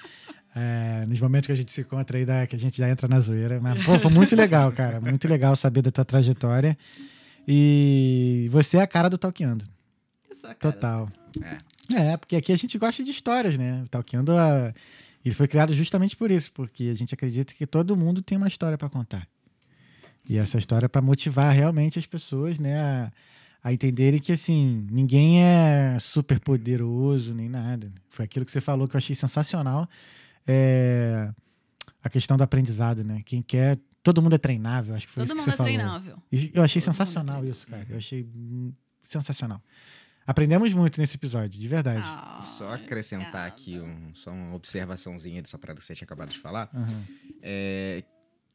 É, nos momentos que a gente se encontra aí, da, que a gente já entra na zoeira. Mas, pô, foi muito legal, cara. Muito legal saber da tua trajetória. E você é a cara do Talkeando. Essa cara. Total. É. É, porque aqui a gente gosta de histórias, né? O Talkeando, a- ele foi criado justamente por isso, porque a gente acredita que todo mundo tem uma história para contar. E essa história é para motivar realmente as pessoas, né, a, a entenderem que assim, ninguém é super poderoso nem nada. Foi aquilo que você falou que eu achei sensacional. É a questão do aprendizado, né? Quem quer, todo mundo é treinável, acho que foi Todo isso que mundo você é falou. treinável. E Eu achei Todo mundo sensacional é isso, cara. Eu achei sensacional. Aprendemos muito nesse episódio, de verdade. Ah, Só acrescentar obrigada. aqui um- só uma observaçãozinha dessa parada que você tinha acabado de falar. Aham. É,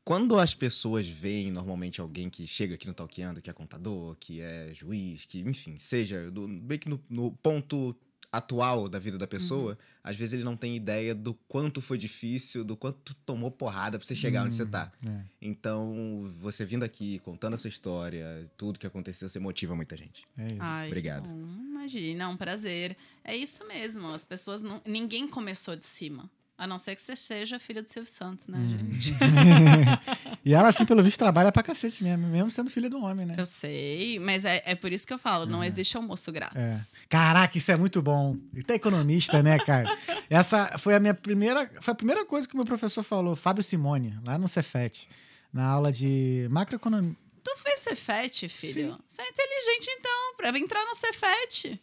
quando as pessoas veem normalmente alguém que chega aqui no Talkeando, que é contador, que é juiz, que, enfim, seja do, bem que no, no ponto atual da vida da pessoa, às vezes ele não tem ideia do quanto foi difícil, do quanto tomou porrada pra você chegar onde você tá. é. Então, você vindo aqui, contando a sua história, tudo que aconteceu, você motiva muita gente. É isso. Ai, Obrigado. bom. Imagina, é um prazer. É isso mesmo. As pessoas não. Ninguém começou de cima. A não ser que você seja filha do Silvio Santos, né, Uhum. gente? e ela, assim, pelo visto, trabalha pra cacete mesmo, mesmo sendo filha do homem, né? Eu sei, mas é, é por isso que eu falo: não existe almoço É. grátis. Caraca, isso é muito bom. E é economista, né, cara? Essa foi a minha primeira. Foi a primeira coisa que o meu professor falou, Fábio Simone, lá no Cefet, na aula de macroeconomia. Tu fez Cefet, filho? Sim. Você é inteligente, então, pra entrar no Cefet.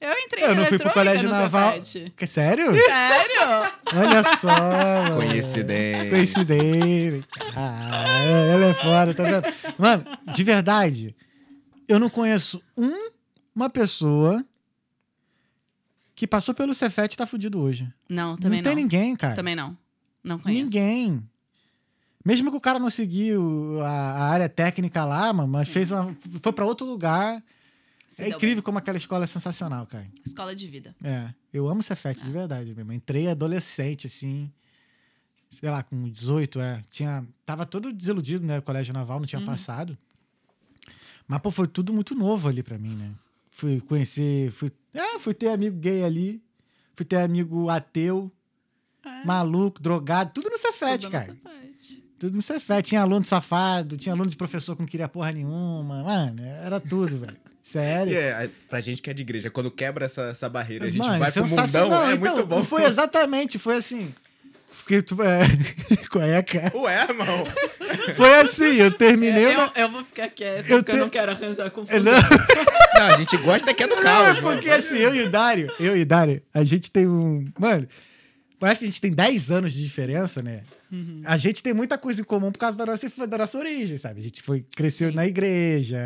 Eu entrei Eu não fui pro colégio naval. Que, sério? Sério? Olha só, mano. Coincidência. Coincidência. Ah, ela é foda, tá vendo? Mano, de verdade, eu não conheço um, uma pessoa que passou pelo Cefet e tá fudido hoje. Não, também não não. tem ninguém, cara. Também não. Não conheço. Ninguém. Mesmo que o cara não seguiu a, a área técnica lá, mano, mas Sim. fez uma, foi pra outro lugar. Se é incrível como aquela escola é sensacional, cara. bem. Escola de vida. É, eu amo Cefet, de verdade mesmo. Entrei adolescente, assim, sei lá, com 18, é. Tinha, tava todo desiludido, né? O colégio naval não tinha passado. Mas, pô, foi tudo muito novo ali pra mim, né? Fui conhecer, fui, é, fui ter amigo gay ali, fui ter amigo ateu, É. maluco, drogado, tudo no Cefet, Tudo no cara. Cefet. Tudo no Cefet. Tinha aluno safado, tinha aluno de professor que não queria porra nenhuma. Mano, era tudo, velho. Sério. É, pra gente que é de igreja, quando quebra essa, essa barreira, a gente Mano, vai pro mundão, é Então, muito bom. Foi exatamente, foi assim. Porque tu, é... Qual é, cara? Ué, irmão. Foi assim, eu terminei. Eu, o ne- eu vou ficar quieto, Eu porque eu te- não quero arranjar confusão. Não, Não, a gente gosta que é do não, caos, é mano. porque assim, eu e o Dário, eu e o Dário, a gente tem um. Mano, parece que a gente tem 10 anos de diferença, né? A gente tem muita coisa em comum por causa da nossa, da nossa origem, sabe? A gente foi, cresceu na igreja,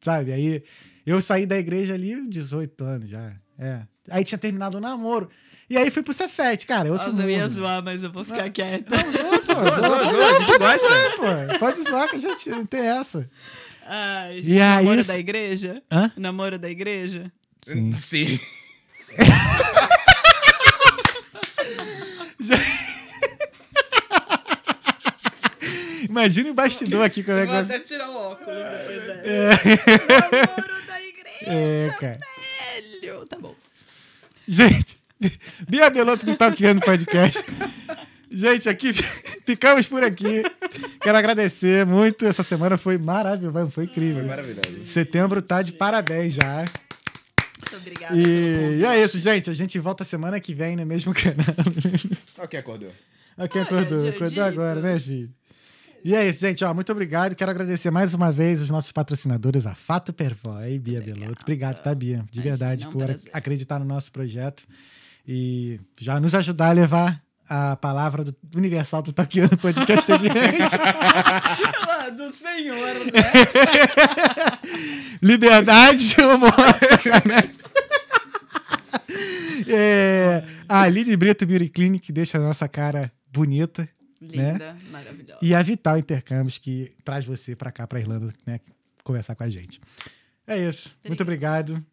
sabe? Aí eu saí da igreja ali 18 anos já. É. Aí tinha terminado o namoro. E aí fui pro Cefet, cara. Outro Nossa, eu ia mundo. zoar, mas eu vou ficar quieta. Não, zoa, pô. Zoa, zoa, zoa, zoa, a gente pode gosta. zoar, pô. Pode zoar que a gente não tem essa. Ai, E gente, aí namoro isso- da igreja? Hã? Namoro da igreja? Sim. Sim. Imagina o bastidor aqui como é Eu que vou até tirar o óculos depois dessa. Namoro da igreja, É, cara. velho! Tá bom. Gente, Bia Belotto do Talkando Podcast. Gente, aqui ficamos por aqui. Quero agradecer muito. Essa semana foi maravilhosa, foi incrível. Maravilhoso. Setembro tá de parabéns já. Muito obrigada E, e é isso, gente. A gente volta semana que vem no mesmo canal. Olha quem acordou. Aqui Olha, acordou, Diogo. acordou agora, né, filho? E é isso, gente. Ó, muito obrigado. Quero agradecer mais uma vez os nossos patrocinadores, a Fato Pervoy e Bia Belotto. Obrigado, tá, Bia? De verdade, é por prazer. acreditar no nosso projeto e já nos ajudar a levar a palavra do Universal do Taquiano Podcast adiante. Do senhor, né? Liberdade, humor, sacanagem. É, a Aline Brito Beauty Clinic deixa a nossa cara bonita. Né? Linda, maravilhosa. E a Vital Intercâmbios, que traz você pra cá, pra Irlanda, né? Conversar com a gente. É isso. Muito obrigado.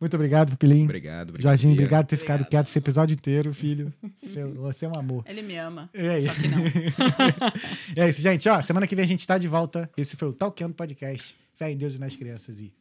Muito obrigado, Pupilim. Obrigado, obrigado. Jorginho, obrigado por ter ficado Obrigada. quieto esse episódio inteiro, filho. Você, você é um amor. Ele me ama. É isso. Só que não. é isso, gente. Ó, semana que vem a gente tá de volta. Esse foi o Talkando Podcast. Fé em Deus e nas crianças e.